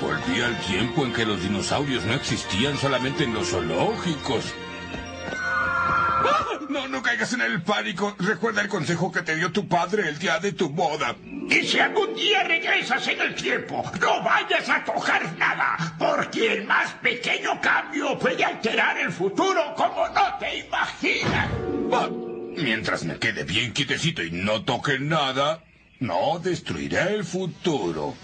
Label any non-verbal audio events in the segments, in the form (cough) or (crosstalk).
Volví al tiempo en que los dinosaurios no existían solamente en los zoológicos. ¡Ah! No, no caigas en el pánico. Recuerda el consejo que te dio tu padre el día de tu boda. Y si algún día regresas en el tiempo, no vayas a tocar nada, porque el más pequeño cambio puede alterar el futuro como no te imaginas. Ah, mientras me quede bien quietecito y no toque nada, no destruiré el futuro.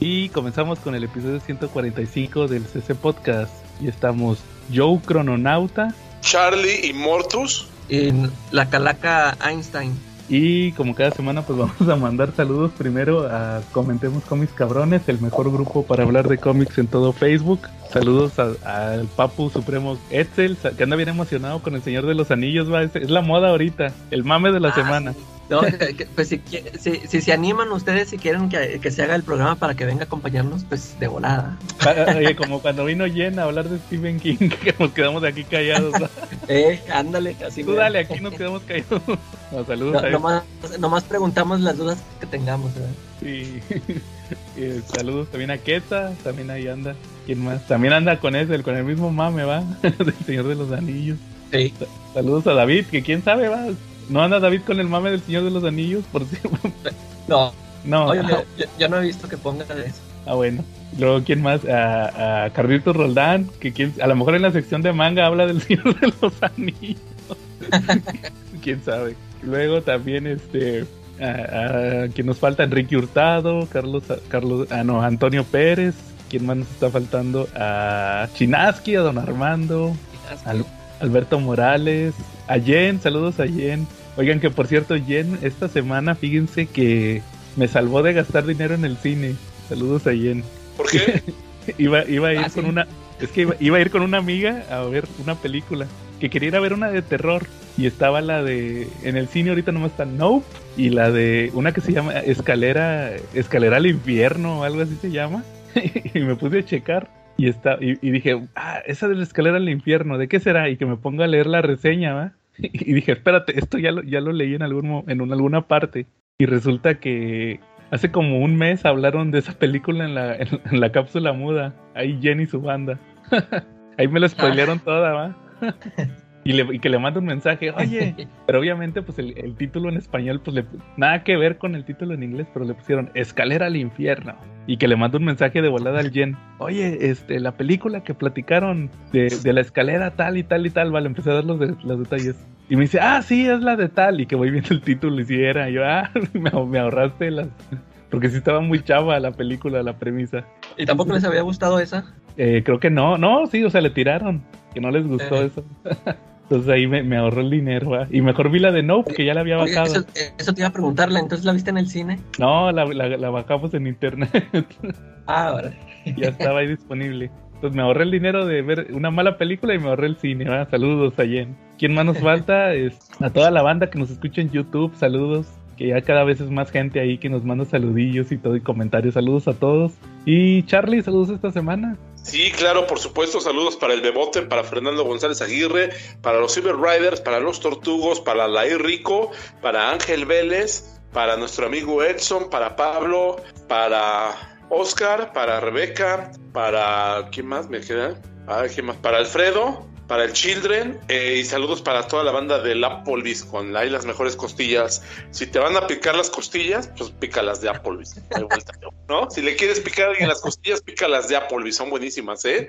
Y comenzamos con el episodio 145 del CC Podcast. Y estamos Joe Crononauta, Charlie y Mortus. En la calaca Einstein. Y como cada semana, pues vamos a mandar saludos primero a Comentemos Cómics Cabrones, el mejor grupo para hablar de cómics en todo Facebook. Saludos al Papu Supremo Etzel, que anda bien emocionado con el Señor de los Anillos, va, es, es la moda ahorita, el mame de la Ah, semana. No, pues si, si, si se animan ustedes, si quieren que, que se haga el programa para que venga a acompañarnos, pues de volada. Ah, Oye, como cuando vino Jen a hablar de Stephen King, (laughs) que nos quedamos aquí callados. (laughs) Eh, ándale, así. Tú dale, aquí nos quedamos callados. No, saludos No, nomás, nomás preguntamos las dudas que tengamos. ¿verdad? Sí. (laughs) Eh, saludos también a Keta, también ahí anda. ¿Quién más? También anda con ese, con el mismo mame, va, del Señor de los Anillos. Sí. Saludos a David, que quién sabe, va. ¿No anda David con el mame del Señor de los Anillos? Por si... (laughs) No, No, oye, ah, yo, yo no he visto que ponga de eso. ah, bueno. Luego, ¿quién más? A, a Carlitos Roldán, que quién, a lo mejor en la sección de manga habla del (laughs) Señor de los Anillos. (laughs) quién sabe. Luego también, este, a, a quien nos falta, Enrique Hurtado, Carlos, Carlos, ah, no, Antonio Pérez. ¿Quién más nos está faltando? A Chinaski, a Don Armando, Al- Alberto Morales, a Jen, saludos a Jen. Oigan que por cierto, Jen, esta semana fíjense que me salvó de gastar dinero en el cine. Saludos a Jen. ¿Por qué? (laughs) Iba, iba a ir Ah, con sí. una, es que iba, iba a ir con una amiga a ver una película. Que quería ir a ver una de terror. Y estaba la de, en el cine ahorita nomás está Nope. Y la de, una que se llama Escalera, Escalera al Infierno o algo así se llama. (laughs) y me puse a checar. Y, está, y, y dije, ah, esa de la escalera al infierno, ¿de qué será? Y que me ponga a leer la reseña, ¿va? (laughs) Y dije, espérate, esto ya lo, ya lo leí en, algún, en un- alguna parte. Y resulta que hace como un mes hablaron de esa película en la, en, en la cápsula muda. Ahí Jenny y su banda. (laughs) Ahí me lo spoilearon toda, ¿va? (laughs) Y, le, y que le mando un mensaje, oye, pero obviamente pues el, el título en español pues le, nada que ver con el título en inglés, pero le pusieron Escalera al infierno. Y que le mando un mensaje de volada al Jen, oye, este, la película que platicaron de, de la escalera tal y tal y tal, vale, empecé a dar los, de- los detalles. Y me dice, ah, sí, es la de tal, y que voy viendo el título y si era, y yo, ah, (laughs) me ahorraste las... Porque sí estaba muy chava la película, la premisa. ¿Y tampoco les había gustado esa? Eh, creo que no, no, sí, o sea, le tiraron, que no les gustó Eh. eso. (laughs) Entonces ahí me, me ahorró el dinero. Y mejor vi la de Nope, que ya la había Oye, bajado. eso, eso te iba a preguntarle, ¿entonces la viste en el cine? No, la, la, la bajamos en internet. (laughs) Ah, ahora. ya estaba ahí disponible. Entonces me ahorré el dinero de ver una mala película y me ahorré el cine. ¿va? Saludos a Jen. ¿Quién más nos (laughs) falta? Es a toda la banda que nos escucha en YouTube. Saludos. Que ya cada vez es más gente ahí que nos manda saludillos y todo y comentarios. Saludos a todos. Y Charlie, saludos esta semana. Sí, claro, por supuesto. Saludos para el Bebote, para Fernando González Aguirre, para los Silver Riders, para los Tortugos, para Lair Rico, para Ángel Vélez, para nuestro amigo Edson, para Pablo, para Oscar, para Rebeca, para. ¿Quién más me queda? Ah, ¿quién más? Para Alfredo, para el Children eh, y saludos para toda la banda de Applebee's con ahí las mejores costillas. Si te van a picar las costillas, pues pícalas de Applebee's. No hay vuelta, ¿no? Si le quieres picar a alguien las costillas, pícalas de Applebee's, son buenísimas, ¿eh?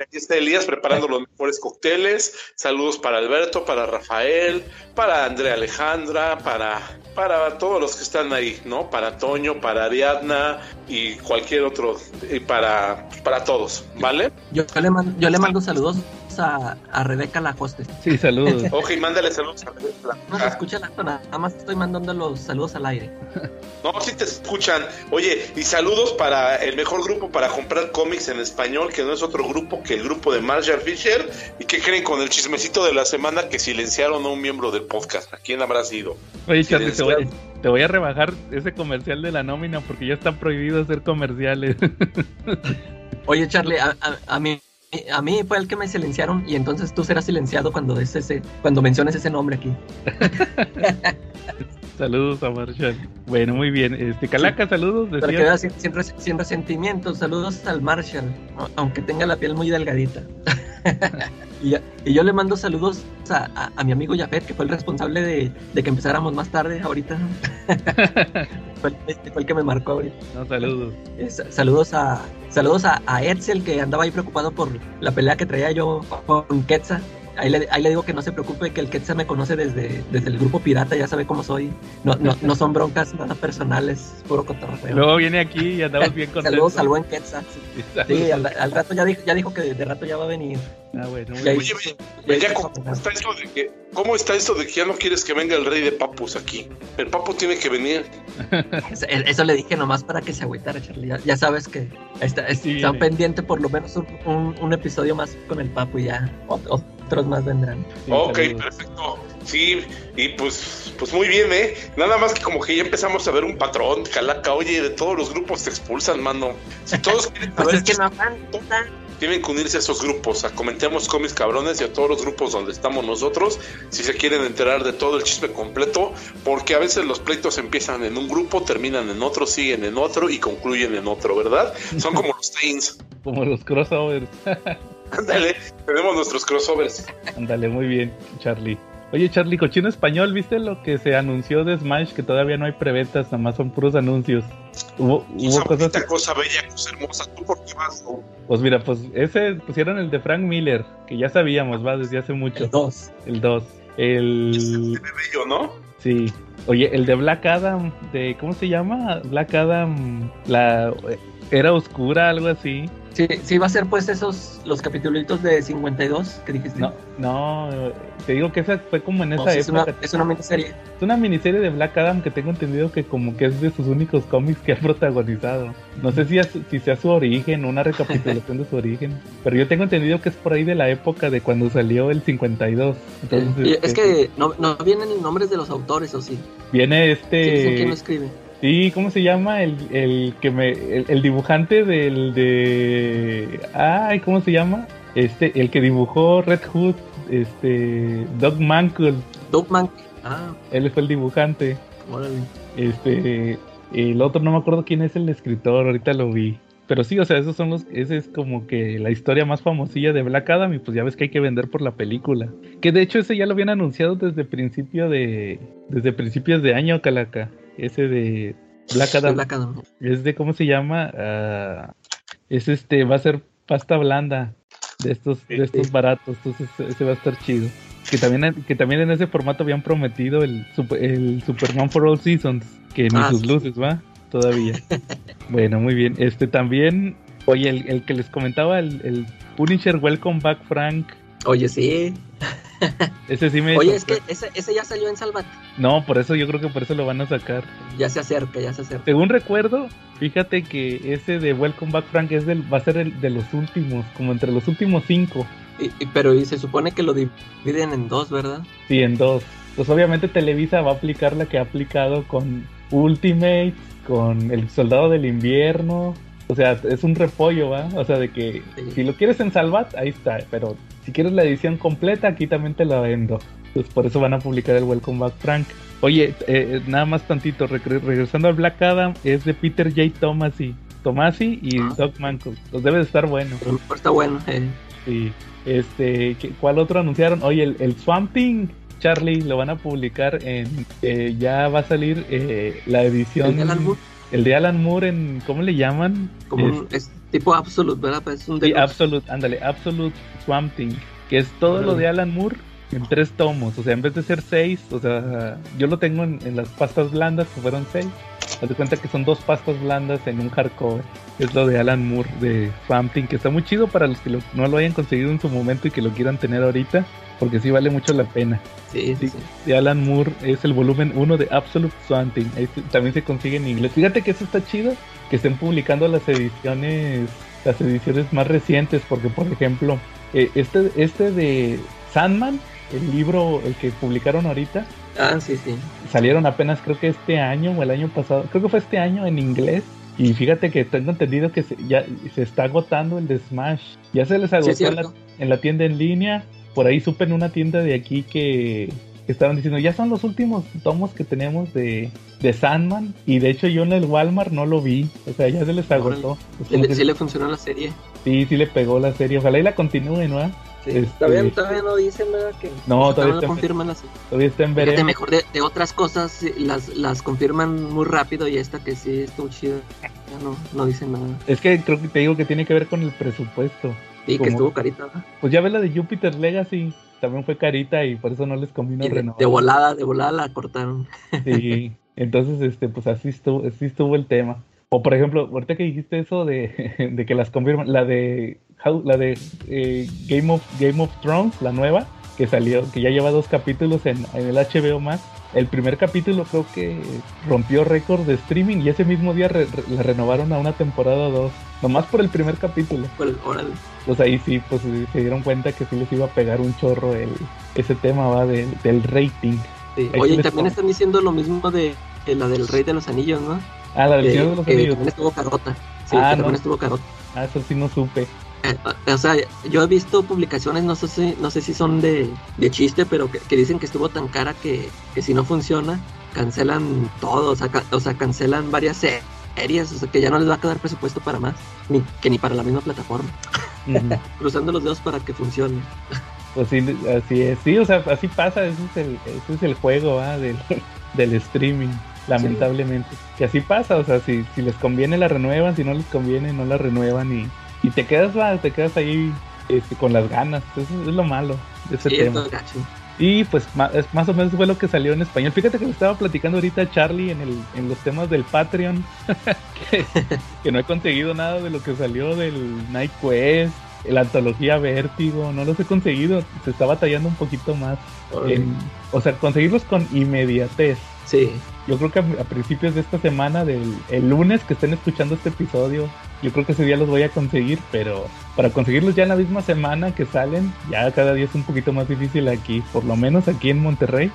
Aquí (laughs) está Elías preparando los mejores cócteles. Saludos para Alberto, para Rafael, para Andrea Alejandra, para, para todos los que están ahí, ¿no? Para Toño, para Ariadna y cualquier otro, y para, para todos, ¿vale? Yo, yo le, mando, yo le mando saludos a, a Rebeca Lacoste. Sí, saludos. (laughs) Ok, mándale saludos a Rebeca. No se escucha la nada más estoy mandando los saludos al aire. No, sí te escuchan. Oye, y saludos para el mejor grupo para comprar cómics en español, que no es otro grupo que el grupo de Marshall Fisher. ¿Y qué creen con el chismecito de la semana que silenciaron a un miembro del podcast? ¿A quién habrá sido? Oye, Charlie, te voy, Silenciaron. te voy a rebajar ese comercial de la nómina porque ya está prohibido hacer comerciales. (laughs) Oye, Charlie, a, a- a mí a mí fue el que me silenciaron y entonces tú serás silenciado cuando des ese, cuando menciones ese nombre aquí. (laughs) Saludos a Marshall. Bueno, muy bien. Este, Calaca, saludos. Pero que veas, sin, sin, resentimientos, saludos al Marshall, aunque tenga la piel muy delgadita. (laughs) y, yo le mando saludos a, mi amigo Jafet, que fue el responsable de, que empezáramos más tarde ahorita. (laughs) fue, el, que me marcó ahorita. No, saludos. saludos a saludos a, a Edsel, que andaba ahí preocupado por la pelea que traía yo con Quetzal. Ahí le, ahí le, digo que no se preocupe, que el Quetzal me conoce desde, desde el grupo pirata, ya sabe cómo soy. No, no, no son broncas nada personales, puro cotorreo. Luego viene aquí y andamos (laughs) bien contentos. Saludos al buen Quetzal. Sí, al, rato ya dijo, ya dijo que de rato ya va a venir. Ah, bueno. Oye, ¿cómo, está esto de que, ¿cómo está esto de que ya no quieres que venga el rey de papus aquí? El papu tiene que venir. (laughs) Eso, le dije nomás para que se agüitara, Charlie. Ya, sabes que está, están pendientes por lo menos un, un, episodio más con el papu y ya otros más vendrán. ok, perfecto. Sí, y pues, pues muy bien, ¿eh? Nada más que como que ya empezamos a ver un patrón, Calaca, oye, de todos los grupos te expulsan, mano. Si todos (laughs) quieren pues es que no tienen que unirse a esos grupos, a Comentemos Cómics Cabrones y a todos los grupos donde estamos nosotros, si se quieren enterar de todo el chisme completo, porque a veces los pleitos empiezan en un grupo, terminan en otro, siguen en otro y concluyen en otro, ¿verdad? Son como los Tains. (laughs) Como los crossovers. Ándale, tenemos nuestros crossovers. Ándale, muy bien, Charlie. Oye, Charlie, cochino español, ¿viste lo que se anunció de Smash? Que todavía no hay preventas, nada más son puros anuncios. Hubo, hubo cosas. cosa bella, cosa hermosa. ¿Tú por qué vas? Pues mira, pues ese pusieron el de Frank Miller, que ya sabíamos, va desde hace mucho. El 2. El 2. El. bello, ¿no? Sí. Oye, el de Black Adam, de ¿cómo se llama? Black Adam, la era oscura, algo así. Sí, sí va a ser pues esos, los capítulos de 52 que dijiste. No, no, te digo que esa fue como en esa época. Es una, es una, miniserie. Es una miniserie de Black Adam que tengo entendido que como que es de sus únicos cómics que ha (laughs) protagonizado. No sé si, si sea su origen, una recapitulación de su origen, pero yo tengo entendido que es por ahí de la época de cuando salió el 52. Entonces, es que no, no vienen nombres de los autores, ¿o sí? Viene este... ¿Quién lo escribe? Sí, ¿cómo se llama? El, el que me. El, dibujante del de. Ay, ¿cómo se llama? Este, el que dibujó Red Hood, este. Doug Mankle. Doug Mankle. Ah. Él fue el dibujante. Este. El otro no me acuerdo quién es el escritor, ahorita lo vi. Pero sí, o sea, esos son los, ese es como que la historia más famosilla de Black Adam y pues ya ves que hay que vender por la película. Que de hecho ese ya lo habían anunciado desde principio de, desde principios de año, Calaca ese de Black Adam. Es de, ¿cómo se llama? Ah, es este, va a ser pasta blanda de estos, de estos baratos, entonces ese va a estar chido. Que también, que también en ese formato habían prometido el, el Superman for All Seasons, que ni ah, sus luces, ¿va? Todavía. (laughs) bueno, muy bien. Este también, oye, el, que les comentaba, el, el Punisher Welcome Back Frank. Oye, sí. (laughs) ese sí me. Oye, es que ese, ese ya salió en Salvat. No, por eso yo creo que por eso lo van a sacar. Ya se acerca, ya se acerca. Según recuerdo, fíjate que ese de Welcome Back Frank es del, va a ser el de los últimos, como entre los últimos cinco. Y, pero y se supone que lo dividen en dos, ¿verdad? Sí, en dos. Pues obviamente Televisa va a aplicar la que ha aplicado con Ultimate, con El Soldado del Invierno. O sea, es un repollo, ¿va? O sea, de que si lo quieres en Salvat, ahí está. Pero si quieres la edición completa, aquí también te la vendo. Pues por eso van a publicar el Welcome Back Frank. Oye, eh, eh, nada más tantito, regresando al Black Adam, es de Peter J. Tomasi. Tomasi y ah. Doc Manco. Los debe de estar bueno. Está bueno, eh. Sí. Este, ¿cuál otro anunciaron? Oye, el, el Swamp Thing, Charlie, lo van a publicar en. Eh, ya va a salir la edición. ¿El Moore? El de Alan Moore en. ¿Cómo le llaman? Como es, tipo Absolute, ¿verdad? Pues es un sí, Absolute, ándale, Absolute Swamp Thing. Que es todo lo de Alan Moore en tres tomos. O sea, en vez de ser seis, o sea, yo lo tengo en, las pastas blandas, que fueron seis. Haz de cuenta que son dos pastas blandas en un hardcover. Es lo de Alan Moore de Something, que está muy chido para los que no lo hayan conseguido en su momento y que lo quieran tener ahorita, porque sí vale mucho la pena. Sí, sí. De Alan Moore es el volumen 1 de Absolute Something. también se consigue en inglés. Fíjate que eso está chido, que estén publicando las ediciones, las ediciones más recientes, porque por ejemplo, eh, este, este de Sandman el libro, el que publicaron ahorita. Ah, sí, sí. Salieron apenas creo que este año o el año pasado, creo que fue este año en inglés. Y fíjate que tengo entendido que se, ya se está agotando el de Smash. Ya se les agotó en, la, en, la, tienda en línea. Por ahí supe en una tienda de aquí que, que estaban diciendo, ya son los últimos tomos que tenemos de, de, Sandman. Y de hecho yo en el Walmart no lo vi. O sea, ya se les agotó. Sí, le, sí le funcionó la serie. Sí, sí le pegó la serie. Ojalá y la continúe, ¿no? Este... ¿Todavía, todavía, no dicen nada que no, todavía, está, confirman así. Todavía está en veremos. mejor de, de, otras cosas las, las confirman muy rápido y esta que sí estuvo chida ya no, no dicen nada. Es que creo que te digo que tiene que ver con el presupuesto. Sí, Como, que estuvo carita. Pues ya ves la de Jupiter Legacy, también fue carita y por eso no les convino renovar. De volada, de volada la cortaron. Sí, (laughs) entonces este pues así estuvo, así estuvo el tema. O por ejemplo, ahorita que dijiste eso de, (laughs) de que las confirman, la de la de eh, Game of Game of Thrones, la nueva, que salió, que ya lleva dos capítulos en, en el HBO Max. El primer capítulo creo que rompió récord de streaming y ese mismo día re, re, la renovaron a una temporada 2. Nomás por el primer capítulo. El, órale. Pues ahí sí, pues se dieron cuenta que sí les iba a pegar un chorro el, ese tema va de, del rating. Sí. Oye, y también están diciendo lo mismo de, de, la del Rey de los Anillos, ¿no? Ah, la del Señor de los Anillos. también estuvo carota. Sí, ah, que también no. estuvo carota. Ah, eso sí no supe. O sea, yo he visto publicaciones, no sé si, no sé si son de, de chiste, pero que, que, dicen que estuvo tan cara que, que, si no funciona, cancelan todo, o sea, ca, o sea, cancelan varias series, o sea, que ya no les va a quedar presupuesto para más, ni que ni para la misma plataforma. Uh (laughs) -huh. Cruzando los dedos para que funcione. Pues sí, así es, sí, o sea, así pasa, ese es el, ese es el juego ¿ah? del, (laughs) del streaming lamentablemente. Sí. Que así pasa, o sea, si, si les conviene la renuevan, si no les conviene no la renuevan y, y te quedas te quedas ahí este, con las ganas. Eso es lo malo de ese sí, tema. Y pues más, más, o menos fue lo que salió en español. Fíjate que lo estaba platicando ahorita Charlie en, el, en los temas del Patreon. (laughs) que, que, no he conseguido nada de lo que salió del Night Quest, la antología Vértigo. No los he conseguido. Se está batallando un poquito más. En, o sea, conseguirlos con inmediatez. Sí. Yo creo que a, principios de esta semana, del el lunes que estén escuchando este episodio, yo creo que ese día los voy a conseguir, pero para conseguirlos ya en la misma semana que salen, ya cada día es un poquito más difícil aquí, por lo menos aquí en Monterrey,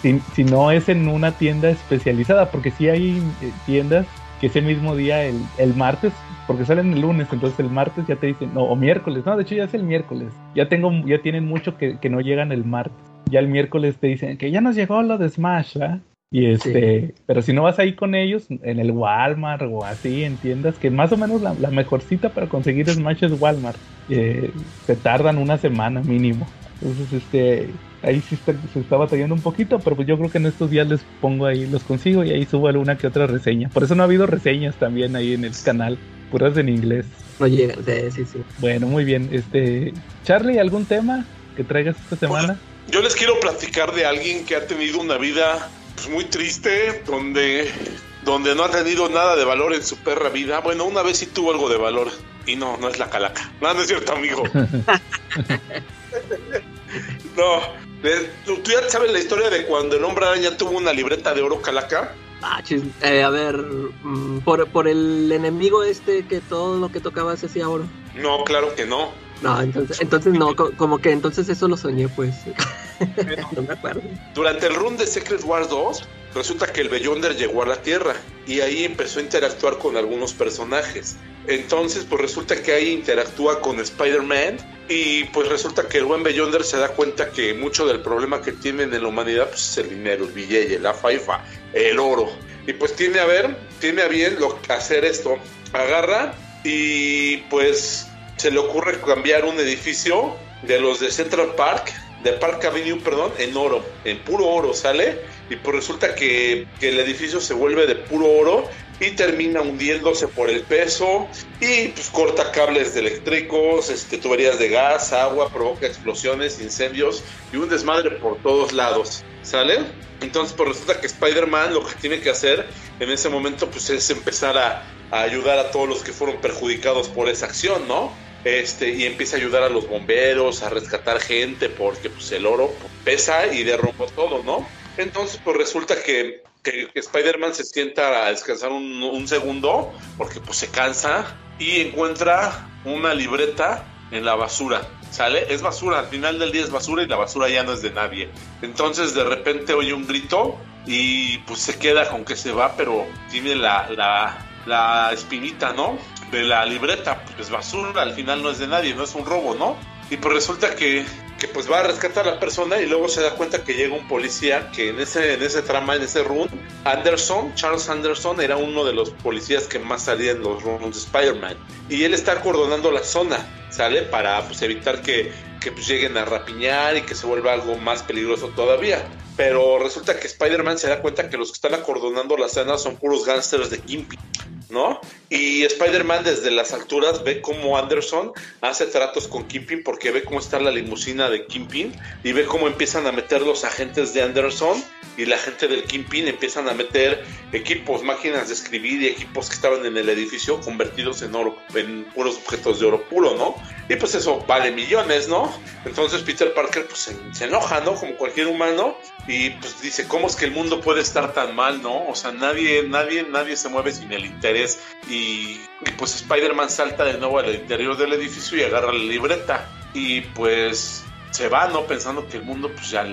si, si no es en una tienda especializada, porque sí hay eh, tiendas que ese mismo día, el, el, martes, porque salen el lunes, entonces el martes ya te dicen, no, o miércoles, no, de hecho ya es el miércoles, ya tengo, ya tienen mucho que, que no llegan el martes, ya el miércoles te dicen que ya nos llegó lo de Smash, ¿verdad? Y este, sí. pero si no vas ahí con ellos, en el Walmart o así, en tiendas, que más o menos la, la mejor cita para conseguir Smash es Walmart. Eh, se tardan una semana mínimo. Entonces, este, ahí sí está, se está batallando un poquito, pero pues yo creo que en estos días les pongo ahí, los consigo y ahí subo alguna que otra reseña. Por eso no ha habido reseñas también ahí en el canal, puras en inglés. No llegan, sí, sí, sí. Bueno, muy bien. Este, Charlie, ¿algún tema que traigas esta semana? Pues, yo les quiero platicar de alguien que ha tenido una vida pues muy triste, donde, donde no ha tenido nada de valor en su perra vida. Bueno, una vez sí tuvo algo de valor. Y no, no es la calaca. No, no es cierto, amigo. (laughs) no. ¿Tú, ¿Tú, ya sabes la historia de cuando el hombre araña tuvo una libreta de oro calaca? Ah, chis, eh, a ver, mm, por, por el enemigo este que todo lo que tocaba se hacía oro. No, claro que no. No, entonces, entonces no, como que entonces eso lo soñé, pues. (laughs) no me acuerdo. Durante el run de Secret Wars 2, resulta que el Beyonder llegó a la Tierra y ahí empezó a interactuar con algunos personajes. Entonces, pues resulta que ahí interactúa con Spider-Man y pues resulta que el buen Beyonder se da cuenta que mucho del problema que tienen en la humanidad pues, es el dinero, el billete, la faifa, el oro. Y pues tiene a ver, tiene a bien lo, hacer esto. Agarra y pues se le ocurre cambiar un edificio de los de Central Park, de Park Avenue, perdón, en oro, en puro oro, ¿sale? Y pues resulta que, que, el edificio se vuelve de puro oro y termina hundiéndose por el peso y pues corta cables eléctricos, este, tuberías de gas, agua, provoca explosiones, incendios y un desmadre por todos lados, ¿sale? Entonces pues resulta que Spider-Man lo que tiene que hacer en ese momento pues es empezar a, a ayudar a todos los que fueron perjudicados por esa acción, ¿no? Este, y empieza a ayudar a los bomberos, a rescatar gente, porque pues el oro pesa y derrumbó todo, ¿no? Entonces, pues resulta que, que, que Spider-Man se sienta a descansar un, un, segundo, porque pues se cansa, y encuentra una libreta en la basura. ¿Sale? Es basura, al final del día es basura y la basura ya no es de nadie. Entonces de repente oye un grito y pues se queda con que se va, pero tiene la, la la espinita, ¿no? De la libreta, pues basura, al final no es de nadie, no es un robo, ¿no? Y pues resulta que, que pues va a rescatar a la persona y luego se da cuenta que llega un policía que en ese, en ese trama, en ese run, Anderson, Charles Anderson, era uno de los policías que más salía en los runs de Spider-Man. Y él está acordonando la zona, ¿sale? Para pues evitar que, que pues, lleguen a rapiñar y que se vuelva algo más peligroso todavía. Pero resulta que Spider-Man se da cuenta que los que están acordonando la zona son puros gángsters de Kimpy. ¿No? Y Spider-Man desde las alturas ve cómo Anderson hace tratos con Kimpin porque ve cómo está la limusina de Kimpin y ve cómo empiezan a meter los agentes de Anderson y la gente del Kimpin empiezan a meter equipos, máquinas de escribir y equipos que estaban en el edificio convertidos en oro, en puros objetos de oro puro, ¿no? Y pues eso vale millones, ¿no? Entonces Peter Parker pues se, se enoja, ¿no? Como cualquier humano y pues dice, ¿cómo es que el mundo puede estar tan mal, no? O sea, nadie, nadie, nadie se mueve sin el interés y, y pues Spider-Man salta de nuevo al interior del edificio y agarra la libreta y pues se va, ¿no? Pensando que el mundo pues ya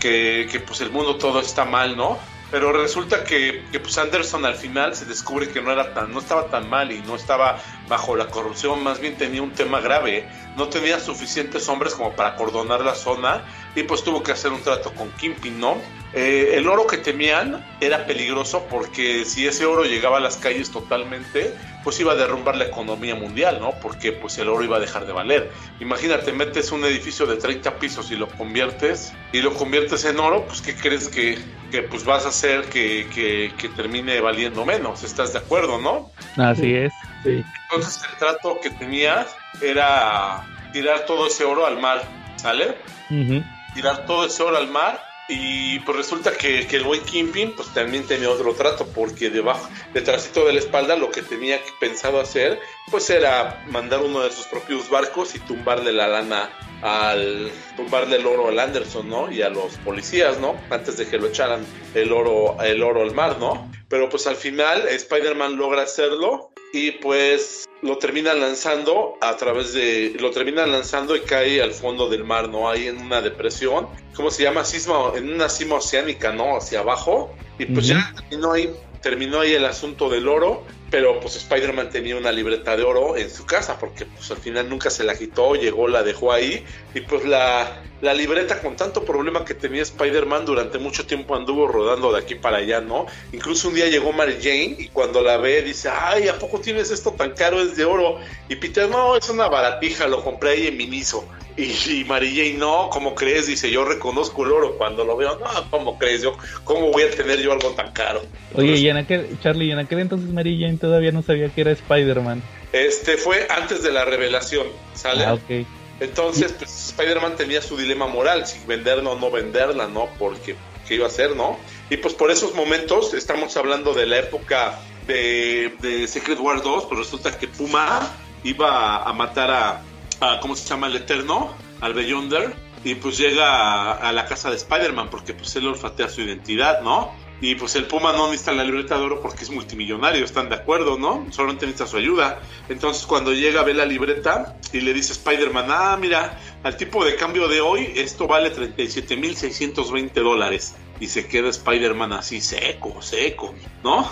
que, que, pues el mundo todo está mal, ¿no? Pero resulta que, que, pues Anderson al final se descubre que no era tan, no estaba tan mal y no estaba bajo la corrupción, más bien tenía un tema grave, no tenía suficientes hombres como para cordonar la zona y pues tuvo que hacer un trato con Kimpin, ¿no? Eh, el oro que temían era peligroso porque si ese oro llegaba a las calles totalmente, pues iba a derrumbar la economía mundial, ¿no? Porque pues el oro iba a dejar de valer. Imagínate, metes un edificio de 30 pisos y lo conviertes y lo conviertes en oro, pues ¿qué crees que, que pues vas a hacer que, que, que termine valiendo menos? ¿Estás de acuerdo, no? Así es. Sí. Entonces el trato que tenía era tirar todo ese oro al mar, ¿sale? Uh -huh. Tirar todo ese oro al mar y pues resulta que, que el buen Kimpin pues también tenía otro trato porque debajo, detrásito de la espalda lo que tenía pensado hacer pues era mandar uno de sus propios barcos y tumbarle la lana al tumbarle el oro al Anderson, ¿no? Y a los policías, ¿no? Antes de que lo echaran el oro, el oro al mar, ¿no? Pero pues al final Spider-Man logra hacerlo y pues lo termina lanzando a través de lo termina lanzando y cae al fondo del mar no ahí en una depresión cómo se llama sisma en una cima oceánica no hacia abajo. Y pues uh -huh. ya terminó ahí terminó ahí el asunto del oro pero pues Spider-Man tenía una libreta de oro en su casa porque pues al final nunca se la quitó, llegó, la dejó ahí y pues la, la libreta con tanto problema que tenía Spider-Man durante mucho tiempo anduvo rodando de aquí para allá, ¿no? Incluso un día llegó Mary Jane y cuando la ve dice, ay, ¿a poco tienes esto tan caro? Es de oro. Y Peter, no, es una baratija, lo compré ahí en Miniso. Y, y Mary Jane, no, ¿cómo crees? Dice, yo reconozco el oro cuando lo veo. No, ¿cómo crees? Yo, ¿Cómo voy a tener yo algo tan caro? Oye, y en aquel, Charlie, y en aquel entonces Mary Jane todavía no sabía que era Spider-Man. Este fue antes de la revelación, ¿sale? Ah, ok. Entonces, pues Spider-Man tenía su dilema moral, si venderla o no venderla, ¿no? Porque, ¿qué iba a hacer, no? Y pues por esos momentos, estamos hablando de la época de, de Secret War 2, pues resulta que Puma iba a matar a, a ¿cómo se llama? El Eterno, al Beyonder, y pues llega a, a la casa de Spider-Man, porque pues él olfatea su identidad, ¿no? Y pues el Puma no necesita la libreta de oro porque es multimillonario, están de acuerdo, ¿no? Solamente necesita su ayuda. Entonces cuando llega ve la libreta y le dice Spider-Man, ah, mira, al tipo de cambio de hoy esto vale 37.620 dólares. Y se queda Spider-Man así seco, seco, ¿no?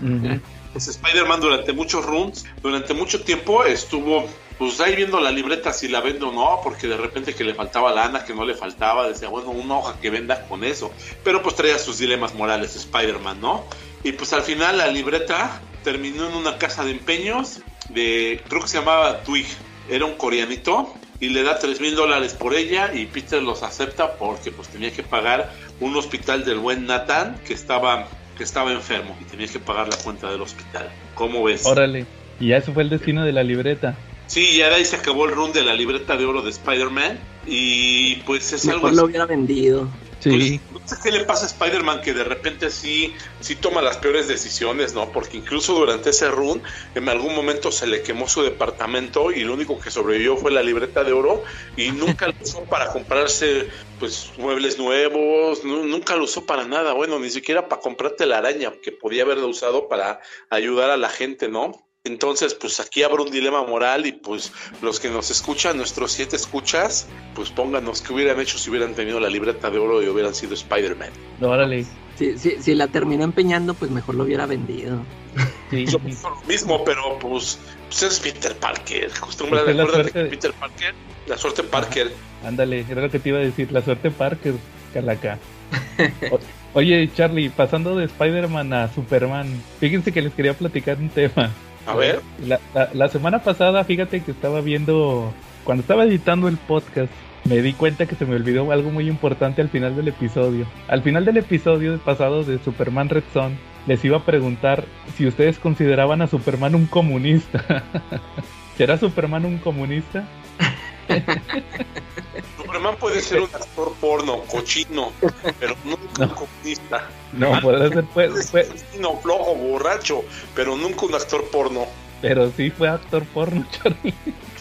Uh -huh. Pues Spider-Man durante muchos runs, durante mucho tiempo estuvo pues ahí viendo la libreta si la vende o no, porque de repente que le faltaba lana, que no le faltaba, decía, bueno, una hoja que venda con eso. Pero pues traía sus dilemas morales Spider-Man, ¿no? Y pues al final la libreta terminó en una casa de empeños de, creo que se llamaba Twig, era un coreanito, y le da 3 mil dólares por ella y Peter los acepta porque pues tenía que pagar un hospital del buen Nathan que estaba, que estaba enfermo y tenía que pagar la cuenta del hospital. ¿Cómo ves? Órale, y ya eso fue el destino de la libreta. Sí, ya de ahí se acabó el run de la libreta de oro de Spider-Man. Y pues es Mejor algo. lo hubiera vendido. Sí. Pues, no sé qué le pasa a Spider-Man que de repente sí, sí toma las peores decisiones, ¿no? Porque incluso durante ese run, en algún momento se le quemó su departamento y lo único que sobrevivió fue la libreta de oro y nunca lo usó (laughs) para comprarse, pues, muebles nuevos, no, nunca lo usó para nada. Bueno, ni siquiera para comprarte la araña, que podía haberlo usado para ayudar a la gente, ¿no? Entonces, pues aquí habrá un dilema moral y pues los que nos escuchan, nuestros siete escuchas, pues pónganos qué hubieran hecho si hubieran tenido la libreta de oro y hubieran sido Spider-Man. Órale. Si, si, si la terminó empeñando, pues mejor lo hubiera vendido. Sí. Yo pienso lo mismo, pero pues, pues es Peter Parker. Costumbre Pues es la acuérdate suerte que de- Peter Parker, la suerte Parker. Ándale, era lo que te iba a decir, la suerte Parker, Calaca. O- Oye, Charlie, pasando de Spider-Man a Superman, fíjense que les quería platicar un tema. A ver, La, la- la semana pasada, fíjate que estaba viendo, cuando estaba editando el podcast, me di cuenta que se me olvidó algo muy importante al final del episodio. Al final del episodio pasado de Superman Red Son, les iba a preguntar si ustedes consideraban a Superman un comunista. (laughs) ¿Será Superman un comunista? (laughs) Superman puede ser un actor porno, cochino, pero nunca un comunista. No, ser, pues, Puede ser pues, cochino, flojo, borracho, pero nunca un actor porno. pero sí fue actor porno, (laughs) Charlie.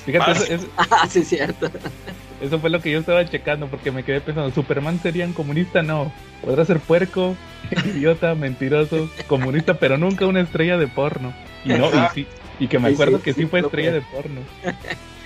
Fíjate, eso, eso- (laughs) Ah, sí, cierto. eso fue lo que yo estaba checando porque me quedé pensando, ¿Superman sería un comunista? No, podrá ser puerco, (laughs) idiota, mentiroso, comunista, pero nunca una estrella de porno. Y no, y sí, y que me acuerdo sí, que sí sí, fue estrella fue. de porno.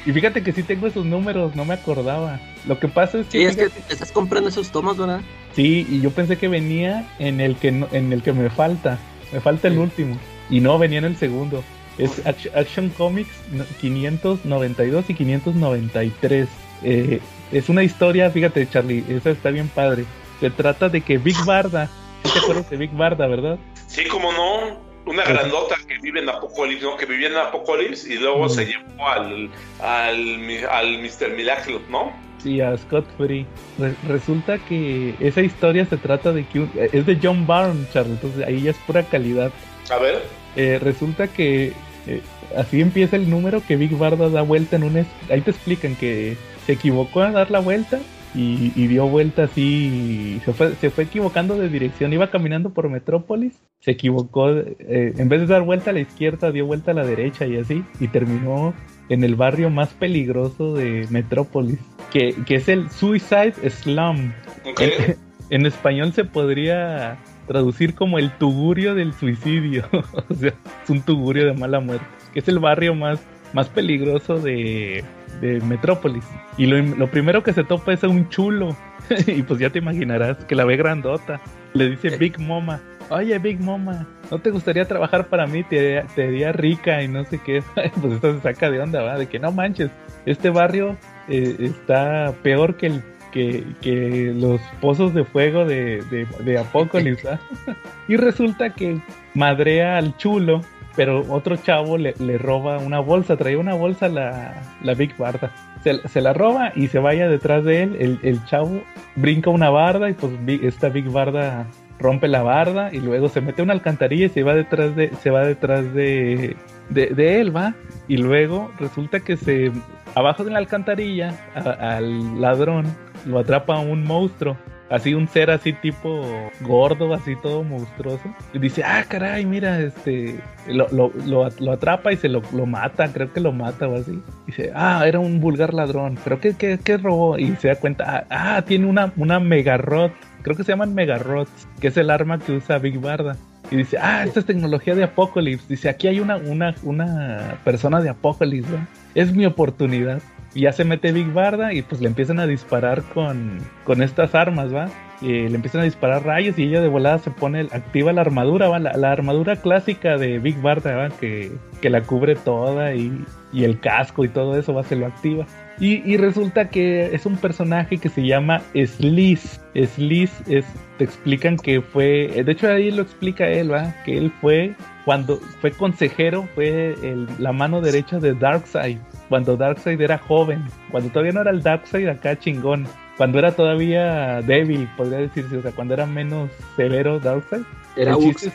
Y fíjate que sí tengo esos números, no me acordaba. Lo que pasa es que, Sí, es que fíjate- estás comprando esos tomos, ¿verdad? sí, y yo pensé que venía en el que no- en el que me falta, me falta el Sí. último y no venía en el segundo. Es Action, Action Comics no- 592 y 593. Eh, es una historia, fíjate Charlie, esa está bien padre. Se trata de que Big Barda, ¿sí ¿te acuerdas de Big Barda, verdad? Sí, como no, una grandota que vive en Apocalipsis, ¿no? Que vivía en Apocalipsis y luego Mm. se llevó al, al, al Mr. Miracle, ¿no? Sí, a Scott Free. Re- resulta que esa historia se trata de que un- es de John Byrne, Charlie, entonces ahí ya es pura calidad. A ver, Eh, resulta que eh, así empieza el número que Big Barda da vuelta en un... Ahí te explican que se equivocó a dar la vuelta y, y dio vuelta así, se fue, se fue equivocando de dirección, iba caminando por Metrópolis, se equivocó, eh, en vez de dar vuelta a la izquierda, dio vuelta a la derecha y así, y terminó en el barrio más peligroso de Metrópolis, que, que es el Suicide Slum. (laughs) en español se podría traducir como el tugurio del suicidio. (laughs) o sea, es un tugurio de mala muerte. Que es el barrio más, más peligroso de, de Metrópolis. Y lo, lo primero que se topa es a un chulo. (laughs) y pues ya te imaginarás que la ve grandota. Le dice Big Mama. Oye, Big Mama, ¿no te gustaría trabajar para mí? Te, te haría rica y no sé qué. (laughs) pues esto se saca de onda, ¿va? De que no manches, este barrio eh, está peor que el que, que los pozos de fuego de, de, de. ¿ah? (laughs) y resulta que madrea al chulo, pero otro chavo le, roba una bolsa, traía una bolsa la, la Big Barda. Se, la roba y se vaya detrás de él. El, chavo brinca una barda y pues esta Big Barda rompe la barda y luego se mete a una alcantarilla y se va detrás de, se va detrás de, de, él, va. Y luego resulta que se abajo de la alcantarilla al ladrón lo atrapa un monstruo. Así un ser así tipo gordo, así todo monstruoso. Y dice, ah, caray, mira, este, lo, lo, lo, lo atrapa y se lo, mata, creo que lo mata o así. Dice, ah, era un vulgar ladrón, pero ¿qué, qué, qué robó? Y se da cuenta, ah, ah, tiene una, una megarrot, creo que se llaman megarots, que es el arma que usa Big Barda. Y dice, ah, esta es tecnología de Apocalypse. Dice, aquí hay una, una, una persona de Apocalypse, ¿no? Es mi oportunidad. Y ya se mete Big Barda y pues le empiezan a disparar con, con estas armas, ¿va? Y le empiezan a disparar rayos y ella de volada se pone, activa la armadura, ¿va? La, la armadura clásica de Big Barda, ¿va? Que, que la cubre toda y, y el casco y todo eso, ¿va? Se lo activa. Y, y resulta que es un personaje que se llama Sliss. Sliss es, te explican que fue, de hecho ahí lo explica él, ¿va? Que él fue, cuando fue consejero, fue la mano derecha de Darkseid. Cuando Darkseid era joven, cuando todavía no era el Darkseid acá chingón, cuando era todavía débil, podría decirse, o sea, cuando era menos severo Darkseid. Era chiste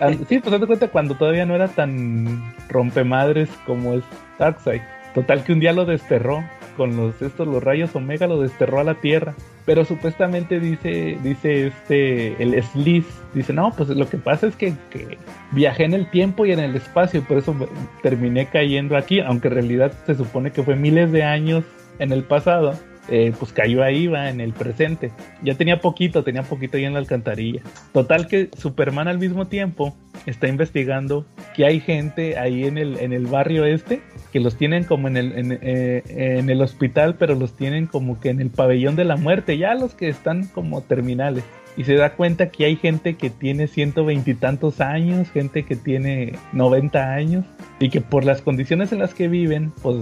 Ah, Sí, pues date cuenta cuando todavía no era tan rompemadres como es Darkseid. Total que un día lo desterró con los estos los rayos Omega lo desterró a la Tierra. Pero supuestamente dice dice este el Sliss dice no pues lo que pasa es que, que viajé en el tiempo y en el espacio por eso terminé cayendo aquí aunque en realidad se supone que fue miles de años en el pasado eh, pues cayó ahí, va, en el presente. Ya tenía poquito, tenía poquito ahí en la alcantarilla. Total que Superman al mismo tiempo está investigando que hay gente ahí en el, en el barrio este que los tienen como en el, en, eh, el hospital, pero los tienen como que en el pabellón de la muerte, ya los que están como terminales y se da cuenta que hay gente que tiene ciento veintitantos años, gente que tiene 90 años y que por las condiciones en las que viven, pues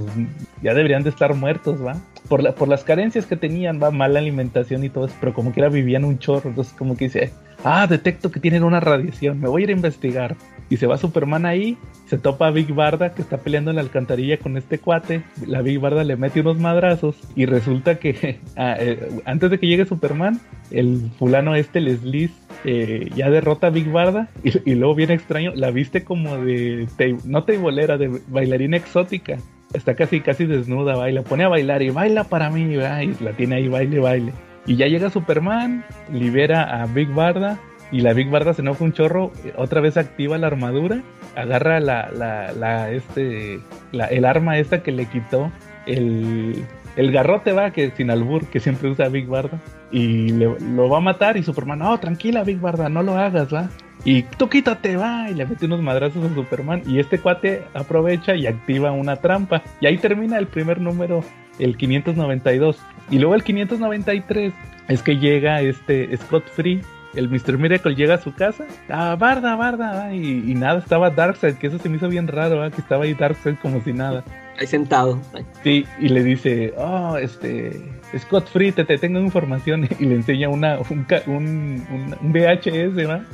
ya deberían de estar muertos, ¿va? Por, la, por las carencias que tenían, va, mala alimentación y todo eso, pero como que era vivían un chorro, entonces como que dice, ah, detecto que tienen una radiación, me voy a ir a investigar. Y se va Superman ahí, se topa a Big Barda que está peleando en la alcantarilla con este cuate. La Big Barda le mete unos madrazos y resulta que (laughs) ah, eh, antes de que llegue Superman, el fulano este, Leslie, eh, ya derrota a Big Barda (laughs) y, luego viene extraño, la viste como de, no teibolera, de bailarina exótica. Está casi, casi desnuda, baila, pone a bailar y baila para mí, y la tiene ahí, baile, baile. Y ya llega Superman, libera a Big Barda y la Big Barda se enoja un chorro, otra vez activa la armadura, agarra la, la, este, el arma esta que le quitó el, el garrote va, que sin albur, que siempre usa Big Barda, y lo va a matar y Superman, no, tranquila Big Barda, no lo hagas, va. Y tú quítate, va, y le mete unos madrazos a Superman, y este cuate aprovecha y activa una trampa. Y ahí termina el primer número, el 592. Y luego el 593 es que llega este Scott Free el Mr. Miracle llega a su casa, ah, Barda, Barda, y, nada, estaba Darkseid, que eso se me hizo bien raro, que estaba ahí Darkseid como si nada. Ahí sentado. Sí, y le dice, oh, este, Scott Free, te, tengo información, (laughs) y le enseña una, un, un, un VHS, ¿va?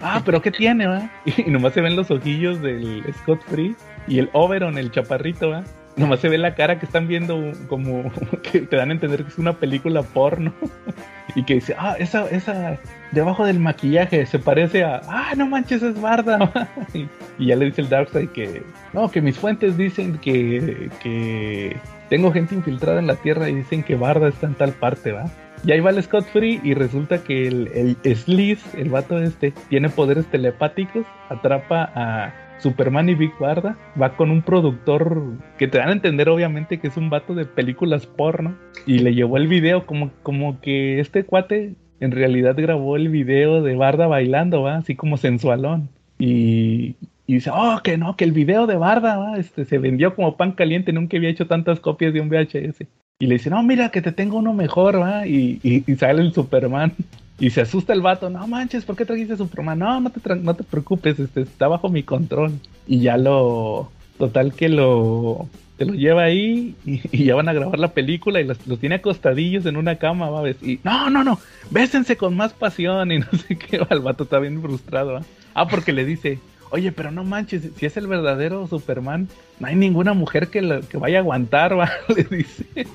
Ah, pero ¿qué tiene, va? (laughs) Y, nomás se ven los ojillos del Scott Free y el Oberon, el chaparrito, va. Nomás se ve la cara que están viendo como (laughs) que te dan a entender que es una película porno. (laughs) y que dice, ah, esa, esa, debajo del maquillaje se parece a, ah, no manches, es Barda. y, ya le dice el Darkseid que, no, que mis fuentes dicen que, que tengo gente infiltrada en la Tierra y dicen que Barda está en tal parte, ¿va? Y ahí va el Scott Free y resulta que el, el Sliz, el vato este, tiene poderes telepáticos, atrapa a Superman y Big Barda, va con un productor que te dan a entender obviamente que es un vato de películas porno y le llevó el video como, como que este cuate en realidad grabó el video de Barda bailando, ¿va? Así como sensualón. Y, y dice, oh, que no, que el video de Barda. Este, se vendió como pan caliente, nunca había hecho tantas copias de un VHS. Y le dice, no, mira, que te tengo uno mejor, ¿va? Y, y, sale el Superman. Y se asusta el vato, no manches, ¿por qué trajiste Superman? No, no te, no te preocupes, este, está bajo mi control. Y ya lo, total que lo, te lo lleva ahí y, ya van a grabar la película y los, tiene acostadillos en una cama, ¿va? Y no, no, no, bésense con más pasión y (laughs) no sé qué, el vato está bien frustrado. Ah, porque le dice, oye, pero no manches, si es el verdadero Superman, no hay ninguna mujer que, que vaya a aguantar, (laughs) ¿va? Le dice. (laughs)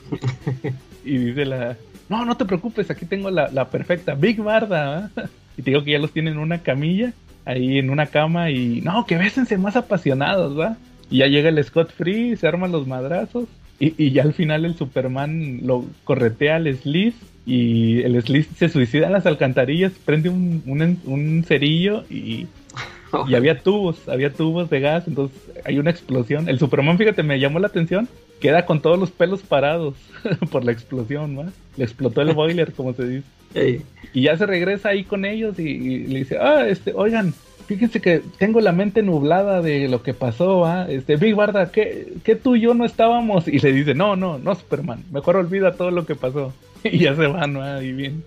y dice la, no, no te preocupes, aquí tengo la, la perfecta, Big Barda, ¿va? (laughs) Y te digo que ya los tienen en una camilla, ahí en una cama y, no, que bésense más apasionados, ¿va? Y ya llega el Scott Free, se arman los madrazos. Y, y ya al final el Superman lo corretea al Sliss. Y el Sliss se suicida en las alcantarillas, prende un, un, cerillo y, (laughs) y había tubos, había tubos de gas, entonces hay una explosión. El Superman, fíjate, me llamó la atención, queda con todos los pelos parados (laughs) por la explosión, ¿no? Le explotó el boiler, como se dice. Y ya se regresa ahí con ellos y, y, le dice, ah, este, oigan, fíjense que tengo la mente nublada de lo que pasó, ¿ah? Este, Big Barda, ¿qué, ¿qué, tú y yo no estábamos? Y le dice, no, no, no, Superman, mejor olvida todo lo que pasó. (laughs) Y ya se van, ¿no? Ahí bien.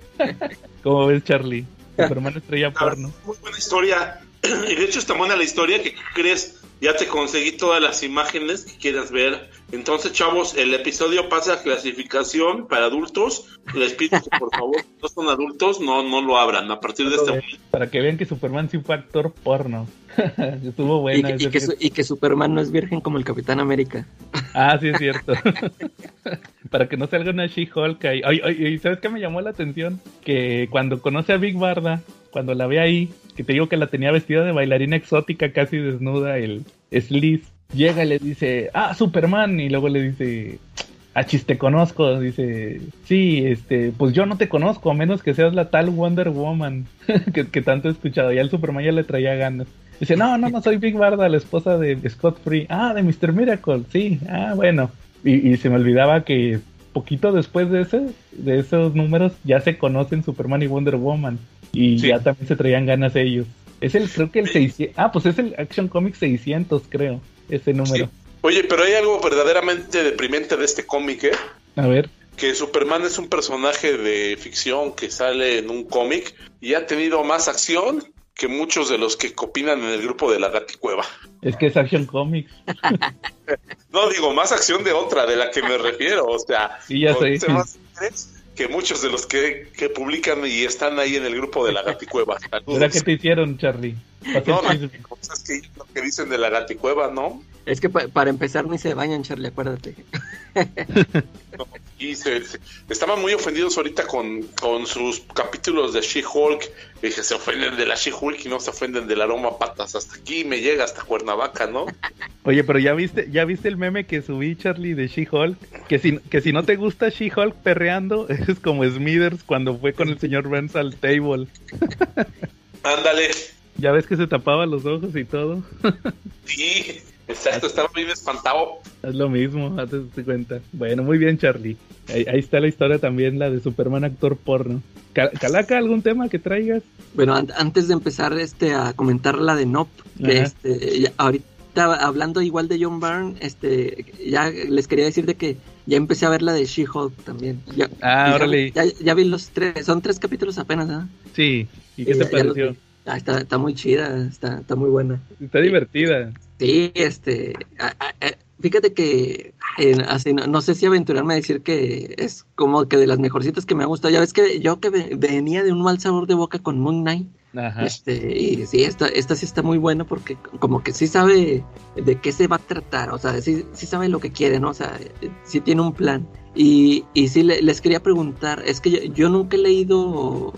¿Cómo ves, Charlie? Superman estrella porno. Muy buena historia. (clears throat) Y de hecho está buena la historia que crees ya te conseguí todas las imágenes que quieras ver. Entonces, chavos, el episodio pasa a clasificación para adultos. Les pido que por favor, si no son adultos, no, no lo abran a partir de este momento. Para que vean que Superman sí fue actor porno. (laughs) Estuvo bueno. Y, que, y, que Superman no es virgen como el Capitán América. ah, sí es cierto. (laughs) para que no salga una She-Hulk ahí. Ay, ¿Sabes qué me llamó la atención? Que cuando conoce a Big Barda, cuando la ve ahí, que te digo que la tenía vestida de bailarina exótica, casi desnuda, el Sliss, llega y le dice, ah, Superman, y luego le dice, ah, chis, te conozco, dice, sí, este, pues yo no te conozco, a menos que seas la tal Wonder Woman (laughs) que, tanto he escuchado, y al Superman ya le traía ganas. Dice, no, no, no soy Big Barda, la esposa de Scott Free. Ah, de Mr. Miracle, sí, ah, bueno. Y se me olvidaba que poquito después de ese, de esos números, ya se conocen Superman y Wonder Woman. Y ya también se traían ganas ellos. Es el, creo que el 600. Ah, pues es el Action Comics 600, creo. Ese número. Sí. Oye, pero hay algo verdaderamente deprimente de este cómic, ¿eh? A ver. Que Superman es un personaje de ficción que sale en un cómic y ha tenido más acción que muchos de los que opinan en el grupo de la Gaticueva. Es que es Action Comics. (laughs) no, digo, más acción de otra, de la que me refiero. O sea, sí, ya sé. Que muchos de los que, que, publican y están ahí en el grupo de la Gaticueva. (laughs) ¿Verdad que te hicieron, Charlie? No, no, es que lo que dicen de la Gaticueva, ¿no? Es que pa para empezar ni se bañan, Charlie, acuérdate. (laughs) se, se, estaban muy ofendidos ahorita con, con sus capítulos de She-Hulk. Dije, se ofenden de la She-Hulk y no se ofenden del aroma patas. Hasta aquí me llega, hasta Cuernavaca, ¿no? (laughs) Oye, pero ya viste, ya viste el meme que subí, Charlie, de She-Hulk. Que si, que si no te gusta She-Hulk perreando, (laughs) es como Smithers cuando fue con el señor Burns al table. (laughs) Ándale. Ya ves que se tapaba los ojos y todo. sí. Exacto, estaba bien espantado. Es lo mismo, hazte cuenta. Bueno, muy bien, Charlie. Ahí, ahí, está la historia también, la de Superman actor porno. Calaca, ¿algún tema que traigas? Bueno, an antes de empezar este a comentar la de Nop, que este, ya, ahorita hablando igual de John Byrne, este, ya les quería decir de que ya empecé a ver la de She-Hulk también. Ya, ah, ya, órale. Ya, ya, vi los tres, son tres capítulos apenas, ¿eh? Sí, ¿y qué te pareció? Ah, está, está muy chida, está, está muy buena. Está divertida. Sí, este, a, a, fíjate que así, no, no, sé si aventurarme a decir que es como que de las mejorcitas que me ha gustado. Ya ves que yo que venía de un mal sabor de boca con Moon Knight. Ajá. Este, y sí, esta, esta sí está muy buena porque como que sí sabe de qué se va a tratar, o sea, sí, sí sabe lo que quiere, ¿no? O sea, sí tiene un plan. Y, y sí, le, les quería preguntar, es que yo, yo nunca he leído uh,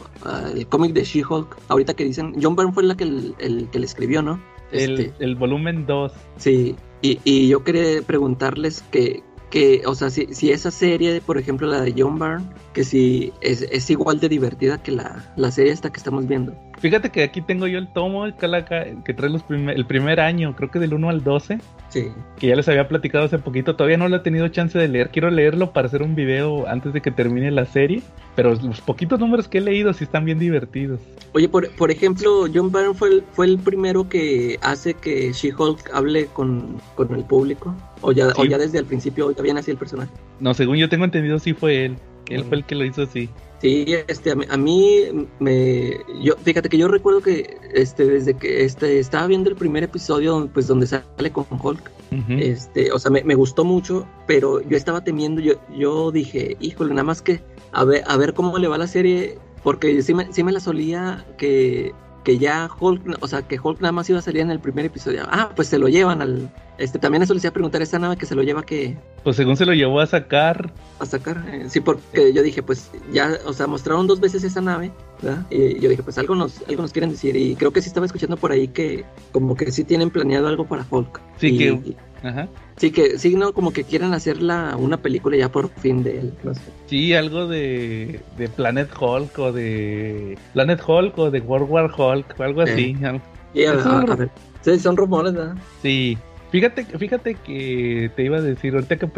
el cómic de She-Hulk, ahorita que dicen, John Byrne fue la que el, el que le escribió, ¿no? El, Este, el volumen 2. Sí, y, y yo quería preguntarles que, que o sea, si, si, esa serie, por ejemplo, la de John Byrne, que si es, es igual de divertida que la, la, serie esta que estamos viendo. Fíjate que aquí tengo yo el tomo, el Calaca, que trae los primer, el primer año, creo que del 1 al 12. Sí. Que ya les había platicado hace poquito. Todavía no lo he tenido chance de leer. Quiero leerlo para hacer un video antes de que termine la serie. Pero los poquitos números que he leído sí están bien divertidos. Oye, por, por ejemplo, John Byrne fue el, fue el primero que hace que She-Hulk hable con, con, el público. O ya, sí. o ya desde el principio ya viene así el personaje. No, según yo tengo entendido, sí fue él. Él fue el que lo hizo así. Sí, este, a mí, a mí, me, yo, fíjate que yo recuerdo que, este, desde que, este, estaba viendo el primer episodio, pues, donde sale con Hulk, uh -huh. este, o sea, me, me, gustó mucho, pero yo estaba temiendo, yo, yo dije, híjole, nada más que, a ver, a ver cómo le va la serie, porque sí me, sí me la solía que, que ya Hulk, o sea, que Hulk nada más iba a salir en el primer episodio. Ah, pues se lo llevan al. Este, también eso les iba a preguntar esa nave que se lo lleva que. Pues según se lo llevó a sacar. A sacar, eh, sí, porque yo dije, pues ya, o sea, mostraron dos veces esa nave, ¿verdad? Y yo dije, pues algo nos, algo nos quieren decir. Y creo que sí estaba escuchando por ahí que, como que sí tienen planeado algo para Hulk. Sí, y, que. Y, Ajá. Sí, que sí, no, como que quieren hacer la, una película ya por fin de él. No sé. Sí, algo de, de Planet Hulk o de Planet Hulk o de World War Hulk o algo así. Eh. Sí, a, a, a ver. sí, son rumores, ¿verdad? Sí. Fíjate, fíjate que te iba a decir, ahorita que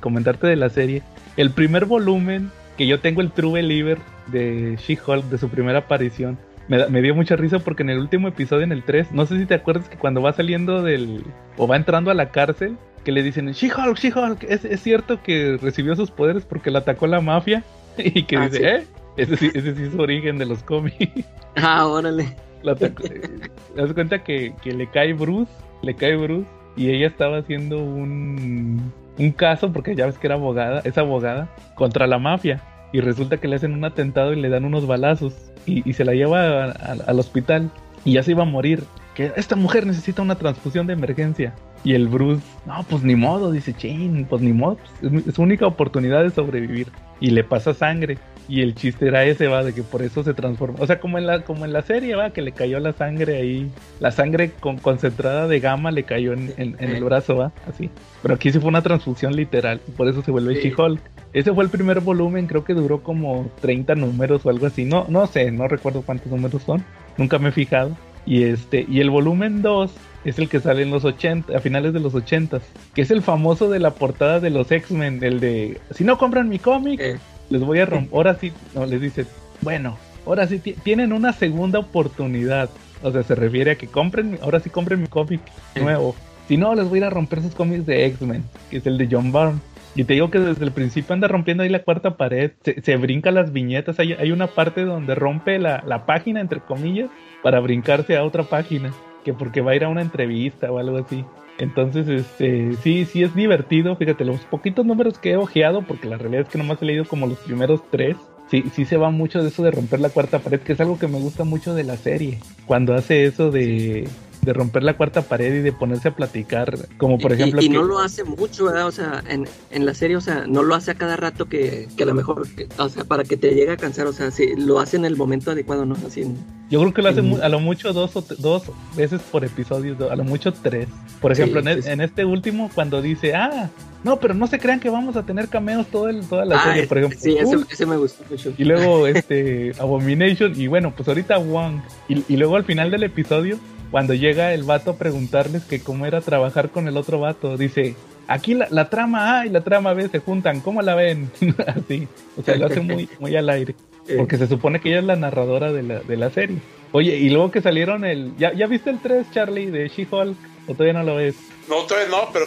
comentarte de la serie, el primer volumen que yo tengo el True Believer de She-Hulk, de su primera aparición, me, me, dio mucha risa porque en el último episodio, en el 3, no sé si te acuerdas que cuando va saliendo del. o va entrando a la cárcel, que le dicen: She-Hulk, She-Hulk, ¿es, ¿es, cierto que recibió sus poderes porque la atacó la mafia? (laughs) Y que ah, dice: ¿sí? ¿eh? Ese sí, ese sí es su origen de los cómics. Ah, órale. La atacó, ¿Te das cuenta que, que le cae Bruce? Le cae Bruce y ella estaba haciendo un, un caso, porque ya ves que era abogada, es abogada, contra la mafia. Y resulta que le hacen un atentado y le dan unos balazos. Y, se la lleva al hospital. Y ya se iba a morir. Que esta mujer necesita una transfusión de emergencia. Y el Bruce, no, pues ni modo, dice, chin, pues ni modo, pues es, es su única oportunidad de sobrevivir. Y le pasa sangre. Y el chiste era ese, va, de que por eso se transforma. O sea, como en la, como en la serie, va, que le cayó la sangre ahí. La sangre con, concentrada de gamma le cayó en, en, en el brazo, va, así. Pero aquí sí fue una transfusión literal. Y por eso se vuelve sí. She-Hulk. Ese fue el primer volumen, creo que duró como 30 números o algo así. No, no sé, no recuerdo cuántos números son. Nunca me he fijado. Y este, y el volumen 2 es el que sale en los 80, a finales de los 80, que es el famoso de la portada de los X-Men, el de si no compran mi cómic, eh. Les voy a romper. Ahora sí, no, les dice, bueno, ahora sí tienen una segunda oportunidad. O sea, se refiere a que compren, ahora sí compren mi cómic nuevo. Si no, les voy a ir a romper sus cómics de X-Men, que es el de John Byrne. Y te digo que desde el principio anda rompiendo ahí la cuarta pared, se, brinca las viñetas, hay, hay, una parte donde rompe la, la, página, entre comillas, para brincarse a otra página, que porque va a ir a una entrevista o algo así. Entonces, este, sí, sí es divertido, fíjate, los poquitos números que he ojeado, porque la realidad es que nomás he leído como los primeros tres, sí, sí se va mucho de eso de romper la cuarta pared, que es algo que me gusta mucho de la serie. Cuando hace eso de, de romper la cuarta pared y de ponerse a platicar, como por ejemplo... Y, no lo hace mucho, ¿verdad? O sea, en, en, la serie, o sea, no lo hace a cada rato que, que a lo mejor, o sea, para que te llegue a cansar, o sea, sí, lo hace en el momento adecuado, ¿no? Así Yo creo que lo hace a lo mucho dos, o dos veces por episodio, a lo mucho tres. Por ejemplo, en, en, este último, cuando dice, ah, no, pero no se crean que vamos a tener cameos todo el, toda la ah, serie, por ejemplo. Sí, ese, me gustó mucho. Y luego (laughs) este Abomination, y bueno, pues ahorita Wong. Y, y luego al final del episodio cuando llega el vato a preguntarles que cómo era trabajar con el otro vato, dice, aquí la, trama A y la trama B se juntan, ¿cómo la ven? (laughs) Así, o sea, lo hace muy, muy al aire, (laughs) porque se supone que ella es la narradora de la, de la serie. Oye, y luego que salieron el, ¿ya, ya viste el 3, Charlie, de She-Hulk? ¿O todavía no lo ves? No, todavía no, pero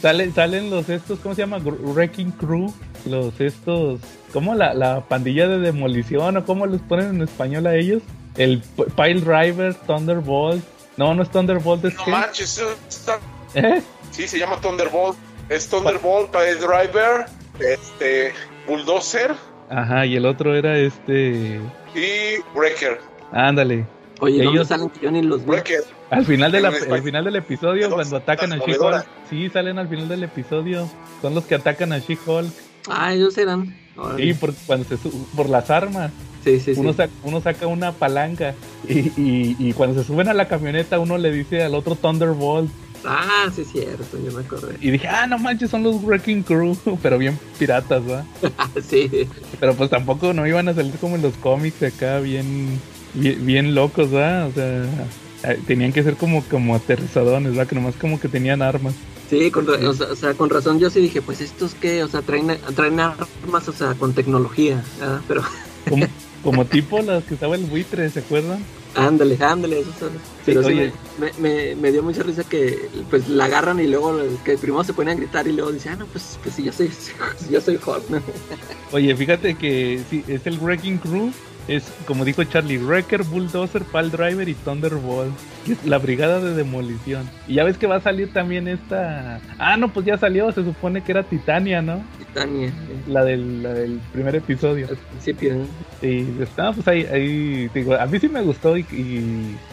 Salen, salen los estos, ¿cómo se llama? Wrecking Crew, los estos, ¿cómo la, la pandilla de demolición o cómo les ponen en español a ellos? El Pile Driver, Thunderbolt, no, no es Thunderbolt, es No manches, ¿Eh? Sí, se llama Thunderbolt. Es Thunderbolt, Pile Driver, este, Bulldozer. Ajá, y el otro era este. Y Breaker. Ándale. Oye, ellos salen que yo ni los Breaker. Al final, de la, al final del episodio, cuando atacan a She-Hulk. Sí, salen al final del episodio. Son los que atacan a She-Hulk. Ah, ellos eran. Sí, por, cuando se, por las armas uno, Saca, uno saca una palanca y, y, cuando se suben a la camioneta uno le dice al otro Thunderbolt. Ah, sí es cierto, yo me acordé. Y dije, ah, no manches, son los Wrecking Crew, (laughs) pero bien piratas, ¿va? (laughs) sí. Pero pues tampoco no iban a salir como en los cómics acá, bien, bien, locos, ¿va? O sea, eh, tenían que ser como, como aterrizadones, ¿va? Que nomás como que tenían armas. Sí, con, o, sea, con razón yo sí dije, pues estos que, o sea, traen, traen armas, o sea, con tecnología, ¿verdad? Pero... Como (laughs) tipo las que estaba el buitre, ¿se acuerdan? Ándale, ándale, eso son. Pero sí, me, me, dio mucha risa que pues la agarran y luego que primero se ponen a gritar y luego dicen, ah, no, pues, pues sí, yo soy, (laughs) yo soy Hulk. Oye, fíjate que sí, es el Wrecking Crew es, como dijo Charlie, Wrecker, Bulldozer, Pal Driver y Thunderbolt. Que es la brigada de demolición. Y ya ves que va a salir también esta. Ah, no, pues ya salió. Se supone que era Titania, ¿no? Titania. La, del, la del primer episodio. Al principio, ¿no? Sí, está, pues ahí, ahí digo, a mí sí me gustó y,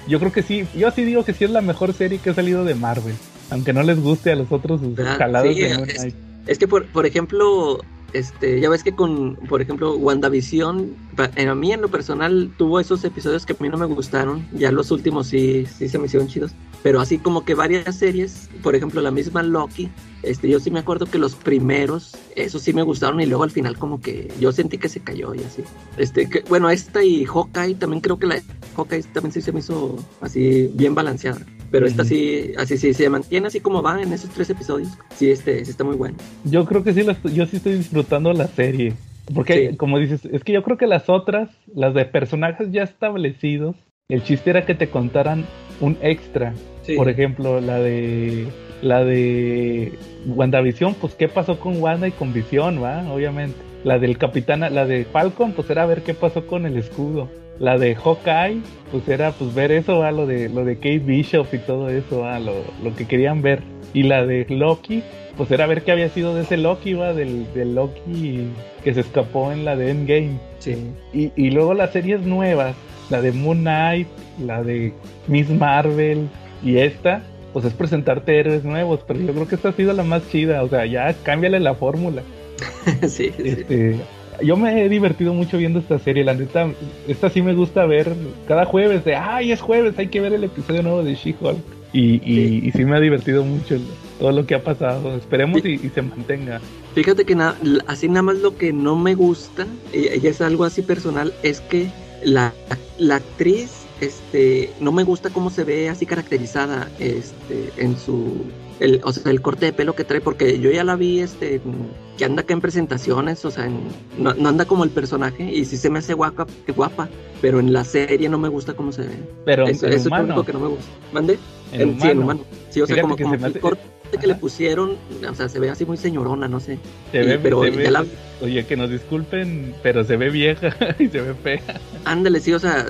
yo creo que sí. Yo sí digo que sí es la mejor serie que ha salido de Marvel. Aunque no les guste a los otros ah, jalados de es, es que, por, por ejemplo, este, ya ves que con, por ejemplo, WandaVision, a mí en lo personal tuvo esos episodios que a mí no me gustaron, ya los últimos sí, sí se me hicieron chidos, pero así como que varias series, por ejemplo, la misma Loki, este, yo sí me acuerdo que los primeros, esos sí me gustaron y luego al final como que yo sentí que se cayó y así. Este, que, bueno, esta y Hawkeye, también creo que la Hawkeye también sí se me hizo así bien balanceada. Pero esta sí, así sí, se mantiene así como va en esos tres episodios. Sí, este, sí está muy bueno. Yo creo que sí, yo sí estoy disfrutando la serie. Porque, como dices, es que yo creo que las otras, las de personajes ya establecidos, el chiste era que te contaran un extra. Por ejemplo, la de la de WandaVision, pues qué pasó con Wanda y con Visión, va, obviamente. La del Capitán, la de Falcon, pues era ver qué pasó con el escudo. La de Hawkeye, pues era pues ver eso, ¿va? lo de lo de Kate Bishop y todo eso, ¿va? Lo, lo que querían ver. Y la de Loki, pues era ver qué había sido de ese Loki, va, del, del Loki que se escapó en la de Endgame. Sí. Y, y luego las series nuevas, la de Moon Knight, la de Miss Marvel y esta, pues es presentarte héroes nuevos, pero yo creo que esta ha sido la más chida, o sea, ya cámbiale la fórmula. (laughs) sí, este, Yo me he divertido mucho viendo esta serie, la neta, esta sí me gusta ver cada jueves, de, ay, es jueves, hay que ver el episodio nuevo de She-Hulk. Y, y, sí. me ha divertido mucho todo lo que ha pasado. Esperemos y, se mantenga. Fíjate que así nada más lo que no me gusta, y, es algo así personal, es que la, la actriz este no me gusta cómo se ve así caracterizada este en su el, o sea, el corte de pelo que trae, porque yo ya la vi, este, que anda acá en presentaciones, o sea, no, anda como el personaje y sí se me hace guapa, guapa, pero en la serie no me gusta cómo se ve. Pero eso, es lo único que no me gusta. ¿Mande? En, Sí, en humano. Sí, o sea, como, que el corte que le pusieron, o sea, se ve así muy señorona, no sé. Se ve, pero la... Oye, que nos disculpen, pero se ve vieja (laughs) y se ve fea. Ándale, sí, o sea,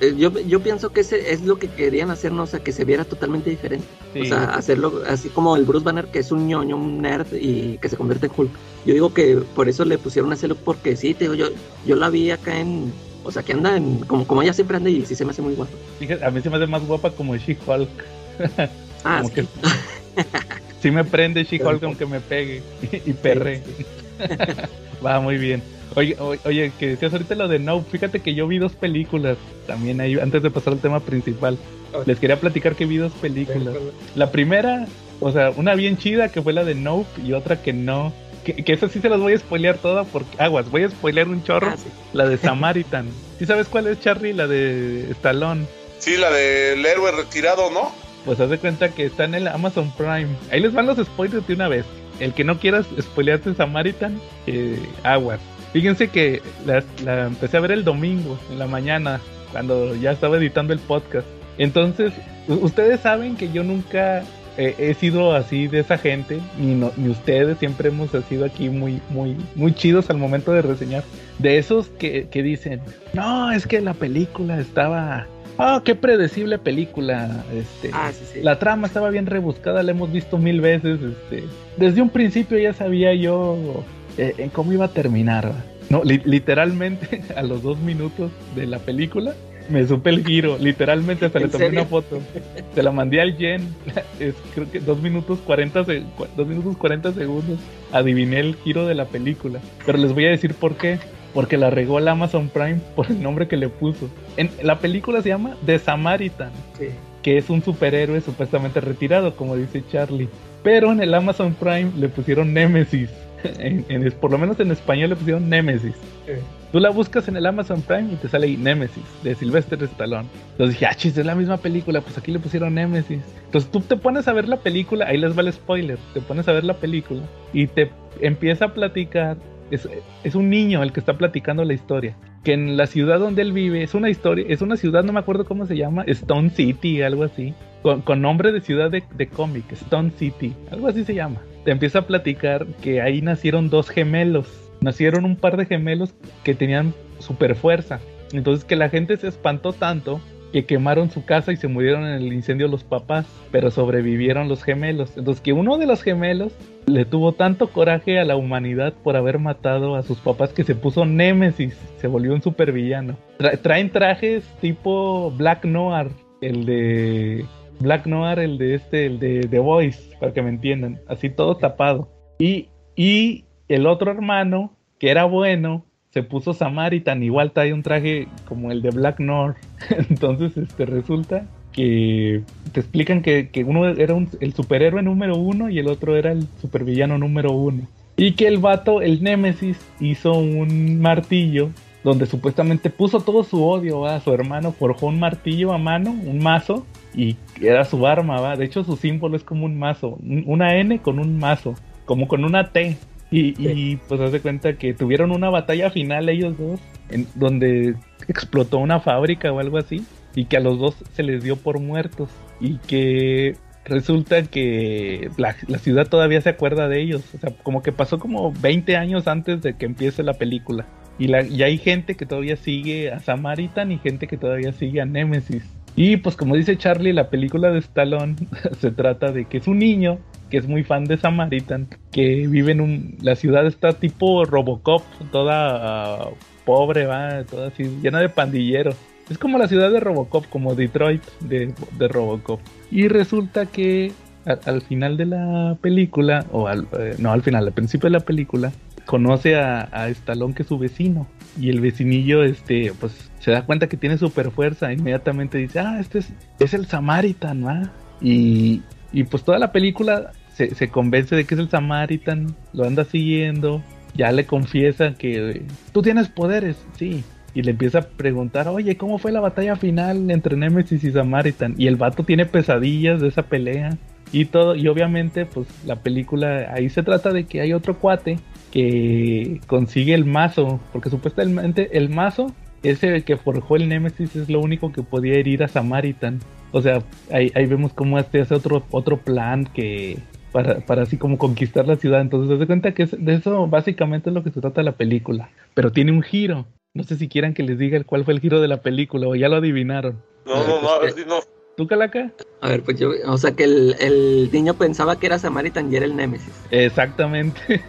eh, yo, yo pienso que ese es lo que querían hacernos, o sea, que se viera totalmente diferente. O sea, hacerlo así como el Bruce Banner, que es un ñoño, un nerd y que se convierte en Hulk. Yo digo que por eso le pusieron ese look, porque sí, te digo, yo, yo la vi acá en, o sea, que anda en, como, como ella siempre anda y sí se me hace muy guapa. Fíjate, a mí se me hace más guapa como She-Hulk. (laughs) Ah, sí. (laughs) (laughs) Si me prende She-Hulk aunque me pegue (laughs) y perre. (laughs) Va muy bien. Oye, oye, que decías ahorita lo de No, fíjate que yo vi dos películas también ahí, antes de pasar al tema principal. Les quería platicar que vi dos películas. La primera, o sea, una bien chida que fue la de Nope y otra que no. Que, que esa sí se las voy a spoilear toda porque aguas, voy a spoilear un chorro. Ah, la de Samaritan. ¿Sí sabes cuál es, Charlie? La de Stallone. Sí, la del héroe retirado, ¿no? Pues haz de cuenta que está en el Amazon Prime. Ahí les van los spoilers de una vez. El que no quieras spoilearse Samaritan, eh, aguas. Fíjense que la, empecé a ver el domingo, en la mañana, cuando ya estaba editando el podcast. Entonces, ustedes saben que yo nunca he sido así de esa gente, ni, ni ustedes, siempre hemos sido aquí muy, muy, muy chidos al momento de reseñar. De esos que, que dicen, no, es que la película estaba Ah, qué predecible película. Este, ah, La trama estaba bien rebuscada, la hemos visto mil veces. Este, desde un principio ya sabía yo eh, en cómo iba a terminar. No, literalmente (laughs) a los dos minutos de la película me supe el giro. Literalmente hasta (laughs) le tomé una foto. Se la mandé al Jen. (laughs) Es, creo que dos minutos 40 dos minutos 40 segundos. Adiviné el giro de la película. Pero les voy a decir por qué porque la regó el Amazon Prime por el nombre que le puso. En, la película se llama The Samaritan, que es un superhéroe supuestamente retirado, como dice Charlie. Pero en el Amazon Prime le pusieron Nemesis. (laughs) En, por lo menos en español le pusieron Nemesis. Tú la buscas en el Amazon Prime y te sale ahí Nemesis, de Sylvester Stallone. Entonces dije, ah, chis, es la misma película, pues aquí le pusieron Nemesis. Entonces tú te pones a ver la película, ahí les va el spoiler, te pones a ver la película y te empieza a platicar es, un niño el que está platicando la historia. Que en la ciudad donde él vive es una historia, es una ciudad, no me acuerdo cómo se llama, Stone City, algo así. Con, nombre de ciudad de, de cómic, Stone City, algo así se llama. Te empieza a platicar que ahí nacieron dos gemelos. Nacieron un par de gemelos que tenían super fuerza. Entonces que la gente se espantó tanto que quemaron su casa y se murieron en el incendio los papás, pero sobrevivieron los gemelos. Entonces que uno de los gemelos le tuvo tanto coraje a la humanidad por haber matado a sus papás que se puso Némesis, se volvió un supervillano. traen trajes tipo Black Noir, el de Black Noir, el de este, el de The Voice, para que me entiendan, así todo tapado. Y, y el otro hermano, que era bueno, se puso Samaritan, igual trae un traje como el de Black North. (laughs) Entonces, este resulta que te explican que, uno era el superhéroe número uno y el otro era el supervillano número uno. Y que el vato, el Némesis, hizo un martillo donde supuestamente puso todo su odio a su hermano, forjó un martillo a mano, un mazo, y era su arma, ¿va? De hecho, su símbolo es como un mazo, una N con un mazo, como con una T. Y, pues hace cuenta que tuvieron una batalla final ellos dos, en, donde explotó una fábrica o algo así, y que a los dos se les dio por muertos, y que resulta que la, ciudad todavía se acuerda de ellos, o sea, como que pasó como 20 años antes de que empiece la película. Y, la, y hay gente que todavía sigue a Samaritan y gente que todavía sigue a Nemesis. Y pues como dice Charlie, la película de Stallone (laughs) se trata de que es un niño que es muy fan de Samaritan, que vive en un... La ciudad está tipo Robocop, toda uh, pobre, va, toda así, llena de pandilleros. Es como la ciudad de Robocop, como Detroit de, de Robocop. Y resulta que al, final de la película, o al, eh, no al final, al principio de la película, conoce a, a Stallone que es su vecino. Y el vecinillo, este, pues se da cuenta que tiene super fuerza. Inmediatamente dice, ah, este es, es el Samaritan, ¿va? Y, y pues toda la película se, convence de que es el Samaritan, lo anda siguiendo, ya le confiesa que tú tienes poderes, sí. Y le empieza a preguntar, oye, ¿cómo fue la batalla final entre Nemesis y Samaritan? Y el vato tiene pesadillas de esa pelea. y todo, y obviamente, pues la película ahí se trata de que hay otro cuate que consigue el mazo, porque supuestamente el mazo, ese que forjó el Némesis, es lo único que podía herir a Samaritan. O sea, ahí, ahí vemos cómo este hace otro, otro plan que para, para así como conquistar la ciudad. Entonces, se cuenta que de eso básicamente es lo que se trata la película. Pero tiene un giro. No sé si quieran que les diga cuál fue el giro de la película o ya lo adivinaron. No, no, no, a ver, no. ¿Tú, Calaca? A ver, pues yo, o sea que el, el niño pensaba que era Samaritan y era el Némesis. Exactamente. (laughs)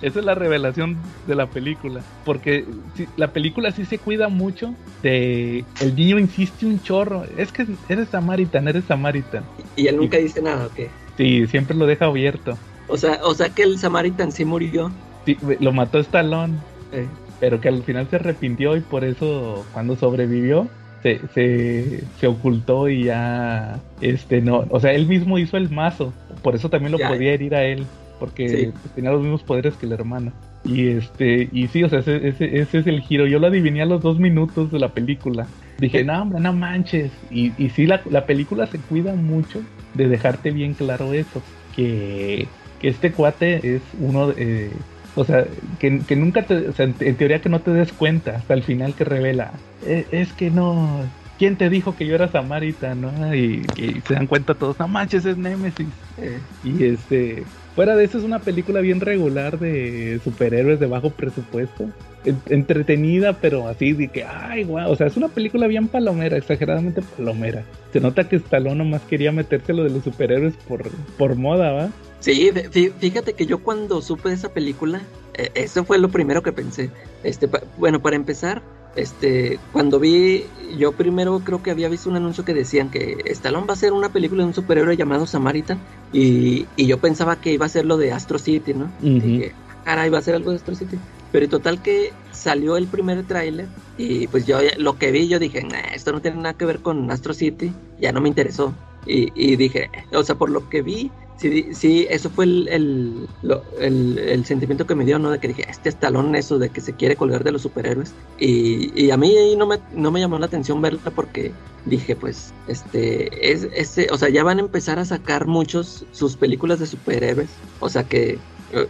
Esa es la revelación de la película. Porque sí, la película sí se cuida mucho de... El niño insiste un chorro. Es que eres Samaritan, eres Samaritan. Y él nunca dice nada, ¿o qué? Sí, siempre lo deja abierto. O sea, o sea que el Samaritan sí murió. Sí, lo mató Stallone. Eh, pero que al final se arrepintió y por eso cuando sobrevivió se, se, se ocultó y ya este no o sea él mismo hizo el mazo por eso también lo Ya. podía herir a él porque Sí. tenía los mismos poderes que el hermano y este y sí o sea ese, ese, ese es el giro yo lo adiviné a los dos minutos de la película dije no hombre no manches y, y sí la, la película se cuida mucho de dejarte bien claro eso que, que este cuate es uno de, eh, o sea, que, que nunca te, o sea, en, teoría que no te des cuenta hasta el final que revela, "Eh, es que no, ¿quién te dijo que yo era Samaritan, no? Y, se dan cuenta todos, no manches, es Nemesis. eh, Y este, fuera de eso es una película bien regular de superhéroes de bajo presupuesto. En- Entretenida, pero así de que, ay, guau, o sea, es una película bien palomera, exageradamente palomera. Se nota que Stallone nomás quería meterse lo de los superhéroes por, por moda, ¿va? Sí, fí- fí- fíjate que yo cuando supe de esa película, eh, eso fue lo primero que pensé. Este, pa- bueno, para empezar, este, cuando vi, yo primero creo que había visto un anuncio que decían que Stallone va a hacer una película de un superhéroe llamado Samaritan y, y yo pensaba que iba a ser lo de Astro City, ¿no? Ujú. Dije, caray, va a ser algo de Astro City. Pero total que salió el primer tráiler y pues yo lo que vi, yo dije, "Nah, esto no tiene nada que ver con Astro City, ya no me interesó. Y, y dije, o sea, por lo que vi, sí, sí eso fue el, el, el- sentimiento que me dio, ¿no? De que dije, este estalón, eso de que se quiere colgar de los superhéroes. Y, y a mí no me, no me llamó la atención verla porque dije, pues, este, es, ese, o sea, ya van a empezar a sacar muchos sus películas de superhéroes. O sea que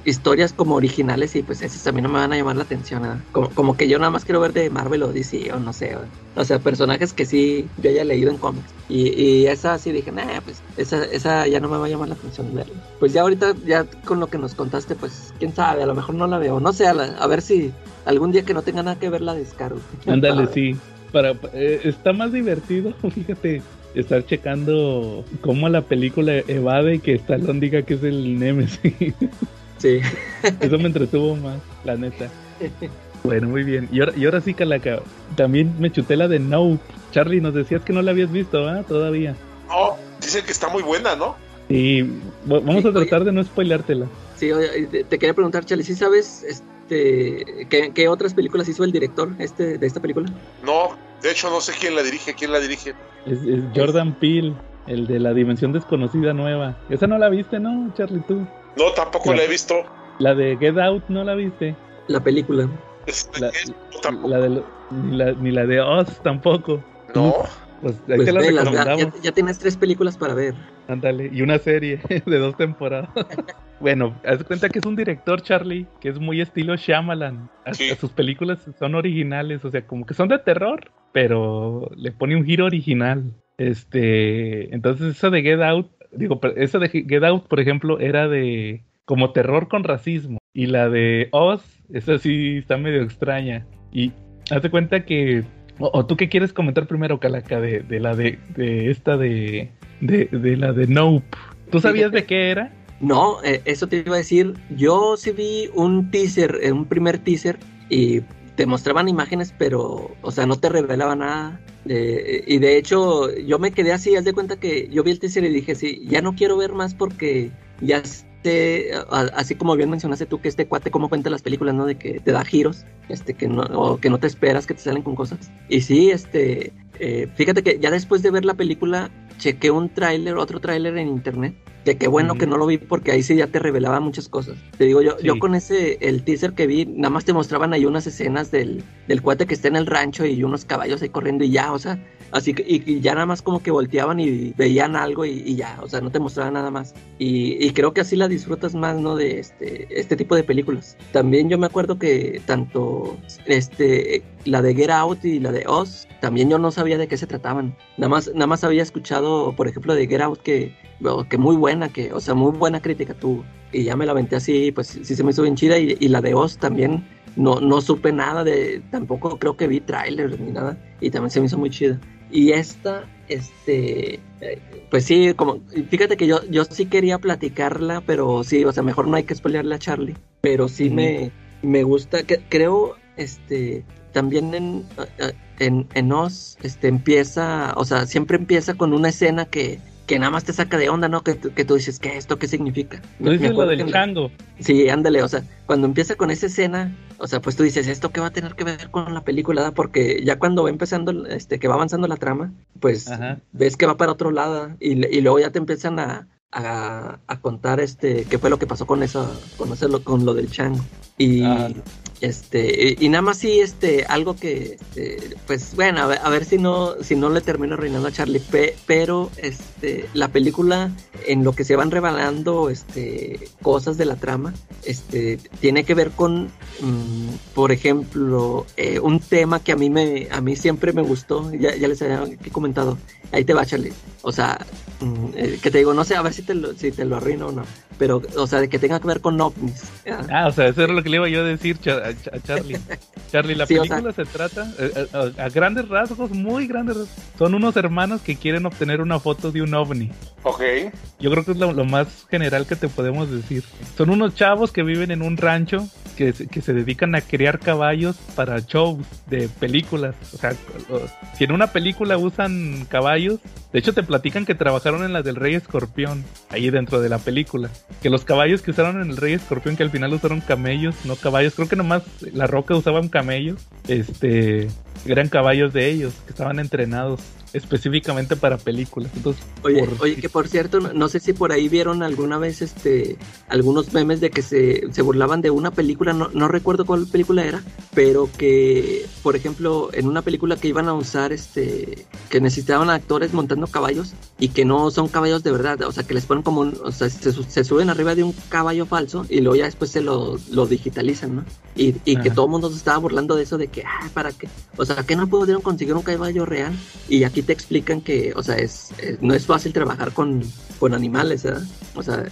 historias como originales y pues esas a mí no me van a llamar la atención. ¿verdad? Como, como que yo nada más quiero ver de Marvel o DC o no sé. O sea, personajes que sí yo haya leído en cómics. Y, y esa sí dije, nah, pues esa, esa ya no me va a llamar la atención verla. Pues ya ahorita, ya con lo que nos contaste, pues quién sabe, a lo mejor no la veo. No sé, a, ver si algún día que no tenga nada que ver la descargo. (laughs) Ándale, sí. Para, eh, está más divertido, (laughs) fíjate, estar checando cómo la película evade que Stallone diga que es el Nemesis. (laughs) Sí. (laughs) Eso me entretuvo más, la neta. Bueno, muy bien. Y ahora, y ahora sí, Calaca, también me chuté la de Nope. Charlie, nos decías que no la habías visto, ¿ah? Todavía. No, dicen que está muy buena, ¿no? Y va- vamos Sí, a tratar de no spoileártela. Sí, oye, te, te quería preguntar, Charlie, ¿sí sabes este, ¿qué, qué otras películas hizo el director este, de esta película? No, de hecho no sé quién la dirige, quién la dirige. Es, es Jordan Peele, el de la dimensión desconocida nueva. Esa no la viste, ¿no, Charlie? Tú. No, tampoco la he visto. La de Get Out, ¿no la viste? La película. Este, La, no, tampoco. la de, lo- ni, la, ni la de Oz tampoco. No, Pues ahí Pues te la velas, recomendamos. ya- ya tienes tres películas para ver. Ándale, y una serie (laughs) de dos temporadas. (laughs) bueno, haz cuenta que es un director, Charlie, que es muy estilo Shyamalan. Hasta Sí. sus películas son originales, o sea, como que son de terror, pero le pone un giro original. Este, entonces esa de Get Out, digo, esa de Get Out, por ejemplo, era de como terror con racismo. Y la de Oz, esa sí está medio extraña. Y haz de cuenta que o, o tú qué quieres comentar primero, Calaca, de, de la de, de esta de, de, de la de Nope. ¿Tú sabías de qué era? No, eh, eso te iba a decir. Yo sí vi un teaser, eh, un primer teaser, y te mostraban imágenes, pero, o sea, no te revelaba nada. Eh, y de hecho, yo me quedé así, haz de cuenta que yo vi el teaser y dije, sí, ya no quiero ver más porque ya sé, así como bien mencionaste tú, que este cuate cómo cuenta las películas, ¿no? De que te da giros, este, que no, o que no te esperas, que te salen con cosas. Y sí, este, eh, fíjate que ya después de ver la película, chequé un tráiler, otro tráiler en internet. Que qué bueno que no lo vi porque ahí sí ya te revelaba muchas cosas. Te digo, yo, yo con ese, el teaser que vi, nada más te mostraban ahí unas escenas del, del cuate que está en el rancho y unos caballos ahí corriendo y ya, o sea, Así que, y, ya nada más como que volteaban y veían algo y, ya, o sea, no te mostraban nada más. Y, creo que así la disfrutas más, ¿no? De este, este tipo de películas. También yo me acuerdo que tanto este, la de Get Out y la de Oz, también yo no sabía de qué se trataban. Nada más, nada más había escuchado, por ejemplo, de Get Out que, que muy buena, que, o sea, muy buena crítica tuvo. Y ya me la aventé así, pues sí se me hizo bien chida. Y, y la de Oz también no, no supe nada de, tampoco creo que vi trailers ni nada. Y también se me hizo muy chida. Y esta, este, pues sí, como, fíjate que yo, yo sí quería platicarla, pero sí, o sea, mejor no hay que spoilearle a Charlie. Pero sí me, me gusta, que, creo, este, también en, en, en Oz, este, empieza, o sea, siempre empieza con una escena que, que nada más te saca de onda, ¿no? Que, que tú dices, ¿qué esto? ¿Qué significa? ¿No dices lo del chango? Sí, ándale, o sea, cuando empieza con esa escena, o sea, pues tú dices, ¿esto qué va a tener que ver con la película? Porque ya cuando va empezando, este, que va avanzando la trama, pues ves que va para otro lado y, y luego ya te empiezan a, a, a, contar este qué fue lo que pasó con eso, con, eso, con lo del chango. Y, este, y, nada más sí, este, algo que, este, pues bueno, a ver, si no, si no le termino arruinando a Charlie, pero este, la película, en lo que se van revelando, este, cosas de la trama, este, tiene que ver con, mm, por ejemplo, eh, un tema que a mí me, a mí siempre me gustó, ya, ya les había comentado, ahí te va Charlie, o sea, eh, que te digo, no sé, a ver si te lo, si te lo arruino o no, pero, o sea, de que tenga que ver con ovnis. Ah, o sea, eso era lo que le iba yo a decir a, Charlie. (laughs) Charlie, la película se trata, eh, eh, a, grandes rasgos, muy grandes rasgos, son unos hermanos que quieren obtener una foto de un ovni. Ok. Yo creo que es lo, más general que te podemos decir. Son unos chavos que viven en un rancho que, que se dedican a criar caballos para shows de películas. O sea, si en una película usan caballos, de hecho te platican que trabajaron en la del Rey Escorpión, ahí dentro de la película. Que los caballos que usaron en el Rey Escorpión, que al final usaron camellos, no caballos, creo que nomás la roca usaban camellos, este, eran caballos de ellos, que estaban entrenados específicamente para películas. Entonces, oye, oye, que por cierto, no, sé si por ahí vieron alguna vez este algunos memes de que se, se burlaban de una película, no, no, recuerdo cuál película era, pero que, por ejemplo, en una película que iban a usar este que necesitaban actores montando caballos y que no son caballos de verdad, o sea, que les ponen como, o sea, se, suben arriba de un caballo falso y luego ya después se lo, lo digitalizan, ¿no? Y, y que todo el mundo se estaba burlando de eso de que, ah, ¿para qué? O sea, que no pudieron conseguir un caballo real y aquí te explican que, o sea, es, no es fácil trabajar con, con animales, ¿verdad? O sea,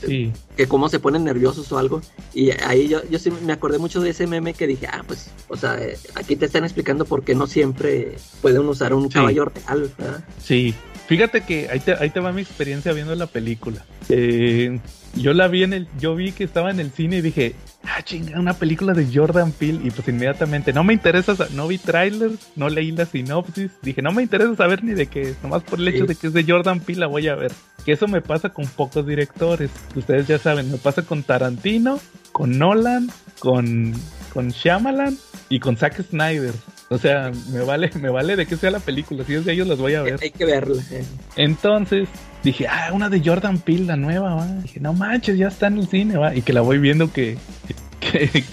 que cómo se ponen nerviosos o algo. Y ahí yo, yo sí me acordé mucho de ese meme que dije, ah, pues, o sea, aquí te están explicando por qué no siempre pueden usar un caballo real, ¿verdad? Sí, Fíjate que ahí te, ahí te va mi experiencia viendo la película. Eh, yo la vi en el, yo vi que estaba en el cine y dije, ah, chinga, una película de Jordan Peele. Y pues inmediatamente, no me interesa, no vi trailers, no leí la sinopsis. Dije, no me interesa saber ni de qué es, nomás por el hecho de que es de Jordan Peele la voy a ver. Que eso me pasa con pocos directores. Ustedes ya saben, me pasa con Tarantino, con Nolan, con, con Shyamalan y con Zack Snyder. O sea, me vale, me vale de que sea la película. Si es de ellos, las voy a ver. Hay que verla. Eh. Entonces, dije, ah, una de Jordan Peele, la nueva, va. Dije, no manches, ya está en el cine, va. Y que la voy viendo que,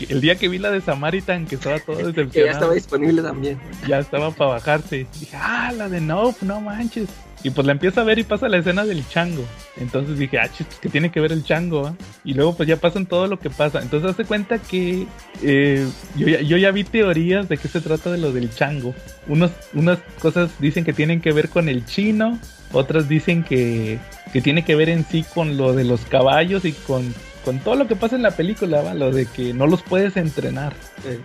el día que vi la de Samaritan, que estaba todo decepcionado. (laughs) que ya estaba disponible también. Ya estaba para bajarse. Dije, ah, la de Nope, no manches. Y pues la empiezo a ver y pasa la escena del chango. Entonces dije, ah, chis, que tiene que ver el chango, Y luego pues ya pasan todo lo que pasa. Entonces hace cuenta que eh, yo, ya, yo, ya, vi teorías de qué se trata de lo del chango. Unos, unas cosas dicen que tienen que ver con el chino, otras dicen que, que tiene que ver en sí con lo de los caballos y con con todo lo que pasa en la película, ¿va? lo de que no los puedes entrenar.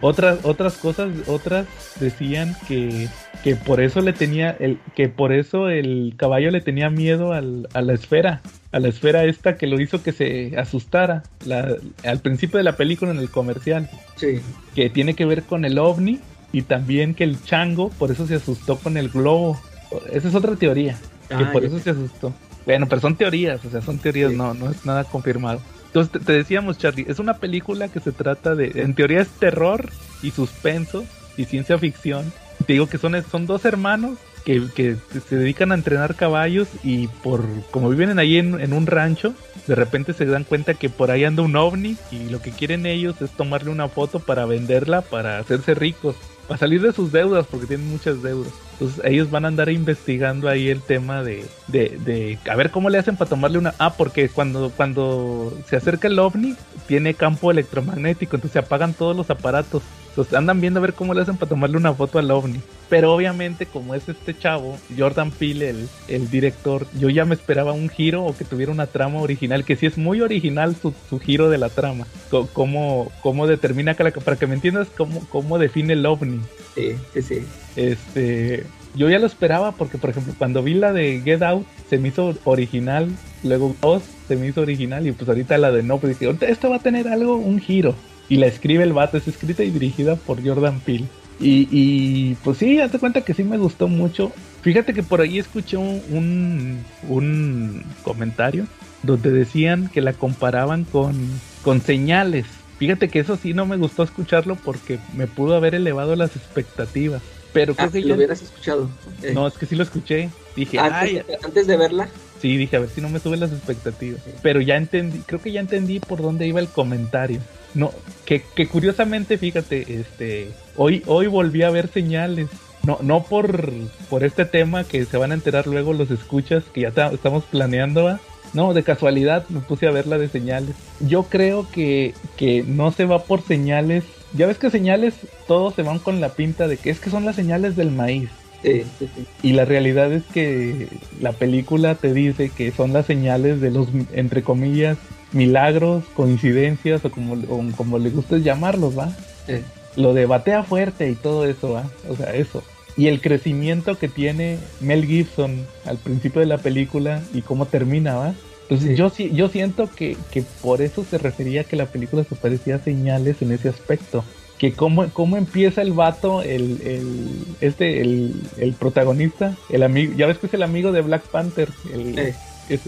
Otras, otras cosas, otras decían que, que por eso le tenía, el, que por eso el caballo le tenía miedo al, a la esfera, a la esfera esta que lo hizo que se asustara la, al principio de la película en el comercial. Sí. Que tiene que ver con el ovni y también que el chango por eso se asustó con el globo. Esa es otra teoría, que ah, por eso se asustó. Bueno, pero son teorías, o sea, son teorías, no, no es nada confirmado. Entonces te, decíamos, Charlie, es una película que se trata de, en teoría es terror y suspenso y ciencia ficción. Te digo que son, son dos hermanos que, que se dedican a entrenar caballos y por como viven ahí en, en, un rancho, de repente se dan cuenta que por ahí anda un ovni y lo que quieren ellos es tomarle una foto para venderla, para hacerse ricos, para salir de sus deudas, porque tienen muchas deudas. Entonces ellos van a andar investigando ahí el tema de, de, de a ver cómo le hacen para tomarle una... Ah, porque cuando, cuando se acerca el ovni tiene campo electromagnético, entonces se apagan todos los aparatos. Entonces andan viendo a ver cómo le hacen para tomarle una foto al ovni. Pero obviamente como es este chavo, Jordan Peele, el, el director, yo ya me esperaba un giro o que tuviera una trama original, que sí es muy original su, su giro de la trama. C cómo, cómo determina, que la, para que me entiendas, cómo, cómo define el ovni. Sí, sí. Este, yo ya lo esperaba porque, por ejemplo, cuando vi la de Get Out, se me hizo original. Luego dos se me hizo original. Y pues ahorita la de No, pues dije, esto va a tener algo, un giro. Y la escribe el vato, es escrita y dirigida por Jordan Peele. Y, y pues sí, hazte cuenta que sí me gustó mucho. Fíjate que por ahí escuché un, un comentario donde decían que la comparaban con, con señales. Fíjate que eso sí no me gustó escucharlo porque me pudo haber elevado las expectativas. Pero creo ah, que lo ya... hubieras escuchado. No, es que sí lo escuché. Dije, antes, ay. antes de verla. Sí, dije, a ver si no me suben las expectativas. Pero ya entendí, creo que ya entendí por dónde iba el comentario. No, que, que curiosamente, fíjate, este, hoy, hoy volví a ver señales. No, no por, por este tema que se van a enterar luego los escuchas que ya estamos planeando, ¿va? No, de casualidad me puse a ver la de señales. Yo creo que, que no se va por señales. Ya ves que señales todos se van con la pinta de que es que son las señales del maíz. Sí, sí, sí. Y la realidad es que la película te dice que son las señales de los, entre comillas, milagros, coincidencias o como, o como le guste llamarlos, ¿va? Sí. Lo de batea fuerte y todo eso, ¿va? O sea, eso. Y el crecimiento que tiene Mel Gibson al principio de la película y cómo termina, ¿va? Entonces sí. yo sí, yo siento que, que por eso se refería que la película se parecía a señales en ese aspecto que cómo, cómo empieza el vato, el, el este, el, el, protagonista, el amigo, ya ves que es el amigo de Black Panther, el, es-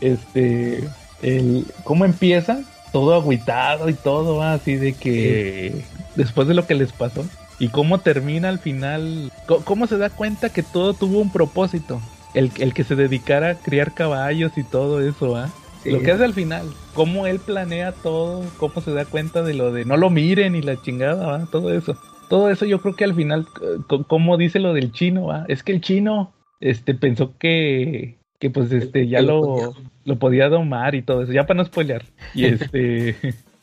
este, el, cómo empieza, todo agüitado y todo, ¿va? así de que después de lo que les pasó, y cómo termina al final, cómo se da cuenta que todo tuvo un propósito, el, el que se dedicara a criar caballos y todo eso, ¿ah? Sí. Lo que hace al final, cómo él planea todo, cómo se da cuenta de lo de no lo miren y la chingada, ¿va? todo eso. Todo eso yo creo que al final, co- como dice lo del chino, ¿va? es que el chino este, pensó que, que pues este, ya lo, podía. lo podía domar y todo eso, ya para no spoilear. Y (laughs) este...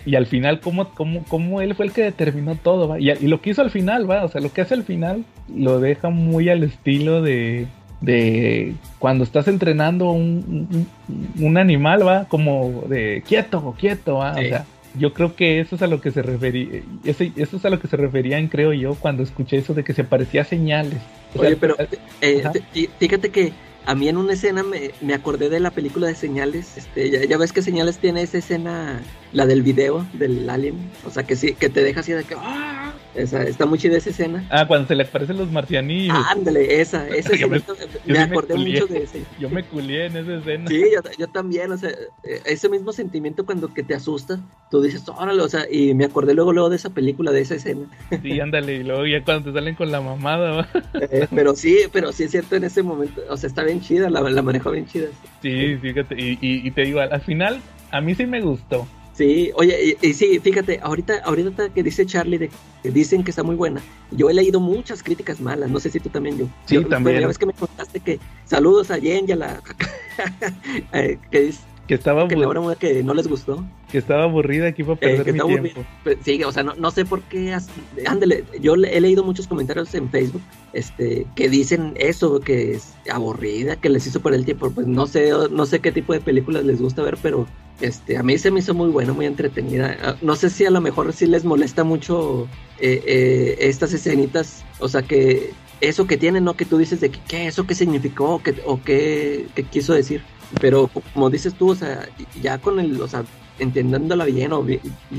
Y al final, ¿cómo, cómo, cómo él fue el que determinó todo? ¿va? Y, y lo que hizo al final, ¿va? O sea, lo que hace al final lo deja muy al estilo de, de cuando estás entrenando un, un, un animal, va, como de quieto, quieto, va, Sí. o sea, yo creo que eso es a lo que se refería, eso, eso es a lo que se referían, creo yo, cuando escuché eso de que se parecía a señales. O sea, Oye, pero eh, fíjate que a mí en una escena me, me acordé de la película de Señales. Este, ya, ya ves que Señales tiene esa escena, la del video del alien. O sea, que sí, que te deja así de que. ¡ah! Esa, está muy chida esa escena. Ah, cuando se le aparecen los marcianillos. Ah, ándale, esa, esa (laughs) me- sí acordé mucho de ese. Yo me culié en esa escena. Sí, yo, yo también, o sea, eh, ese mismo sentimiento cuando que te asusta, tú dices, órale, o sea, y me acordé luego, luego de esa película, de esa escena. Sí, ándale, y luego ya cuando te salen con la mamada. (laughs) Eh, pero sí, pero sí es cierto en ese momento, o sea, está bien chida, la, la manejó bien chida. Sí, fíjate, y, y, y te digo, al final, a mí sí me gustó. Sí, oye, y, y sí, fíjate, ahorita, ahorita que dice Charlie de que dicen que está muy buena, yo he leído muchas críticas malas, no sé si tú también, yo. Sí, Yo- también. Ya ves que me contaste que saludos a Jen y a la... (laughs) eh, que, es, Que estaba, que la que no les gustó. que estaba aburrida, que iba a Eh, perder que mi tiempo. aburrida. Pues, sí, o sea, no, no sé por qué. Ándale, yo le- he leído muchos comentarios en Facebook este, que dicen eso, que es aburrida, que les hizo por el tiempo. Pues no sé, no sé qué tipo de películas les gusta ver, pero este, a mí se me hizo muy buena, muy entretenida. Ah, No sé si a lo mejor sí les molesta mucho eh, eh, estas escenitas, o sea, que eso que tienen, ¿no? Que tú dices de que, qué, eso qué significó o qué, o qué, quiso decir. Pero como dices tú, o sea, ya con el, o sea, entendiéndola bien, o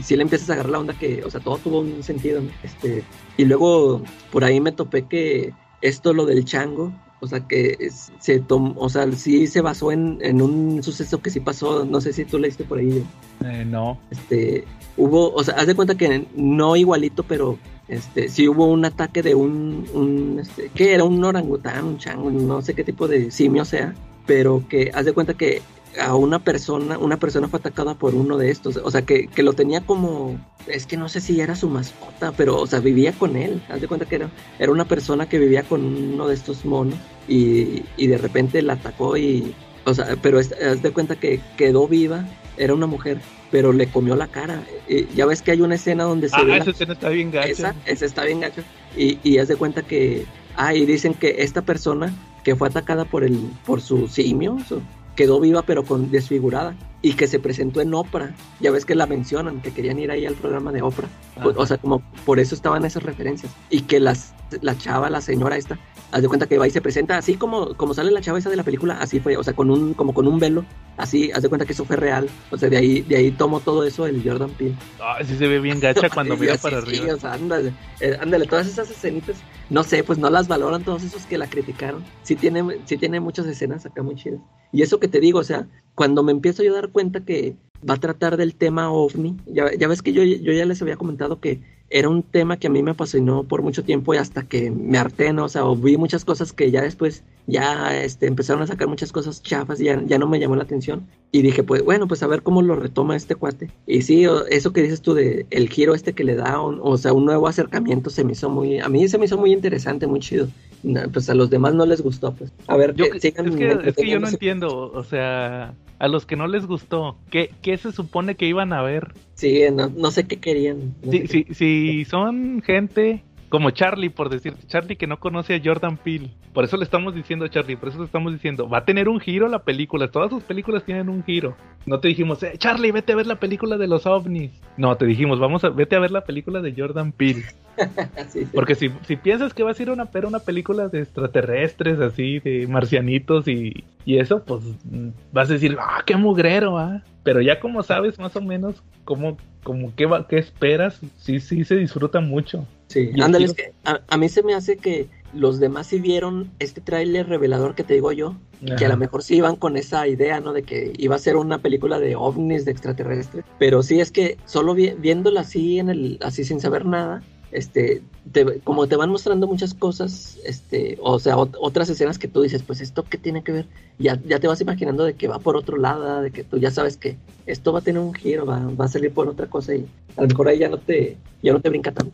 si le empiezas a agarrar la onda que, o sea, todo tuvo un sentido, este, y luego por ahí me topé que esto, lo del chango, o sea, que se tomó, o sea, sí se basó en, en un suceso que sí pasó, no sé si tú leíste por ahí, Eh, no. este, hubo, o sea, haz de cuenta que no igualito, pero este, sí hubo un ataque de un, un este, ¿qué era? Un orangután, un chango, no sé qué tipo de simio sea, pero que haz de cuenta que a una persona, una persona fue atacada por uno de estos, o sea, que, que lo tenía como, es que no sé si era su mascota, pero, o sea, vivía con él, haz de cuenta que era, era una persona que vivía con uno de estos monos y, y de repente la atacó y, o sea, pero haz de cuenta que quedó viva, era una mujer, pero le comió la cara. Y ya ves que hay una escena donde se ah, ve. esa escena está bien gacha. Esa, esa está bien gacha. Y, y haz de cuenta que. Ah, y dicen que esta persona que fue atacada por el por su simio su- quedó viva pero con desfigurada y que se presentó en Oprah. Ya ves que la mencionan, que querían ir ahí al programa de Oprah. O sea, como por eso estaban esas referencias. Y que las, la chava, la señora esta, haz de cuenta que va y se presenta así como, como sale la chava esa de la película, así fue, o sea, con un, como con un velo, así, haz de cuenta que eso fue real. O sea, de ahí, de ahí tomó todo eso el Jordan Peele. Ah, sí se ve bien gacha (laughs) cuando Sí, mira sí, para sí, arriba. o sea, ándale, eh, ándale, todas esas escenitas, no sé, pues no las valoran todos esos que la criticaron. Sí tiene, sí tiene muchas escenas acá muy chidas. Y eso que te digo, o sea, cuando me empiezo yo a dar cuenta que va a tratar del tema ovni, ya, ya ves que yo, yo ya les había comentado que era un tema que a mí me apasionó por mucho tiempo y hasta que me harté, ¿no? O sea, vi muchas cosas que ya después ya este, empezaron a sacar muchas cosas chafas y ya, ya no me llamó la atención. Y dije, pues bueno, pues a ver cómo lo retoma este cuate. Y sí, eso que dices tú de el giro este que le da, o, o sea, un nuevo acercamiento se me hizo muy, a mí se me hizo muy interesante, muy chido. No, pues a los demás no les gustó, pues. A ver, Yo- es, sigan que, es que yo no entiendo, o sea, a los que no les gustó, ¿qué, qué se supone que iban a ver? Sí, no, no sé qué querían. no sé Si, qué- si, si son gente como Charlie, por decir, Charlie que no conoce a Jordan Peele, por eso le estamos diciendo a Charlie, por eso le estamos diciendo, va a tener un giro la película, todas sus películas tienen un giro. No te dijimos, eh, Charlie, vete a ver la película de los ovnis. No, te dijimos, vamos a, vete a ver la película de Jordan Peele. (laughs) Sí, sí. Porque si, si piensas que vas a ir a una, ver una película de extraterrestres, así, de marcianitos y, y eso, pues mm, vas a decir, ah, qué mugrero, ah. Pero ya como sabes más o menos cómo, como qué, va, qué esperas, sí, sí se disfruta mucho. Sí, ándale, es que a, a mí se me hace que los demás sí vieron este tráiler revelador que te digo yo, que a lo mejor sí iban con esa idea, ¿no? De que iba a ser una película de ovnis, de extraterrestres, pero sí es que solo vi- viéndola así en el, así sin saber nada, este, te- como te van mostrando muchas cosas, este, o sea, ot- otras escenas que tú dices, pues esto qué tiene que ver, ya, ya te vas imaginando de que va por otro lado, de que tú ya sabes que esto va a tener un giro, va, va a salir por otra cosa y a lo mejor ahí ya no te, ya no te brinca tanto.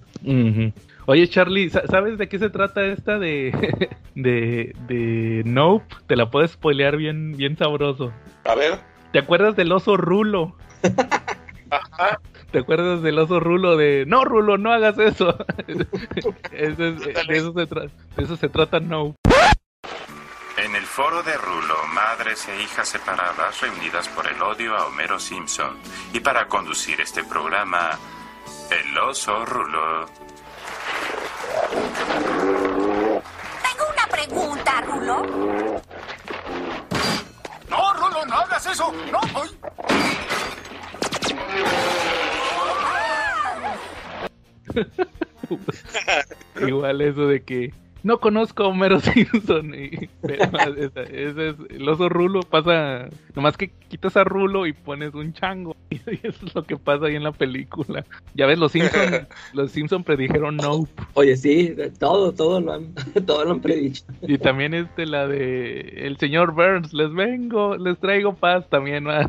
Oye, Charlie, sa- ¿sabes de qué se trata esta de, (laughs) de, de Nope? Te la puedes spoilear bien, bien sabroso. A ver. ¿Te acuerdas del oso Rulo? (laughs) Ajá. ¿Te acuerdas del oso Rulo de no Rulo, no hagas eso? (laughs) Eso es- de, eso se tra- de eso se trata No. En el foro de Rulo, madres e hijas separadas reunidas por el odio a Homero Simpson. Y para conducir este programa, el oso Rulo. Tengo una pregunta, Rulo. No, Rulo, no hagas eso. No, voy. (laughs) Igual eso de que no conozco a Homero (laughs) Simpson. Y, pero, esa- ese es, el oso Rulo pasa, nomás que quitas a Rulo y pones un chango. (laughs) Y eso es lo que pasa ahí en la película. Ya ves, los Simpson, los Simpson predijeron Nope. Oye, sí, todo, todo lo han, todo lo han predicho. Y también este la de el señor Burns, les vengo, les traigo paz también más.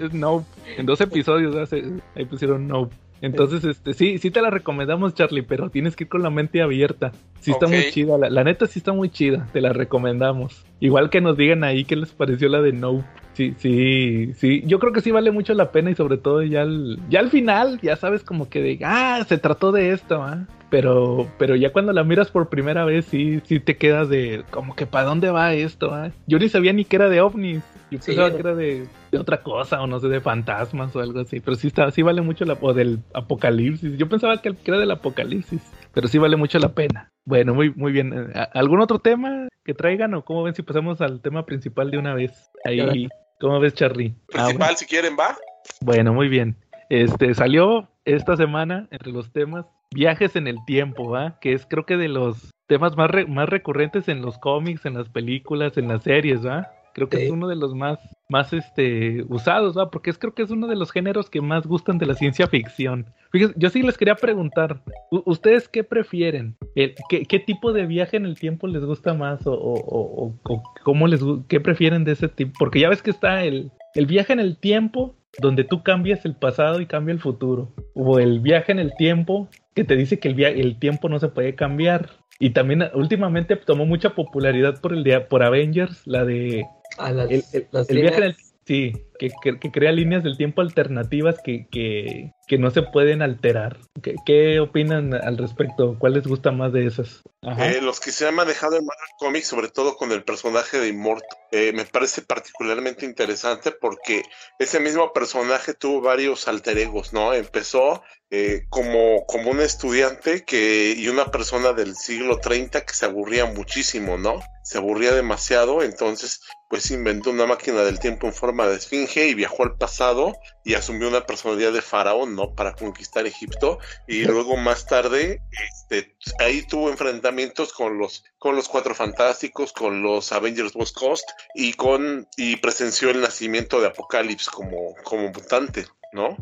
es Nope. En dos episodios hace, ahí pusieron Nope. Entonces, este, sí, sí te la recomendamos, Charlie, pero tienes que ir con la mente abierta. Sí está muy chida, la, la neta sí está muy chida, te la recomendamos. Igual que nos digan ahí qué les pareció la de Nope. Sí, sí, sí, yo creo que sí vale mucho la pena y sobre todo ya al, ya al final, ya sabes como que de, ah, se trató de esto, ¿ah? Pero, pero ya cuando la miras por primera vez, sí, sí te quedas de, como que para dónde va esto, ah? Yo ni sabía ni que era de ovnis. Yo Sí. pensaba que era de, de otra cosa, o no sé, de fantasmas o algo así. Pero sí está, sí vale mucho la, o del apocalipsis. Yo pensaba que era del apocalipsis, pero sí vale mucho la pena. Bueno, muy, muy bien. Eh, ¿a- ¿Algún otro tema que traigan o cómo ven si pasamos al tema principal de una vez? Ahí, ¿cómo ves, Charlie? Ah, Principal, bueno. si quieren, va. Bueno, muy bien. Este salió esta semana entre los temas viajes en el tiempo, ¿va? Que es creo que de los temas más, re- más recurrentes en los cómics, en las películas, en las series, ¿va? Creo que Sí. es uno de los más, más este, usados, ¿va? Porque es, creo que es uno de los géneros que más gustan de la ciencia ficción. Fíjense, yo sí les quería preguntar, ¿u- ¿ustedes qué prefieren? El- qué, qué tipo de viaje en el tiempo les gusta más? ¿O, o- o- cómo les, qué prefieren de ese tipo? Porque ya ves que está el, el viaje en el tiempo, donde tú cambias el pasado y cambia el futuro. O el viaje en el tiempo, que te dice que el, el tiempo no se puede cambiar. Y también últimamente tomó mucha popularidad por el día, por Avengers, la de A las, el, el- las el viaje en líneas- el sí, que, crea líneas del tiempo alternativas que, que, no se pueden alterar. ¿Qué, qué opinan al respecto? ¿Cuál les gusta más de esas? Eh, los que se han manejado en Marvel Comics, sobre todo con el personaje de Immortal, eh, me parece particularmente interesante porque ese mismo personaje tuvo varios alter egos, ¿no? Empezó eh, como, como un estudiante que, y una persona del siglo 30 que se aburría muchísimo, ¿no? Se aburría demasiado, entonces pues inventó una máquina del tiempo en forma de esfinge y viajó al pasado y asumió una personalidad de faraón, ¿no? Para conquistar Egipto. Y luego más tarde este, ahí tuvo enfrentamientos con los con los cuatro fantásticos con los Avengers West Coast y con y presenció el nacimiento de Apocalipsis como como mutante no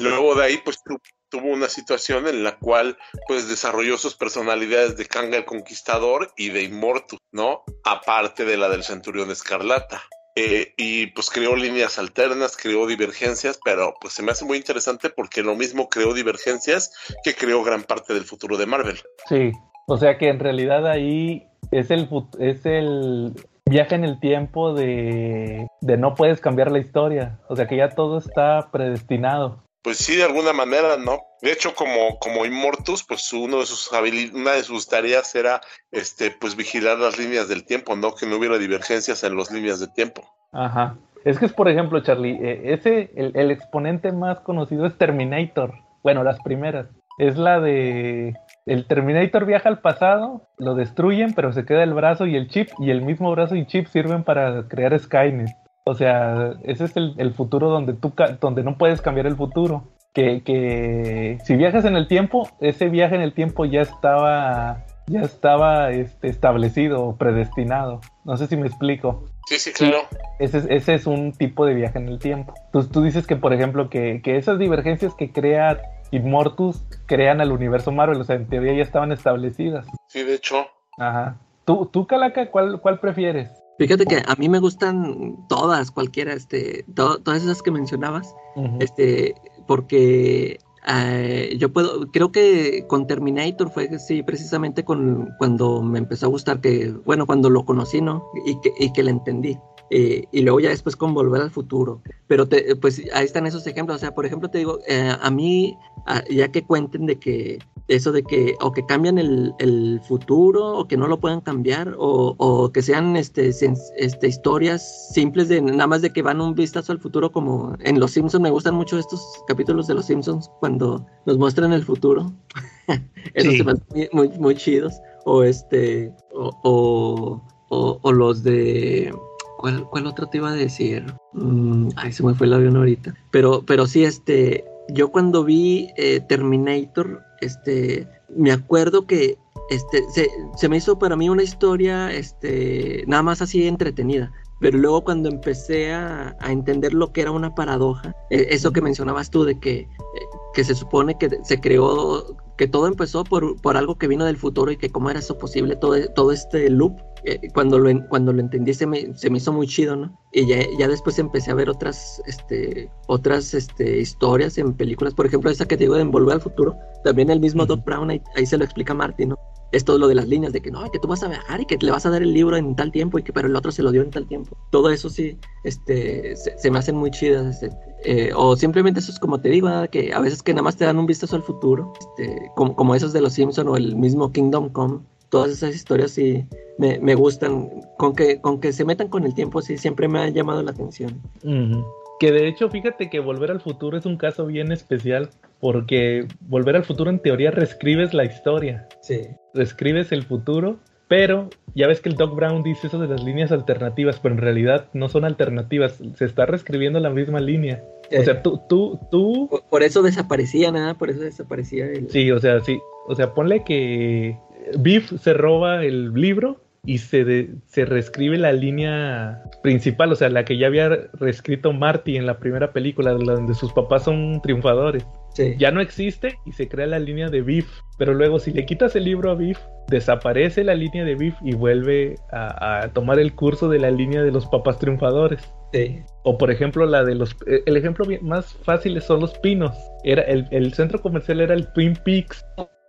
luego de ahí pues tu- tuvo una situación en la cual pues desarrolló sus personalidades de Kanga el Conquistador y de Immortus no aparte de la del Centurión Escarlata eh, y pues creó líneas alternas, creó divergencias, pero pues se me hace muy interesante porque lo mismo creó divergencias que creó gran parte del futuro de Marvel. Sí, o sea que en realidad ahí es el, es el viaje en el tiempo de, de no puedes cambiar la historia. O sea que ya todo está predestinado. Pues sí, de alguna manera, ¿no? De hecho, como, como Immortus, pues uno de sus una de sus tareas era este, pues vigilar las líneas del tiempo, ¿no? Que no hubiera divergencias en las líneas de tiempo. Ajá. Es que es, por ejemplo, Charlie, eh, ese, el, el exponente más conocido es Terminator. Bueno, las primeras. Es la de... El Terminator viaja al pasado, lo destruyen, pero se queda el brazo y el chip, y el mismo brazo y chip sirven para crear Skynet. O sea, ese es el, el futuro donde, tú, ca- donde no puedes cambiar el futuro. Que, que si viajas en el tiempo, ese viaje en el tiempo ya estaba, ya estaba este, establecido o predestinado. No sé si me explico. Sí, sí, claro. Ese es, ese es un tipo de viaje en el tiempo. Entonces tú dices que, por ejemplo, que, que esas divergencias que crea Immortus crean al universo Marvel, o sea, en teoría ya estaban establecidas. Sí, de hecho. Ajá. ¿Tú, tú Calaca, cuál, cuál prefieres? Fíjate que a mí me gustan todas, cualquiera, este, to- todas esas que mencionabas, este, porque eh, yo puedo, creo que con Terminator fue, sí, precisamente con cuando me empezó a gustar que, bueno, cuando lo conocí, ¿no? Y que, y que le entendí. Eh, y luego ya después con Volver al Futuro. Pero te, pues ahí están esos ejemplos. O sea, por ejemplo, te digo, eh, a mí, ya que cuenten de que eso de que o que cambian el, el futuro o que no lo puedan cambiar o, o que sean este, este, historias simples de nada más de que van un vistazo al futuro como en Los Simpsons. Me gustan mucho estos capítulos de Los Simpsons cuando nos muestran el futuro. (laughs) Esos Sí. se hacen muy, muy, muy chidos. O este, o- o los de... ¿Cuál, ¿Cuál otro te iba a decir? Mm, ay, se me fue el avión ahorita. Pero, pero sí, este, yo cuando vi eh, Terminator, este, me acuerdo que este, se, se me hizo para mí una historia, este, nada más así entretenida. Pero luego cuando empecé a, a entender lo que era una paradoja, eh, eso que mencionabas tú de que, eh, que se supone que se creó, que todo empezó por, por algo que vino del futuro y que cómo era eso posible, todo, todo este loop, eh, cuando, lo, cuando lo entendí se me, se me hizo muy chido, ¿no? Y ya, ya después empecé a ver otras, este, otras este, historias en películas, por ejemplo, esa que te digo de Envolver al Futuro, también el mismo Ujú. Doc Brown, ahí, ahí se lo explica Martin, ¿no? Es todo lo de las líneas, de que no, que tú vas a viajar y que le vas a dar el libro en tal tiempo y que pero el otro se lo dio en tal tiempo. Todo eso sí, este, se, se me hacen muy chidas. este, eh, o simplemente eso es como te digo, que a veces que nada más te dan un vistazo al futuro, este, como, como esos de los Simpson o el mismo Kingdom Come. Todas esas historias sí me, me gustan. Con que, con que se metan con el tiempo, sí, siempre me ha llamado la atención. Que de hecho, fíjate que Volver al Futuro es un caso bien especial, porque Volver al Futuro en teoría reescribes la historia, Sí. reescribes el futuro, pero ya ves que el Doc Brown dice eso de las líneas alternativas, pero en realidad no son alternativas, se está reescribiendo la misma línea. O sea, tú, tú, tú, por, por eso desaparecía, nada, por eso desaparecía el... sí, o sea, sí, o sea, ponle que Biff se roba el libro, y se, de- se reescribe la línea principal, o sea, la que ya había reescrito Marty en la primera película, la donde sus papás son triunfadores. Sí. Ya no existe y se crea la línea de Biff. Pero luego, si le quitas el libro a Biff, desaparece la línea de Biff y vuelve a, a tomar el curso de la línea de los papás triunfadores. Sí. O por ejemplo, la de los. eh, El ejemplo más fácil son los pinos. Era el, el centro comercial era el Twin Peaks.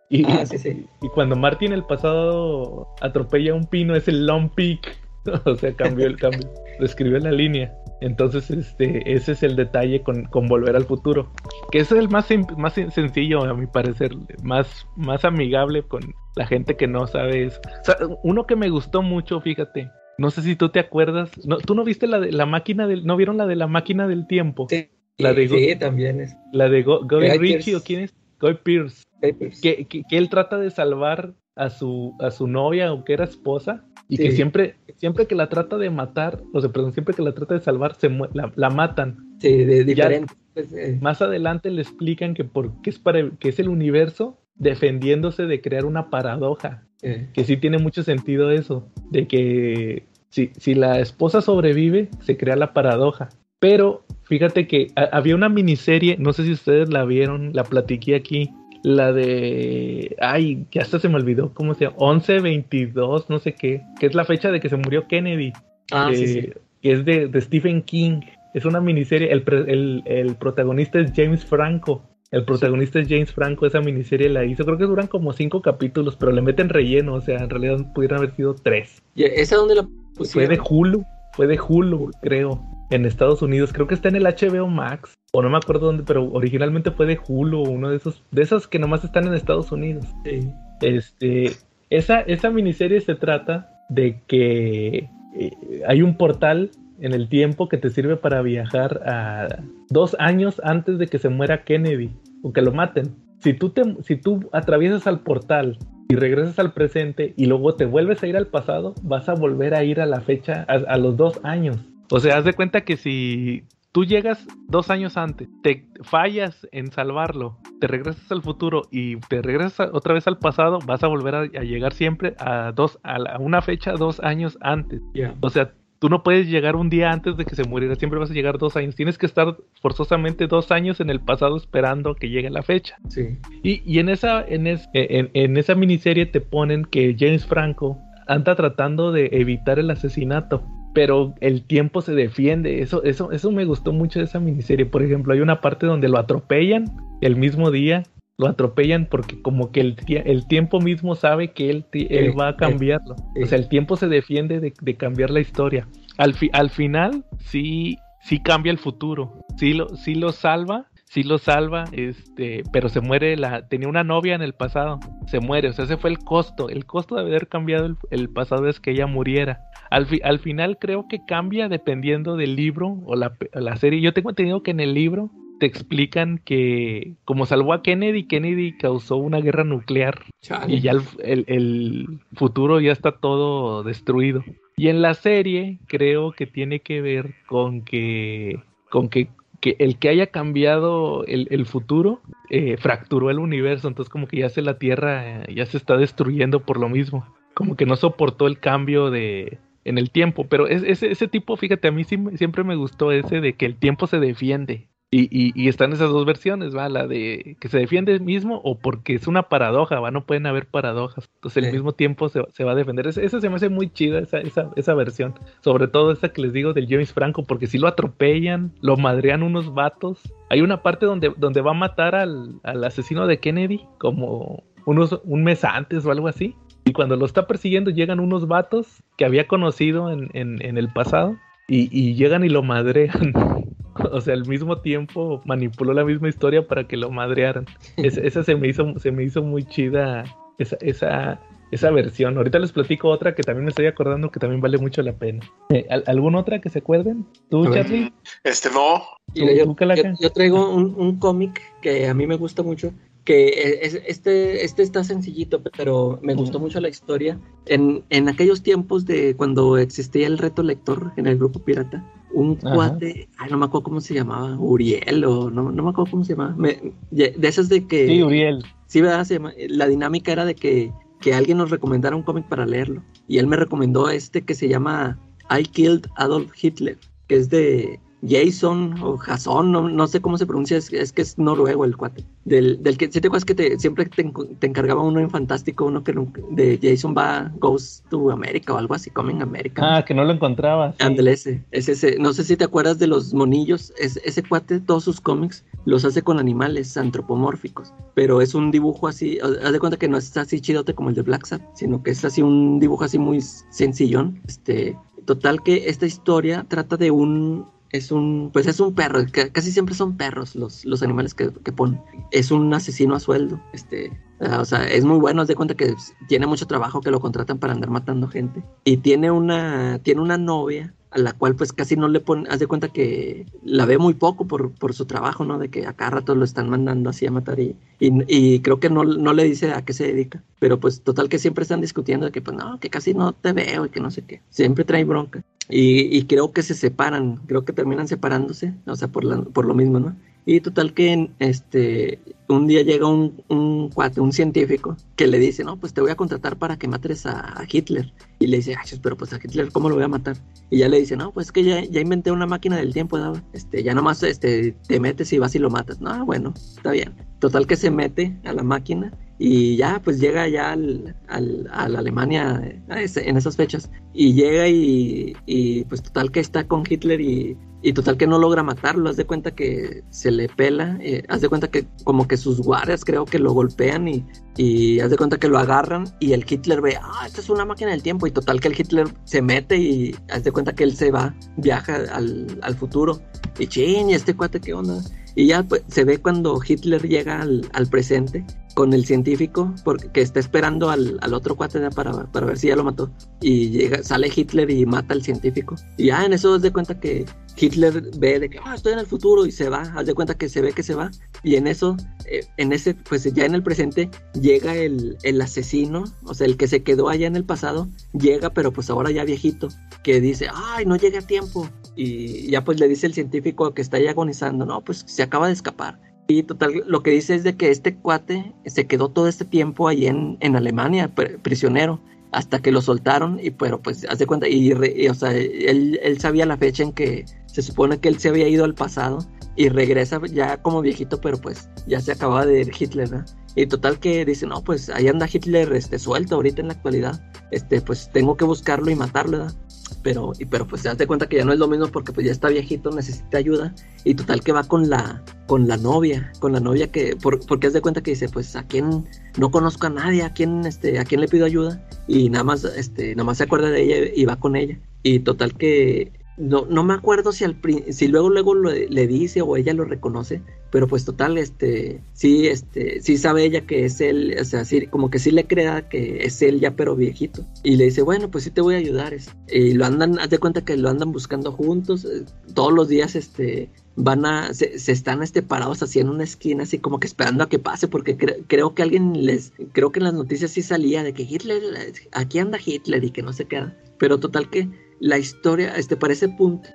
Y, Ah, sí, sí. y cuando Marty en el pasado atropella un pino, es el Long Peak. (laughs) o sea, cambió el cambio. Describió la línea. Entonces, este, ese es el detalle con, con Volver al Futuro. Que ese es el más, más sen- sencillo, a mi parecer. Más, más amigable con la gente que no sabe eso. O sea, uno que me gustó mucho, fíjate. No sé si tú te acuerdas. No, ¿Tú no viste la de la máquina del. ¿No vieron la de la máquina del tiempo? Sí. La de Go- también es. La de Go- Pearce. o quién es? Guy Pierce. Que, que, que él trata de salvar a su, a su novia o que era esposa. Y que siempre, siempre que la trata de matar, o sea, perdón, siempre que la trata de salvar, se la, la matan. Sí, de diferente. pues, eh, Más adelante le explican que, por, que, es para, que es el universo defendiéndose de crear una paradoja. eh, Que sí tiene mucho sentido eso. De que si, si la esposa sobrevive, se crea la paradoja. Pero fíjate que ha- había una miniserie, no sé si ustedes la vieron, la platiqué aquí. La de. Ay, ya hasta se me olvidó cómo se llama. 1122, no sé qué. Que es la fecha de que se murió Kennedy. Ah, sí, eh, sí. Que es de, de Stephen King. Es una miniserie. El, el- el protagonista es James Franco. El protagonista es James Franco. Esa miniserie la hizo. Creo que duran como cinco capítulos, pero le meten relleno. O sea, en realidad pudieran haber sido tres. ¿Y ¿Esa dónde la Fue pusieron? de Hulu. Fue de Hulu, creo. En Estados Unidos. Creo que está en el HBO Max. O no me acuerdo dónde, pero originalmente fue de Hulu. Uno de esos. De esos que nomás están en Estados Unidos. Sí. Este, esa, esa miniserie se trata de que eh, hay un portal en el tiempo que te sirve para viajar a dos años antes de que se muera Kennedy o que lo maten. Si tú, te, si tú atraviesas al portal y regresas al presente y luego te vuelves a ir al pasado, vas a volver a ir a la fecha, a, a los dos años. O sea, haz de cuenta que si tú llegas dos años antes, te fallas en salvarlo, te regresas al futuro y te regresas otra vez al pasado, vas a volver a, a llegar siempre a dos a, la- a una fecha dos años antes. Ya. O sea, tú no puedes llegar un día antes de que se muriera, siempre vas a llegar dos años. Tienes que estar forzosamente dos años en el pasado esperando que llegue la fecha. Sí. Y, y en esa en, es- en, en esa miniserie te ponen que James Franco anda tratando de evitar el asesinato, pero el tiempo se defiende. Eso eso eso me gustó mucho de esa miniserie. Por ejemplo, hay una parte donde lo atropellan el mismo día. Lo atropellan porque como que el, el tiempo mismo sabe que él, él Sí, va a sí, cambiarlo. O sea, el tiempo se defiende de, de cambiar la historia. Al, fi- al final, sí, sí cambia el futuro. Sí lo, sí lo salva, sí lo salva, este, pero se muere la, tenía una novia en el pasado, se muere, o sea, ese fue el costo, el costo de haber cambiado el, el pasado es que ella muriera. Al, fi- al final creo que cambia dependiendo del libro o la, la serie. Yo tengo entendido que en el libro te explican que como salvó a Kennedy, Kennedy causó una guerra nuclear Chale. y ya el, el- el futuro ya está todo destruido. Y en la serie creo que tiene que ver con que, con que, que el que haya cambiado el, futuro eh, fracturó el universo, entonces como que ya se la Tierra eh, ya se está destruyendo por lo mismo, como que no soportó el cambio de en el tiempo, pero es, ese, ese tipo, fíjate, a mí siempre me gustó ese de que el tiempo se defiende. Y, y, y están esas dos versiones, ¿va? La de que se defiende mismo o porque es una paradoja, ¿va? No pueden haber paradojas. Entonces el Sí. mismo tiempo se, se va a defender. Esa, esa se me hace muy chida, esa, esa, esa versión. Sobre todo esa que les digo del James Franco, porque si lo atropellan, lo madrean unos vatos. Hay una parte donde, donde va a matar al, al asesino de Kennedy, como unos, un mes antes o algo así. Y cuando lo está persiguiendo, llegan unos vatos que había conocido en, en, en el pasado. Y, y llegan y lo madrean. (laughs) (laughs) O sea, al mismo tiempo manipuló la misma historia para que lo madrearan. Es- esa se me hizo, se me hizo muy chida, esa, esa, esa versión. Ahorita les platico otra que también me estoy acordando que también vale mucho la pena. Eh, ¿al- ¿Alguna otra que se acuerden? ¿Tú. Charlie? Este no. Mira, ¿Tú- yo, tú, yo- yo traigo un, un cómic que a mí me gusta mucho, que es, este, este está sencillito, pero me gustó mucho la historia. En, en aquellos tiempos de cuando existía el reto lector en el grupo pirata, un Ajá. cuate, ay, no me acuerdo cómo se llamaba, Uriel o no, no me acuerdo cómo se llamaba, me- de esas de que... Sí, Uriel. Sí, ¿verdad? Se llama- la dinámica era de que que alguien nos recomendara un cómic para leerlo. Y él me recomendó este que se llama I Killed Adolf Hitler, que es de Jason o Jason, no, sé cómo se pronuncia, es, que es noruego el cuate. Del, del que, si te acuerdas que te, siempre te, encargaba uno en Fantástico, uno que de Jason va, goes to America o algo así, Coming America. Ah, que no lo encontraba. Ándale, ese, ese, no sé si te acuerdas de los monillos, es, ese cuate, todos sus cómics los hace con animales antropomórficos, pero es un dibujo así, haz de cuenta que no es así chidote como el de Black Sat, sino que es así un dibujo así muy sencillón, este, total que esta historia trata de un es un, pues es un perro, casi siempre son perros los, los animales que, que ponen. Es un asesino a sueldo, este, o sea, es muy bueno, haz de cuenta que tiene mucho trabajo que lo contratan para andar matando gente. Y tiene una, tiene una novia a la cual pues casi no le pone, haz de cuenta que la ve muy poco por, por su trabajo, ¿no? De que a cada rato lo están mandando así a matar y, y, creo que no, no, le dice a qué se dedica. Pero pues total que siempre están discutiendo de que pues no, que casi no te veo y que no sé qué. Siempre trae bronca. Y, y creo que se separan, creo que terminan separándose, o sea, por, por lo mismo, ¿no? Y total que este, un día llega un, un cuate, un científico, que le dice, no, pues te voy a contratar para que mates a, Hitler. Y le dice, ay, pero pues a Hitler, ¿cómo lo voy a matar? Y ya le dice, no, pues que ya, ya inventé una máquina del tiempo, este, ya nomás este, te metes y vas y lo matas. No, bueno, está bien. Total que se mete a la máquina y ya pues llega ya al, al, a la Alemania en esas fechas y llega y, y, pues total que está con Hitler y, y total que no logra matarlo, haz de cuenta que se le pela, eh, haz de cuenta que como que sus guardias creo que lo golpean y, y haz de cuenta que lo agarran y el Hitler ve, ah, esta es una máquina del tiempo y total que el Hitler se mete y haz de cuenta que él se va, viaja al, al futuro y ching, ¿y este cuate qué onda? Y ya pues, se ve cuando Hitler llega al, al presente con el científico porque está esperando al, al otro cuate para, para, ver si ya lo mató. Y llega, sale Hitler y mata al científico. Y ya en eso de cuenta que Hitler ve de que ah, estoy en el futuro y se va. Haz de cuenta que se ve que se va. Y en eso, eh, en ese, pues ya en el presente, llega el, el asesino, o sea, el que se quedó allá en el pasado, llega, pero pues ahora ya viejito, que dice, ay, no llegué a tiempo. Y ya pues le dice el científico que está ahí agonizando, no, pues se acaba de escapar. Y total, lo que dice es de que este cuate se quedó todo este tiempo ahí en, en Alemania, prisionero, hasta que lo soltaron, y pero pues hace cuenta, y, o sea, él, él, sabía la fecha en que se supone que él se había ido al pasado, y regresa ya como viejito, pero pues ya se acababa de ir Hitler. Y total que dice, no, pues ahí anda Hitler este, suelto ahorita en la actualidad, este, pues tengo que buscarlo y matarlo, ¿verdad? Pero, y, pero pues se das cuenta que ya no es lo mismo porque pues ya está viejito, necesita ayuda y total que va con la, con la novia, con la novia que, porque haz de cuenta que dice pues a quién, no conozco a nadie, a quién, este, a quién le pido ayuda y nada más, este, nada más se acuerda de ella y va con ella. Y total que no, no me acuerdo si al si luego luego le dice o ella lo reconoce, pero pues total, este, sí, este, sí sabe ella que es él, o sea, sí, como que sí le crea que es él ya pero viejito. Y le dice, bueno, pues sí te voy a ayudar. Y lo andan, haz de cuenta que lo andan buscando juntos, eh, todos los días, este, van a, se, están este, parados así en una esquina, así como que esperando a que pase, porque creo que alguien les, creo que en las noticias sí salía de que Hitler, aquí anda Hitler y que no se queda. Pero total que la historia, este, para ese punto,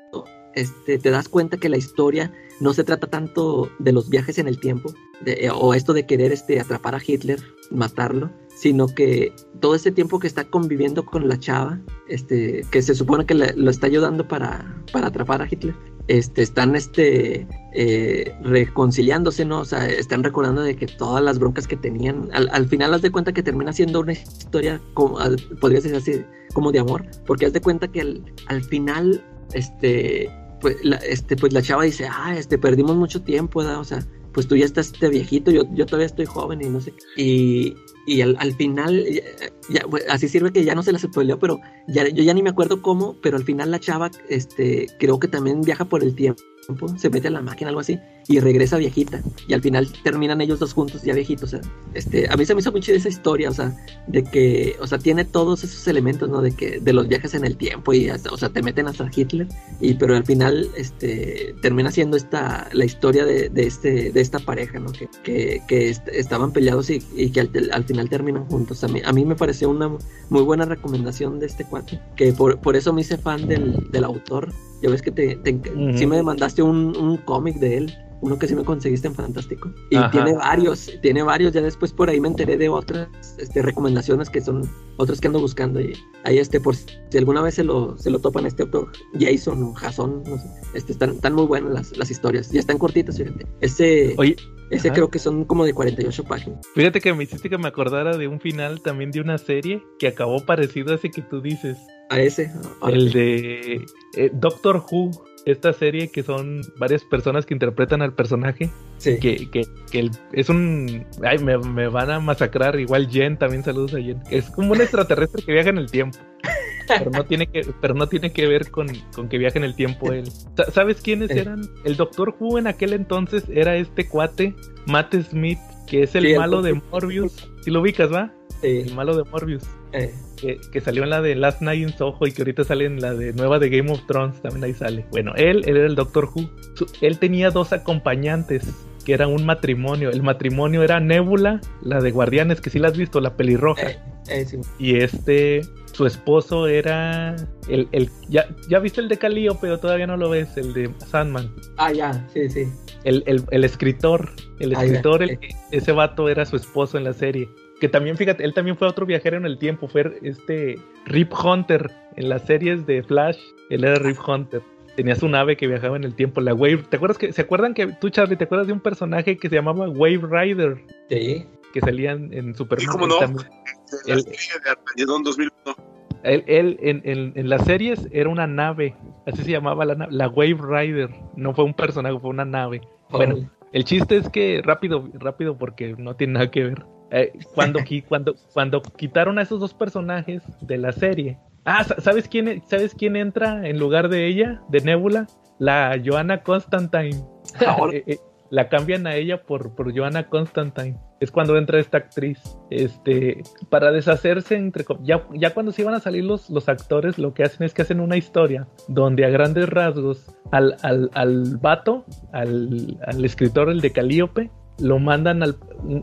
este, te das cuenta que la historia no se trata tanto de los viajes en el tiempo, eh, o esto de querer este, atrapar a Hitler, matarlo, sino que todo ese tiempo que está conviviendo con la chava, este, que se supone que lo está ayudando para, para atrapar a Hitler, este, están este, eh, reconciliándose, ¿no? O sea, están recordando de que todas las broncas que tenían, al, final haz de cuenta que termina siendo una historia, como, podría ser así, como de amor, porque haz de cuenta que al, al final, este, pues la, este, pues la chava dice, ah, este, perdimos mucho tiempo, ¿verdad? O sea, pues tú ya estás este viejito, yo, yo todavía estoy joven y no sé. Y, y al, al final, ya, pues, así sirve que ya no se las spoileó, pero ya, yo ya ni me acuerdo cómo, pero al final la chava, este, creo que también viaja por el tiempo se mete a la máquina, algo así, y regresa viejita. Y al final terminan ellos dos juntos, ya viejitos. O sea, este, a mí se me hizo muy chida esa historia, o sea, de que, o sea, tiene todos esos elementos, ¿no? De que, de los viajes en el tiempo, y o sea, te meten hasta Hitler, y pero al final, este, termina siendo esta, la historia de, de este, de esta pareja, ¿no? Que, que, que estaban peleados y, y que al, final terminan juntos. A mí, a mí me pareció una muy buena recomendación de este cuate, que por, por eso me hice fan del, del autor ya ves que te, sí me mandaste un, un cómic de él uno que sí me conseguiste en Fantástico. Y Ajá. tiene varios, tiene varios. Ya después por ahí me enteré de otras este, recomendaciones que son otros que ando buscando. Y ahí, este, por si alguna vez se lo, se lo topan este autor, Jason o Jason, no sé. Este, están, están muy buenas las, las historias. Ya están cortitas, fíjate. Ese, Oye, ese ajá. creo que son como de 48 páginas. fíjate que me hiciste que me acordara de un final también de una serie que acabó parecido a ese que tú dices. A ese. El de eh, Doctor Who. Esta serie que son varias personas que interpretan al personaje. Sí. Que, que, que el- es un. Ay, me, me van a masacrar. Igual Jen, también saludos a Jen. Es como un extraterrestre que viaja en el tiempo. Pero no tiene que, pero no tiene que ver con, con que viaje en el tiempo él. Sa- ¿Sabes quiénes eran? El Doctor Who en aquel entonces era este cuate, Matt Smith, que es el Sí, el malo de Morbius. Si lo ubicas, ¿va? Sí, El malo de Morbius. Eh, Que, que salió en la de Last Night in Soho y que ahorita sale en la de nueva de Game of Thrones, también ahí sale. Bueno, él, él era el Doctor Who. Su- él tenía dos acompañantes que eran un matrimonio. El matrimonio era Nebula, la de Guardianes, que sí la has visto, la pelirroja. eh, eh, sí. Y este, su esposo era el, el ya, ya viste el de Calío, pero todavía no lo ves, el de Sandman. Ah, ya, sí, sí. El, el, el escritor, el Ah, escritor, el que- ese vato era su esposo en la serie. Que también, fíjate, él también fue otro viajero en el tiempo, fue este Rip Hunter en las series de Flash, él era Rip Hunter. Tenía su nave que viajaba en el tiempo, la Wave. ¿Te acuerdas que, se acuerdan que tú, Charlie, te acuerdas de un personaje que se llamaba Wave Rider? Sí. Que salía en, en Superman. Sí, cómo no. también. (laughs) La El- serie de Armageddon 2001. Él, él en, en- en las series era una nave, así se llamaba la nave, la Wave Rider. No fue un personaje, fue una nave. Bueno, el chiste es que rápido, rápido porque no tiene nada que ver. Eh, cuando, (laughs) cuando, cuando quitaron a esos dos personajes de la serie. Ah, sa- ¿sabes quién, ¿sabes quién entra en lugar de ella, de Nebula? La Joanna Constantine. (laughs) Ahora- (laughs) Eh, eh, la cambian a ella por, por Joanna Constantine. Es cuando entra esta actriz. Este, para deshacerse, entre ya, ya cuando se iban a salir los, los actores, lo que hacen es que hacen una historia donde a grandes rasgos al, al, al vato, al, al escritor, el de Calíope, lo mandan al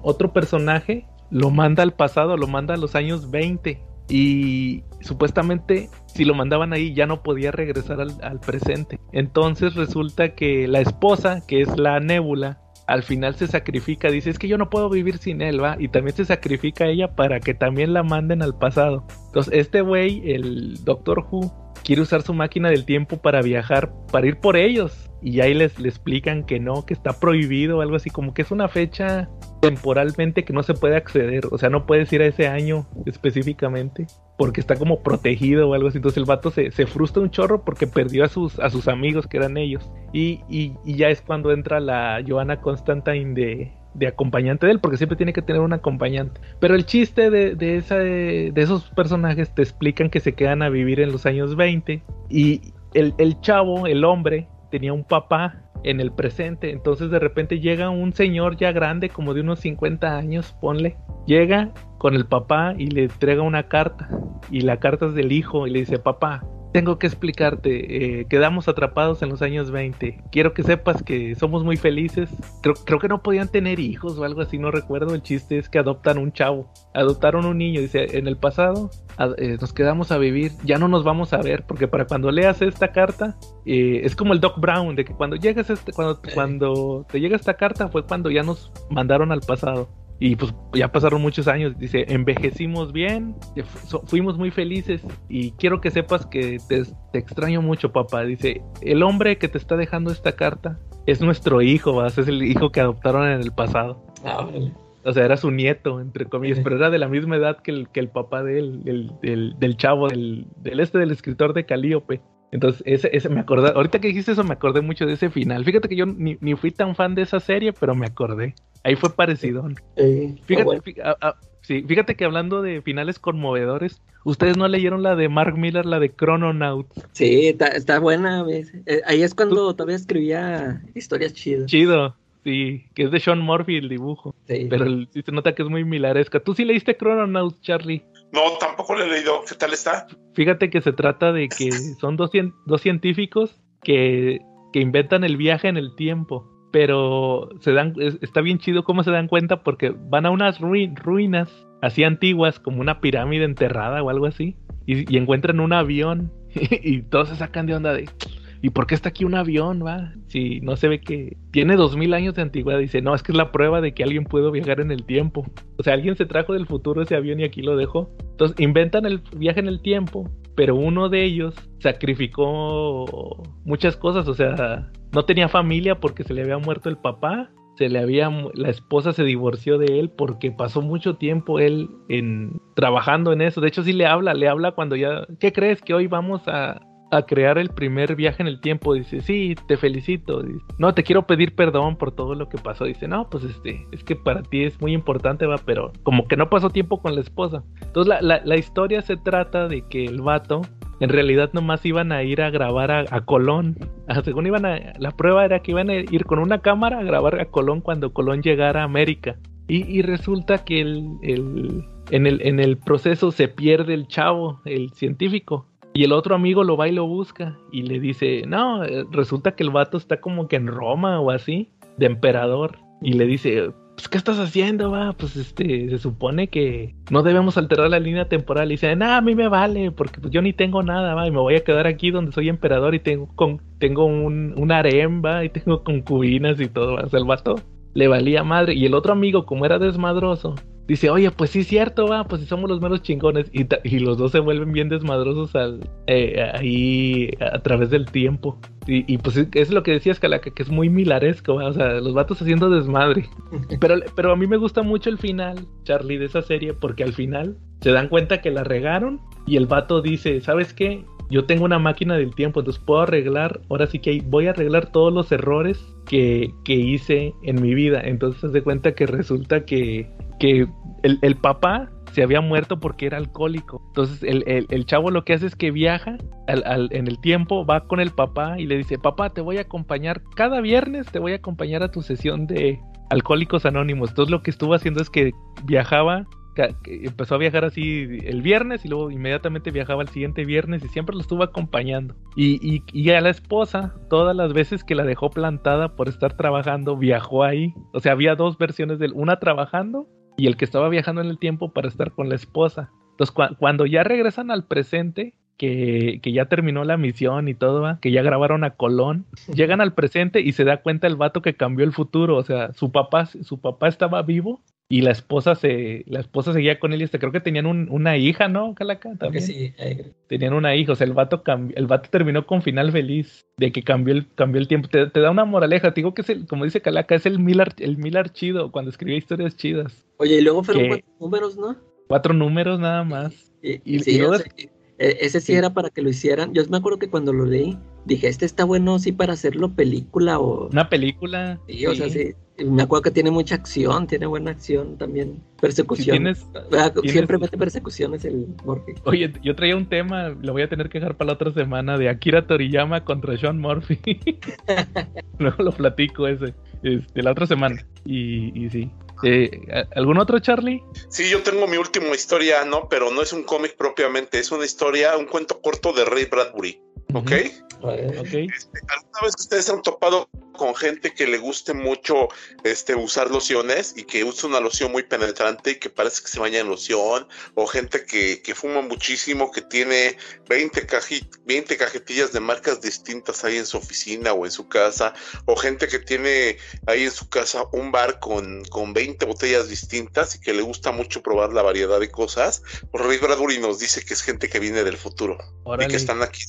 otro personaje, lo manda al pasado, lo manda a los años 20. Y supuestamente si lo mandaban ahí ya no podía regresar al, presente. Entonces resulta que la esposa, que es la nébula, al final se sacrifica, dice, es que yo no puedo vivir sin él, va, y también se sacrifica ella para que también la manden al pasado. Entonces, este güey, el Doctor Who, quiere usar su máquina del tiempo para viajar, para ir por ellos. Y ahí les, le explican que no, que está prohibido algo así, como que es una fecha temporalmente que no se puede acceder, o sea, no puedes ir a ese año específicamente porque está como protegido o algo así. Entonces el vato se, se frustra un chorro porque perdió a sus, a sus amigos que eran ellos. Y, y, ya es cuando entra la Joanna Constantine de, de acompañante de él, porque siempre tiene que tener un acompañante. Pero el chiste de, de, esa, de esos personajes te explican que se quedan a vivir en los años 20 y el, el chavo, el hombre, tenía un papá en el presente. Entonces de repente llega un señor ya grande, como de unos 50 años, ponle. Llega con el papá y le entrega una carta. Y la carta es del hijo y le dice, papá, tengo que explicarte, eh, quedamos atrapados en los años 20. Quiero que sepas que somos muy felices. Creo, creo que no podían tener hijos o algo así, no recuerdo. El chiste es que adoptan un chavo, adoptaron un niño. Dice, en el pasado a- eh, nos quedamos a vivir, ya no nos vamos a ver, porque para cuando leas esta carta, eh, es como el Doc Brown, de que cuando llegas este, cuando, cuando te llega esta carta fue cuando ya nos mandaron al pasado. Y pues ya pasaron muchos años, dice, envejecimos bien, fu- fuimos muy felices y quiero que sepas que te, te extraño mucho, papá. Dice, el hombre que te está dejando esta carta es nuestro hijo, ¿vas? es el hijo que adoptaron en el pasado. Ah. O sea, era su nieto, entre comillas, pero era de la misma edad que el, que el papá de él, del, del, del chavo, del, del este, del escritor de Calíope. Entonces, ese, ese me acordé, ahorita que dijiste eso me acordé mucho de ese final. Fíjate que yo ni, ni fui tan fan de esa serie, pero me acordé. Ahí fue parecido. Eh, Fíjate, ah, bueno. fí- ah, ah, sí, fíjate que hablando de finales conmovedores, ustedes no leyeron la de Mark Miller, la de Chrononauts. Sí, está, está buena. ¿ves? Eh, ahí es cuando todavía escribía historias chidas. Chido, sí, que es de Sean Murphy el dibujo, Sí. pero el- sí se nota que es muy milaresca. ¿Tú sí leíste Chrononauts, Charlie? No, tampoco lo he leído. ¿Qué tal está? Fíjate que se trata de que (laughs) son dos, cien- dos científicos que, que inventan el viaje en el tiempo. Pero se dan, es- está bien chido cómo se dan cuenta porque van a unas ruin- ruinas así antiguas, como una pirámide enterrada o algo así, y, y encuentran un avión (laughs) y todos se sacan de onda de, ¿y por qué está aquí un avión, va? Si no se ve que tiene dos mil años de antigüedad. Dice, no, es que es la prueba de que alguien pudo viajar en el tiempo. O sea, alguien se trajo del futuro ese avión y aquí lo dejó. Entonces, inventan el viaje en el tiempo, pero uno de ellos sacrificó muchas cosas, o sea, no tenía familia porque se le había muerto el papá se le había la esposa se divorció de él porque pasó mucho tiempo él en trabajando en eso. De hecho sí le habla, le habla cuando ya ¿qué crees que hoy vamos a, a crear el primer viaje en el tiempo? Dice, "Sí, te felicito." "No, te quiero pedir perdón por todo lo que pasó." Dice, "No, pues este, es que para ti es muy importante, va, pero como que no pasó tiempo con la esposa." Entonces la, la, la historia se trata de que el vato en realidad nomás iban a ir a grabar a, Colón. Ah, según iban a, la prueba era que iban a ir con una cámara a grabar a Colón cuando Colón llegara a América. Y, resulta que el, en, el, en el proceso se pierde el chavo, el científico. Y el otro amigo lo va y lo busca y le dice, no, eh, resulta que el vato está como que en Roma o así, de emperador. Y le dice, pues, ¿qué estás haciendo, va? Pues, este, se supone que no debemos alterar la línea temporal. Y dice, nada, a mí me vale, porque pues, yo ni tengo nada, va, y me voy a quedar aquí donde soy emperador y tengo, con, tengo un, un va, y tengo concubinas y todo, va. O sea, el vato le valía madre. Y el otro amigo, como era desmadroso, dice, oye, pues sí, cierto, va, pues si somos los menos chingones. Y, y los dos se vuelven bien desmadrosos al, eh, ahí a través del tiempo. Y, y, pues es lo que decías, Calaca, que es muy milaresco, ¿va? o sea, los vatos haciendo desmadre. (laughs) Pero, pero a mí me gusta mucho el final, Charlie, de esa serie, porque al final se dan cuenta que la regaron y el vato dice, ¿sabes qué? Yo tengo una máquina del tiempo, entonces puedo arreglar, ahora sí que voy a arreglar todos los errores que, que hice en mi vida. Entonces se cuenta que resulta que que el, el, papá se había muerto porque era alcohólico. Entonces el, el, chavo lo que hace es que viaja al, al, en el tiempo, va con el papá y le dice, papá, te voy a acompañar cada viernes, te voy a acompañar a tu sesión de Alcohólicos Anónimos. Entonces lo que estuvo haciendo es que viajaba empezó a viajar así el viernes y luego inmediatamente viajaba el siguiente viernes y siempre lo estuvo acompañando. Y, y, y, a la esposa, todas las veces que la dejó plantada por estar trabajando, viajó ahí. O sea, había dos versiones de una trabajando y el que estaba viajando en el tiempo para estar con la esposa. Entonces, cuando ya regresan al presente, que, que, ya terminó la misión y todo, que ya grabaron a Colón, (laughs) llegan al presente y se da cuenta el vato que cambió el futuro, o sea, su papá, su papá estaba vivo y la esposa se, la esposa seguía con él y hasta creo que tenían una hija, ¿no, Calaca? También. Sí. Tenían una hija, o sea, el vato el vato terminó con final feliz de que cambió el, cambió el tiempo. Te, da una moraleja, te digo que es el, como dice Calaca, es el Miller, el Miller chido, cuando escribía historias chidas. Oye, y luego fueron cuatro números, ¿no? Cuatro números nada más. Y, y, e, ese sí, era para que lo hicieran. Yo me acuerdo que cuando lo leí, dije, este está bueno sí para hacerlo película o... Una película. Sí, o sea, sí. Me acuerdo que tiene mucha acción, tiene buena acción también. Persecución. Ah, siempre mete persecuciones el Murphy. Oye, yo traía un tema, lo voy a tener que dejar para la otra semana, de Akira Toriyama contra Sean Murphy. (laughs) Luego lo platico ese, este, la otra semana. Y, y sí, eh, ¿Algún otro, Charlie? Sí, yo tengo mi última historia, ¿no? Pero no es un cómic propiamente, es una historia, un cuento corto de Ray Bradbury. ¿Ok? okay. Este, ¿Alguna vez ustedes han topado con gente que le guste mucho este, usar lociones y que usa una loción muy penetrante y que parece que se baña en loción? O gente que, que fuma muchísimo, que tiene 20, 20 cajetillas de marcas distintas ahí en su oficina o en su casa. O gente que tiene ahí en su casa un bar con, con 20 botellas distintas y que le gusta mucho probar la variedad de cosas. Pues Ray Bradbury nos dice que es gente que viene del futuro y que están aquí.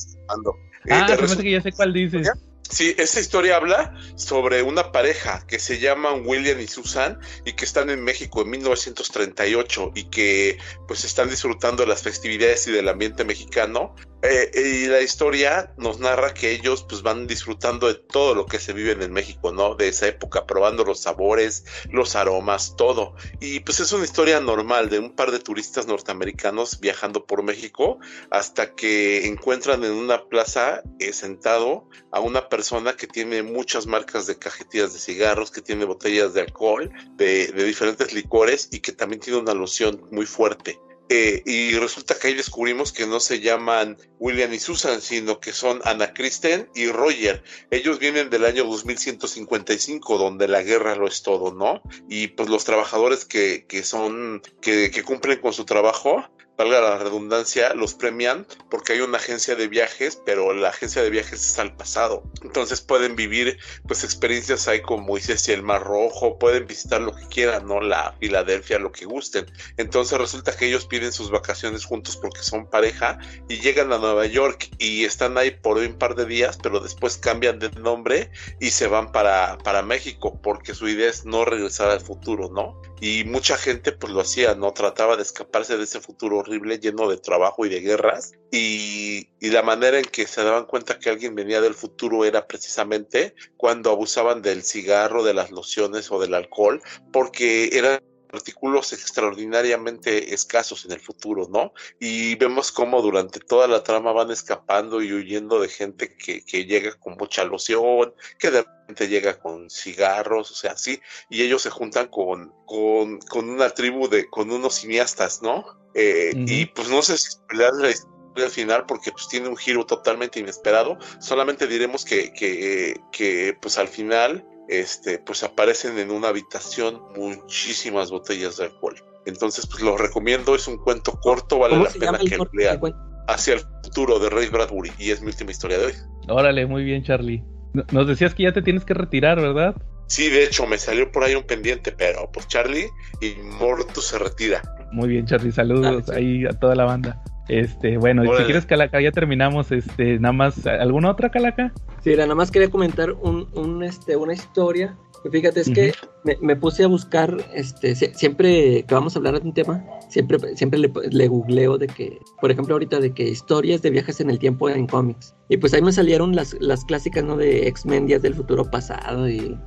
Ah, eh, que ya sé cuál dices. Sí, esta historia habla sobre una pareja que se llaman William y Susan y que están en México en 1938 y que pues están disfrutando de las festividades y del ambiente mexicano eh, y la historia nos narra que ellos pues van disfrutando de todo lo que se vive en México, ¿no? De esa época, probando los sabores, los aromas, todo. Y pues es una historia normal de un par de turistas norteamericanos viajando por México hasta que encuentran en una plaza eh, sentado a una persona que tiene muchas marcas de cajetillas de cigarros, que tiene botellas de alcohol, de, de diferentes licores y que también tiene una loción muy fuerte. Eh, y resulta que ahí descubrimos que no se llaman William y Susan, sino que son Ana Kristen y Roger. Ellos vienen del año 2155, donde la guerra lo es todo, ¿no? Y pues los trabajadores que, que son, que, que cumplen con su trabajo, valga la redundancia, los premian porque hay una agencia de viajes, pero la agencia de viajes está al pasado. Entonces pueden vivir pues experiencias ahí como dices y el Mar Rojo, pueden visitar lo que quieran, ¿no? La Filadelfia, lo que gusten. Entonces resulta que ellos piden sus vacaciones juntos porque son pareja y llegan a Nueva York y están ahí por un par de días, pero después cambian de nombre y se van para, para México porque su idea es no regresar al futuro, ¿no? Y mucha gente pues lo hacía, ¿no? Trataba de escaparse de ese futuro horrible lleno de trabajo y de guerras. Y, y la manera en que se daban cuenta que alguien venía del futuro era precisamente cuando abusaban del cigarro, de las lociones o del alcohol, porque eran artículos extraordinariamente escasos en el futuro, ¿no? Y vemos cómo durante toda la trama van escapando y huyendo de gente que, que llega con mucha loción, que de repente llega con cigarros, o sea, sí, y ellos se juntan con, con, con una tribu de, con unos cineastas, ¿no? Eh. Y pues no sé si spoilear la historia al final porque pues tiene un giro totalmente inesperado, solamente diremos que, que, que pues al final este, pues aparecen en una habitación muchísimas botellas de alcohol. Entonces, pues lo recomiendo, es un cuento corto, vale ¿Cómo la pena que lean. Hacia el futuro de Ray Bradbury, y es mi última historia de hoy. Órale, muy bien, Charlie. No- Nos decías que ya te tienes que retirar, ¿verdad? Sí, de hecho, me salió por ahí un pendiente, pero pues Charlie y Mortu se retira. Muy bien, Charlie. Saludos Ah, sí. ahí a toda la banda. Este, bueno, si quieres, Calaca, ya terminamos. Este, nada más, ¿alguna otra Calaca? Sí, nada más quería comentar un, un, este, una historia. Fíjate, es que me, me puse a buscar, este, sie- siempre que vamos a hablar de un tema, siempre, siempre le, le googleo de que, por ejemplo, ahorita de que historias de viajes en el tiempo en cómics. Y pues ahí me salieron las, las clásicas, ¿no? De X-Men, Días del Futuro Pasado y,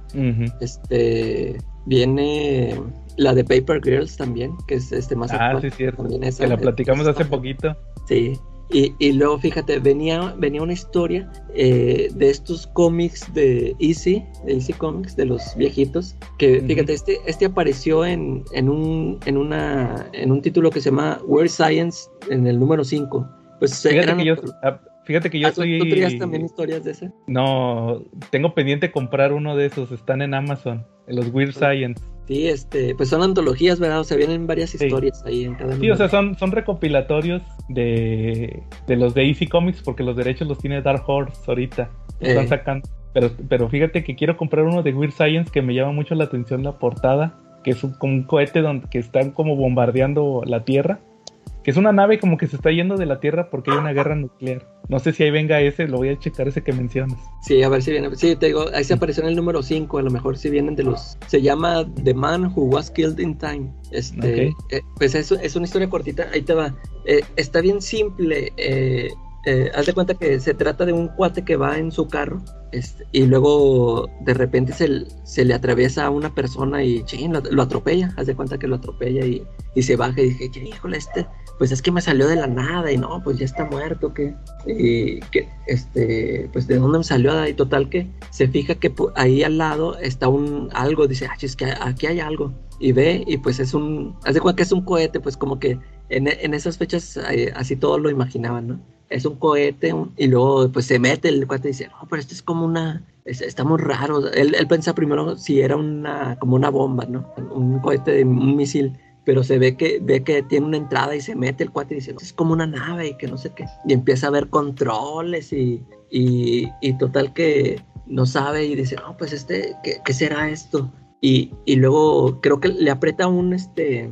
este, viene la de Paper Girls también, que es este más Ah, actual. sí, cierto. También esa, Que la eh, platicamos hace poquito. Sí. Y, y luego, fíjate, venía, venía una historia eh, de estos cómics de Easy, de Easy Comics, de los viejitos, que fíjate, este, este apareció en, en, un, en, una, en un título que se llama Weird Science, en el número 5. Pues Fíjate eran- que yo, ah, fíjate que yo Ah, ¿tú, estoy. tú traías también historias de ese? No, tengo pendiente comprar uno de esos. Están en Amazon, en los Weird Science. Sí, este, pues son antologías, ¿verdad? O sea, vienen varias Sí. historias ahí en cada Sí, número. o sea, son, son recopilatorios de, de los de Easy Comics porque los derechos los tiene Dark Horse ahorita. Están Eh. sacando. Pero, pero fíjate que quiero comprar uno de Weird Science que me llama mucho la atención la portada, que es un, como un cohete donde que están como bombardeando la Tierra. Que es una nave como que se está yendo de la Tierra porque hay una guerra nuclear. No sé si ahí venga ese, lo voy a checar ese que mencionas. Sí, a ver si viene. Sí, te digo, ahí se apareció en el número 5. A lo mejor si vienen de los. Se llama The Man Who Was Killed in Time. Este, eh, pues es, es una historia cortita. Ahí te va. Eh, está bien simple. Eh, eh, haz de cuenta que se trata de un cuate que va en su carro. este, y luego de repente se, le atraviesa a una persona y chin, lo, atropella. Haz de cuenta que lo atropella y, y se baja y dije, "Chin, híjole, este. Pues es que me salió de la nada y no, pues ya está muerto, que y que este pues de dónde me salió y total que se fija que ahí al lado está un algo dice ah es que aquí hay algo y ve y pues es un haz de cuenta que es un cohete pues como que en, en esas fechas eh, así todos lo imaginaban no es un cohete un- y luego pues se mete el cuate y dice no pero esto es como una es- está muy raro él, él pensaba primero si era una como una bomba no un cohete de un misil pero se ve que ve que tiene una entrada y se mete el cuate y dice, "No, es como una nave y que no sé qué. Y empieza a ver controles y, y, y total que no sabe y dice, no, pues este, ¿qué, qué será esto? Y, y luego creo que le aprieta un, este,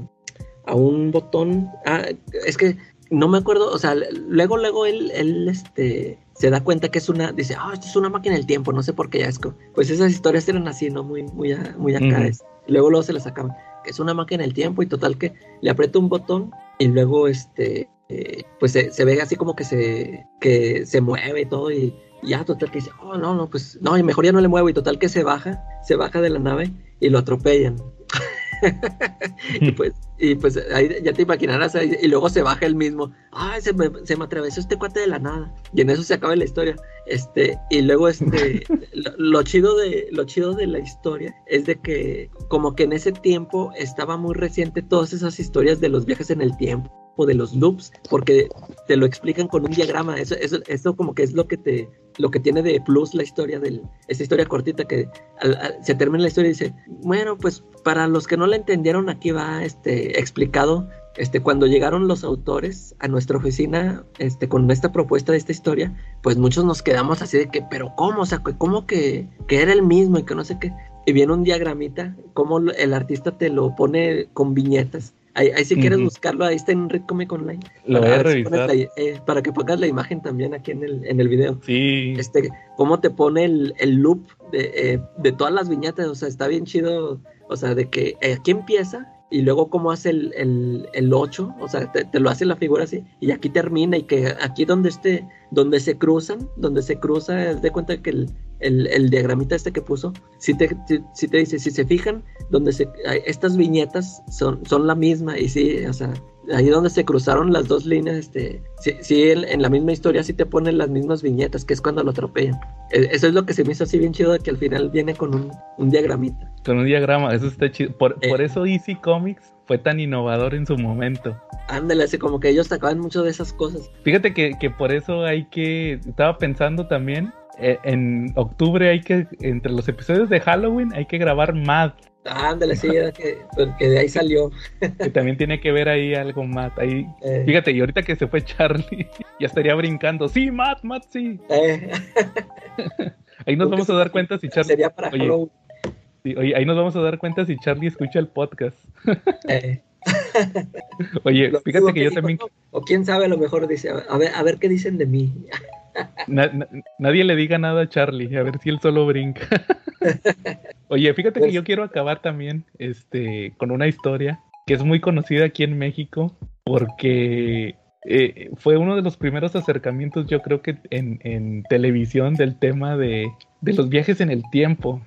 a un botón. Ah, es que no me acuerdo, o sea, luego, luego él, él, este, se da cuenta que es una, dice, ah, esto es una máquina del tiempo, no sé por qué ya es co-". Pues esas historias eran así, ¿no? Muy, muy, a- muy acá. Ujú. es- Luego, luego se las acaban que es una máquina del tiempo y total que le aprieta un botón y luego este eh, pues se, se ve así como que se que se mueve y todo y, y ya total que dice oh no no pues no y mejor ya no le muevo y total que se baja se baja de la nave y lo atropellan (laughs) y pues y pues ahí ya te imaginarás ahí, y luego se baja el mismo ay se me, se me atravesó este cuate de la nada y en eso se acaba la historia. Este y luego este (laughs) lo, lo chido de lo chido de la historia es de que como que en ese tiempo estaba muy reciente todas esas historias de los viajes en el tiempo de los loops porque te lo explican con un diagrama eso eso, eso como que es lo que te lo que tiene de plus la historia del esta historia cortita que al- al- se termina la historia y dice bueno pues para los que no la entendieron aquí va este explicado este, cuando llegaron los autores a nuestra oficina este, con esta propuesta de esta historia, pues muchos nos quedamos así de que, pero ¿cómo? O sea, ¿cómo que, que era el mismo y que no sé qué? Y viene un diagramita, cómo el artista te lo pone con viñetas. Ahí, ahí si quieres buscarlo, ahí está en Red Comic Online. Lo voy para, a si revisar. la- eh, para que pongas la imagen también aquí en el, en el video. Sí, Este, cómo te pone el, el loop de, eh, de todas las viñetas, o sea, está bien chido, o sea, de que eh, aquí empieza y luego cómo hace el, el, el 8, o sea, te, te lo hace la figura así, y aquí termina, y que aquí donde este, donde se cruzan, donde se cruza, de cuenta que el, el, el diagramita este que puso, si te, si, te dice, si se fijan, donde se, estas viñetas son, son la misma, y sí, o sea, ahí donde se cruzaron las dos líneas, este, sí, sí, en, en la misma historia sí te ponen las mismas viñetas, que es cuando lo atropellan. E- Eso es lo que se me hizo así bien chido, de que al final viene con un, un diagramita. con un diagrama, eso está chido. Por, Eh. por eso Easy Comics fue tan innovador en su momento. Ándale, así como que ellos sacaban mucho de esas cosas. Fíjate que, que por eso hay que, estaba pensando también, eh, en octubre hay que, entre los episodios de Halloween, hay que grabar Mad, Ándale, sí, era que, que de ahí salió. que también tiene que ver ahí algo Mad. Ahí, Eh, fíjate, y ahorita que se fue Charlie, (laughs) ya estaría brincando, sí, Mad, Mad, sí. eh, (laughs) Ahí nos Creo vamos a dar cuenta si Charlie, sería para Oye. Halloween. sí, oye, ahí nos vamos a dar cuenta si Charlie escucha el podcast. Eh, (laughs) Oye, lo fíjate que yo también, ¿no? O quién sabe, a lo mejor dice, a ver, a ver qué dicen de mí. (laughs) Na- na- nadie le diga nada a Charlie, a ver si él solo brinca. (laughs) Oye, fíjate que Pues- yo quiero acabar también este, con una historia que es muy conocida aquí en México porque eh, fue uno de los primeros acercamientos, yo creo que en, en televisión del tema de, de los viajes en el tiempo,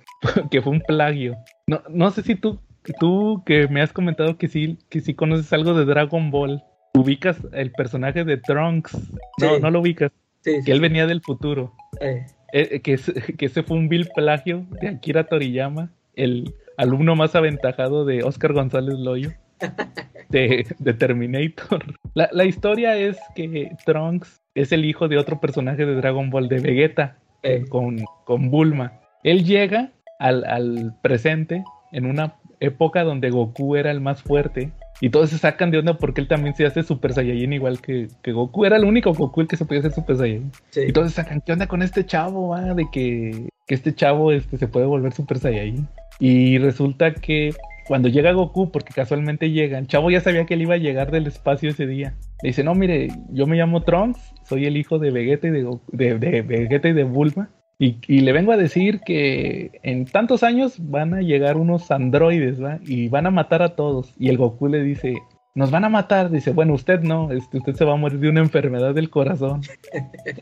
que fue un plagio. No, no sé si tú, tú que me has comentado que sí, que sí conoces algo de Dragon Ball, ubicas el personaje de Trunks. No, Sí. no lo ubicas Sí, sí, que él venía del futuro. eh, Eh, que, ese, (laughs) que ese fue un vil plagio de Akira Toriyama, el alumno más aventajado de Oscar González Loyo, (laughs) de, de Terminator. La, la historia es que Trunks es el hijo de otro personaje de Dragon Ball, de Vegeta, eh, con, con Bulma. Él llega al, al presente en una época donde Goku era el más fuerte. Y todos se sacan de onda porque él también se hace Super Saiyajin igual que, que Goku. Era el único Goku el que se podía hacer Super Saiyajin. sí. Y todos se sacan, ¿qué onda con este chavo? ah? De que, que este chavo este, se puede volver Super Saiyajin. Y resulta que cuando llega Goku, porque casualmente llega, el chavo ya sabía que él iba a llegar del espacio ese día. Le dice, no, mire, yo me llamo Trunks, soy el hijo de Vegeta y de, Goku- de, de Vegeta y de Bulma. Y, y le vengo a decir que en tantos años van a llegar unos androides, ¿va? Y van a matar a todos. Y el Goku le dice, nos van a matar. Dice, bueno, usted no, este, usted se va a morir de una enfermedad del corazón.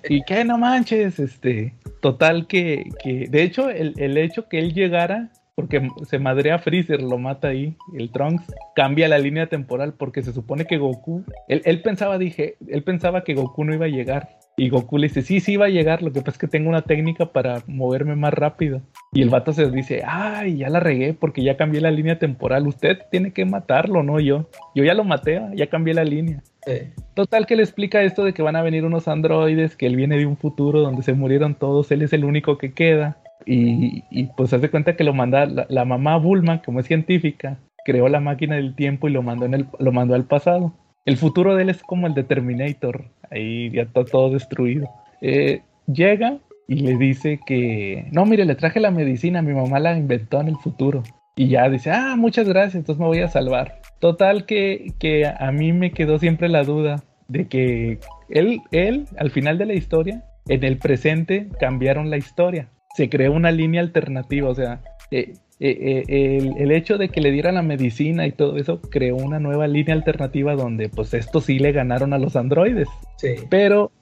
y que no manches, este, total que, que de hecho, el, el hecho que él llegara, porque se madrea Freezer, lo mata ahí, el Trunks, cambia la línea temporal porque se supone que Goku, él pensaba, dije, él pensaba que Goku no iba a llegar. Y Goku le dice, sí, sí va a llegar, lo que pasa es que tengo una técnica para moverme más rápido. Y el vato se dice, ay, ya la regué porque ya cambié la línea temporal. Usted tiene que matarlo, no yo. Yo ya lo maté, ya cambié la línea. eh, Total que le explica esto de que van a venir unos androides, que él viene de un futuro donde se murieron todos, él es el único que queda. Y, y pues hace cuenta que lo manda la, la mamá Bulma, como es científica, creó la máquina del tiempo y lo mandó, en el, lo mandó al pasado. El futuro de él es como el de Terminator, ahí ya está todo destruido. Eh, llega y le dice que, no, mire, le traje la medicina, mi mamá la inventó en el futuro. Y ya dice, ah, muchas gracias, entonces me voy a salvar. Total que, que a mí me quedó siempre la duda de que él, él, al final de la historia, en el presente cambiaron la historia. Se creó una línea alternativa, o sea, eh, eh, eh, el, el hecho de que le dieran la medicina y todo eso creó una nueva línea alternativa donde pues estos sí le ganaron a los androides. sí. Pero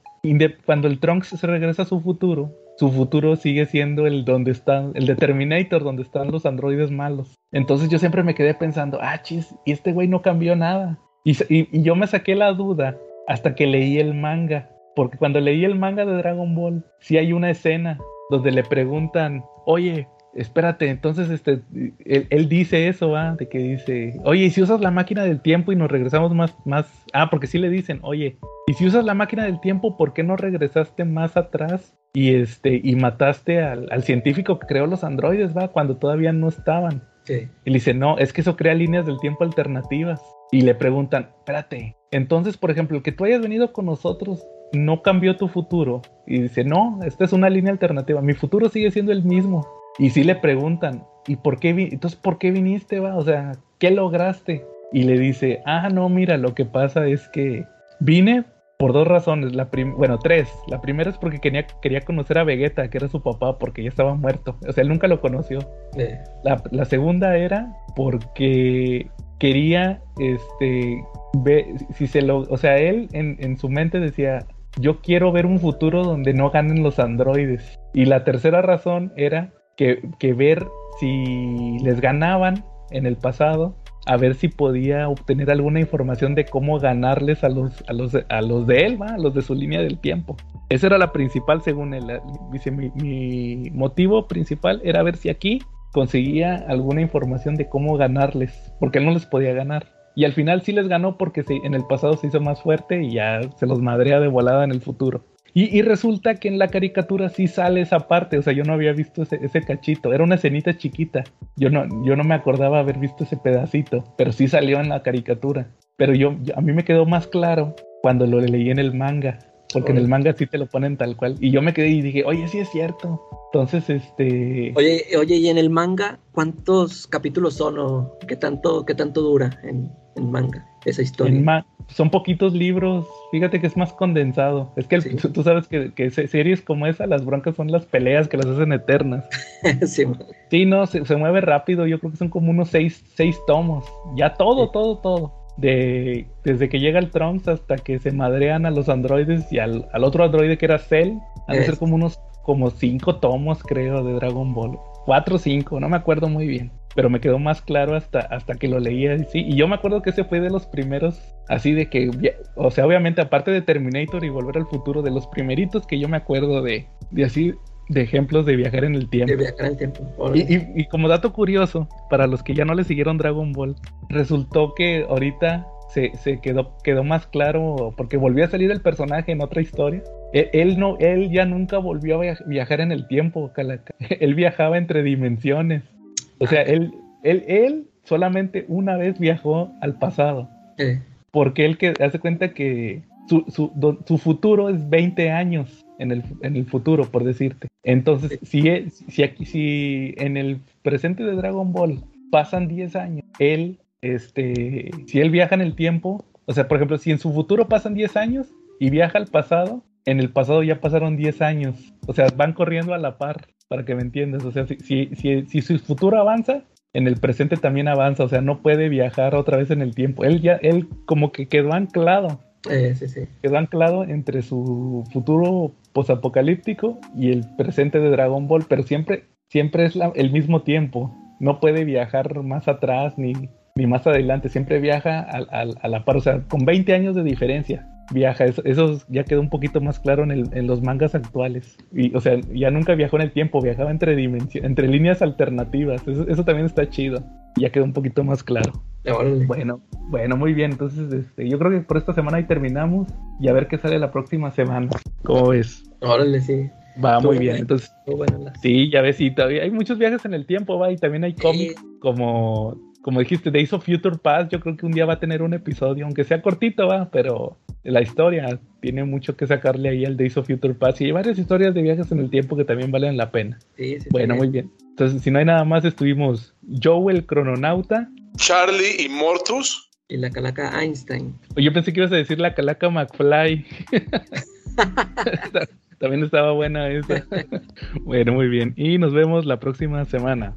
cuando el Trunks se regresa a su futuro, su futuro sigue siendo el donde están, el de Terminator, donde están los androides malos. Entonces yo siempre me quedé pensando, ah, chis, y este güey no cambió nada. Y- y yo me saqué la duda hasta que leí el manga. Porque cuando leí el manga de Dragon Ball, sí hay una escena donde le preguntan, oye, espérate, entonces este, él, él dice eso, ¿va? De que dice, oye, ¿y si usas la máquina del tiempo y nos regresamos más, más, ah, porque sí le dicen, oye, y si usas la máquina del tiempo, ¿por qué no regresaste más atrás y este, y mataste al, al científico que creó los androides, va, cuando todavía no estaban? Sí. Y le dice, no, es que eso crea líneas del tiempo alternativas. Y le preguntan, espérate, entonces, por ejemplo, el que tú hayas venido con nosotros no cambió tu futuro. Y dice, no, esta es una línea alternativa, mi futuro sigue siendo el mismo. Y sí le preguntan, ¿y por qué, vi entonces, por qué viniste, va? O sea, ¿qué lograste? Y le dice, ah, no, mira, lo que pasa es que vine por dos razones. La bueno, tres. La primera es porque quería, quería conocer a Vegeta, que era su papá, porque ya estaba muerto. O sea, él nunca lo conoció. La, la, segunda era porque quería, este, ver si se lo, o sea, él en, en su mente decía, yo quiero ver un futuro donde no ganen los androides. Y la tercera razón era que, ver si les ganaban en el pasado, a ver si podía obtener alguna información de cómo ganarles a los, a los, a los de él, a los de su línea del tiempo. Esa era la principal, según él. Dice, mi, mi motivo principal era ver si aquí conseguía alguna información de cómo ganarles, porque él no les podía ganar. Y al final sí les ganó porque en el pasado se hizo más fuerte y ya se los madrea de volada en el futuro. Y, resulta que en la caricatura sí sale esa parte, o sea, yo no había visto ese, cachito, era una escenita chiquita, yo no, yo no me acordaba haber visto ese pedacito, pero sí salió en la caricatura. Pero yo, a mí me quedó más claro cuando lo leí en el manga, porque en el manga sí te lo ponen tal cual. Y yo me quedé y dije, oye, sí es cierto. Entonces, este... Oye, oye, ¿y en el manga cuántos capítulos son o qué tanto, qué tanto dura en, en manga esa historia? son poquitos libros, fíjate que es más condensado. Es que (laughs) tú, sabes que, que, series como esa, las broncas son las peleas que las hacen eternas. (laughs) sí, sí, no, se, mueve rápido, yo creo que son como unos seis, seis tomos. Ya todo, todo, todo. De, desde que llega el Trunks hasta que se madrean a los androides y al, otro androide que era Cell, han de ser como unos como cinco tomos, creo, de Dragon Ball. Cuatro o cinco, no me acuerdo muy bien pero me quedó más claro hasta, hasta que lo leía sí. Y yo me acuerdo que ese fue de los primeros, así de que, o sea, obviamente aparte de Terminator y Volver al Futuro, de los primeritos que yo me acuerdo de, de así, de ejemplos de viajar en el tiempo. De viajar en el tiempo. Y, y, como dato curioso, para los que ya no le siguieron Dragon Ball, resultó que ahorita se, se, quedó, quedó más claro porque volvió a salir el personaje en otra historia. Él, él, no, él ya nunca volvió a viajar en el tiempo, Calaca. (laughs) Él viajaba entre dimensiones. O sea, él, él, él solamente una vez viajó al pasado. Porque él que hace cuenta que su, su, su, futuro es 20 años en el, en el futuro, por decirte. Entonces, si, si, aquí, si en el presente de Dragon Ball pasan 10 años, él, este, si él viaja en el tiempo, o sea, por ejemplo, si en su futuro pasan 10 años y viaja al pasado, en el pasado ya pasaron 10 años. O sea, van corriendo a la par para que me entiendas. O sea, si, si, si, su futuro avanza, en el presente también avanza. O sea, no puede viajar otra vez en el tiempo. Él ya, él como que quedó anclado. Eh. Quedó anclado entre su futuro posapocalíptico y el presente de Dragon Ball, pero siempre, siempre es el mismo tiempo. No puede viajar más atrás ni, ni más adelante. Siempre viaja a la par, o sea, con 20 años de diferencia viaja. Eso, ya quedó un poquito más claro en, los mangas actuales. Y, o sea, ya nunca viajó en el tiempo, viajaba entre entre líneas alternativas. Eso, también está chido. Ya quedó un poquito más claro. Bueno, bueno, muy bien. Entonces, este, yo creo que por esta semana ahí terminamos y a ver qué sale la próxima semana. ¿Cómo ves? Órale, sí. Va muy bien, entonces. sí, ya ves, sí, todavía hay muchos viajes en el tiempo, va, y también hay cómics como como dijiste, Days of Future Past, yo creo que un día va a tener un episodio, aunque sea cortito, va, pero la historia tiene mucho que sacarle ahí al Days of Future Past y hay varias historias de viajes en el tiempo que también valen la pena. bueno, muy bien. Entonces, si no hay nada más, estuvimos Joe el crononauta, Charlie y Mortus. Y la calaca Einstein. Yo pensé que ibas a decir la calaca McFly. (laughs) También estaba buena esa. (laughs) bueno, muy bien. Y nos vemos la próxima semana.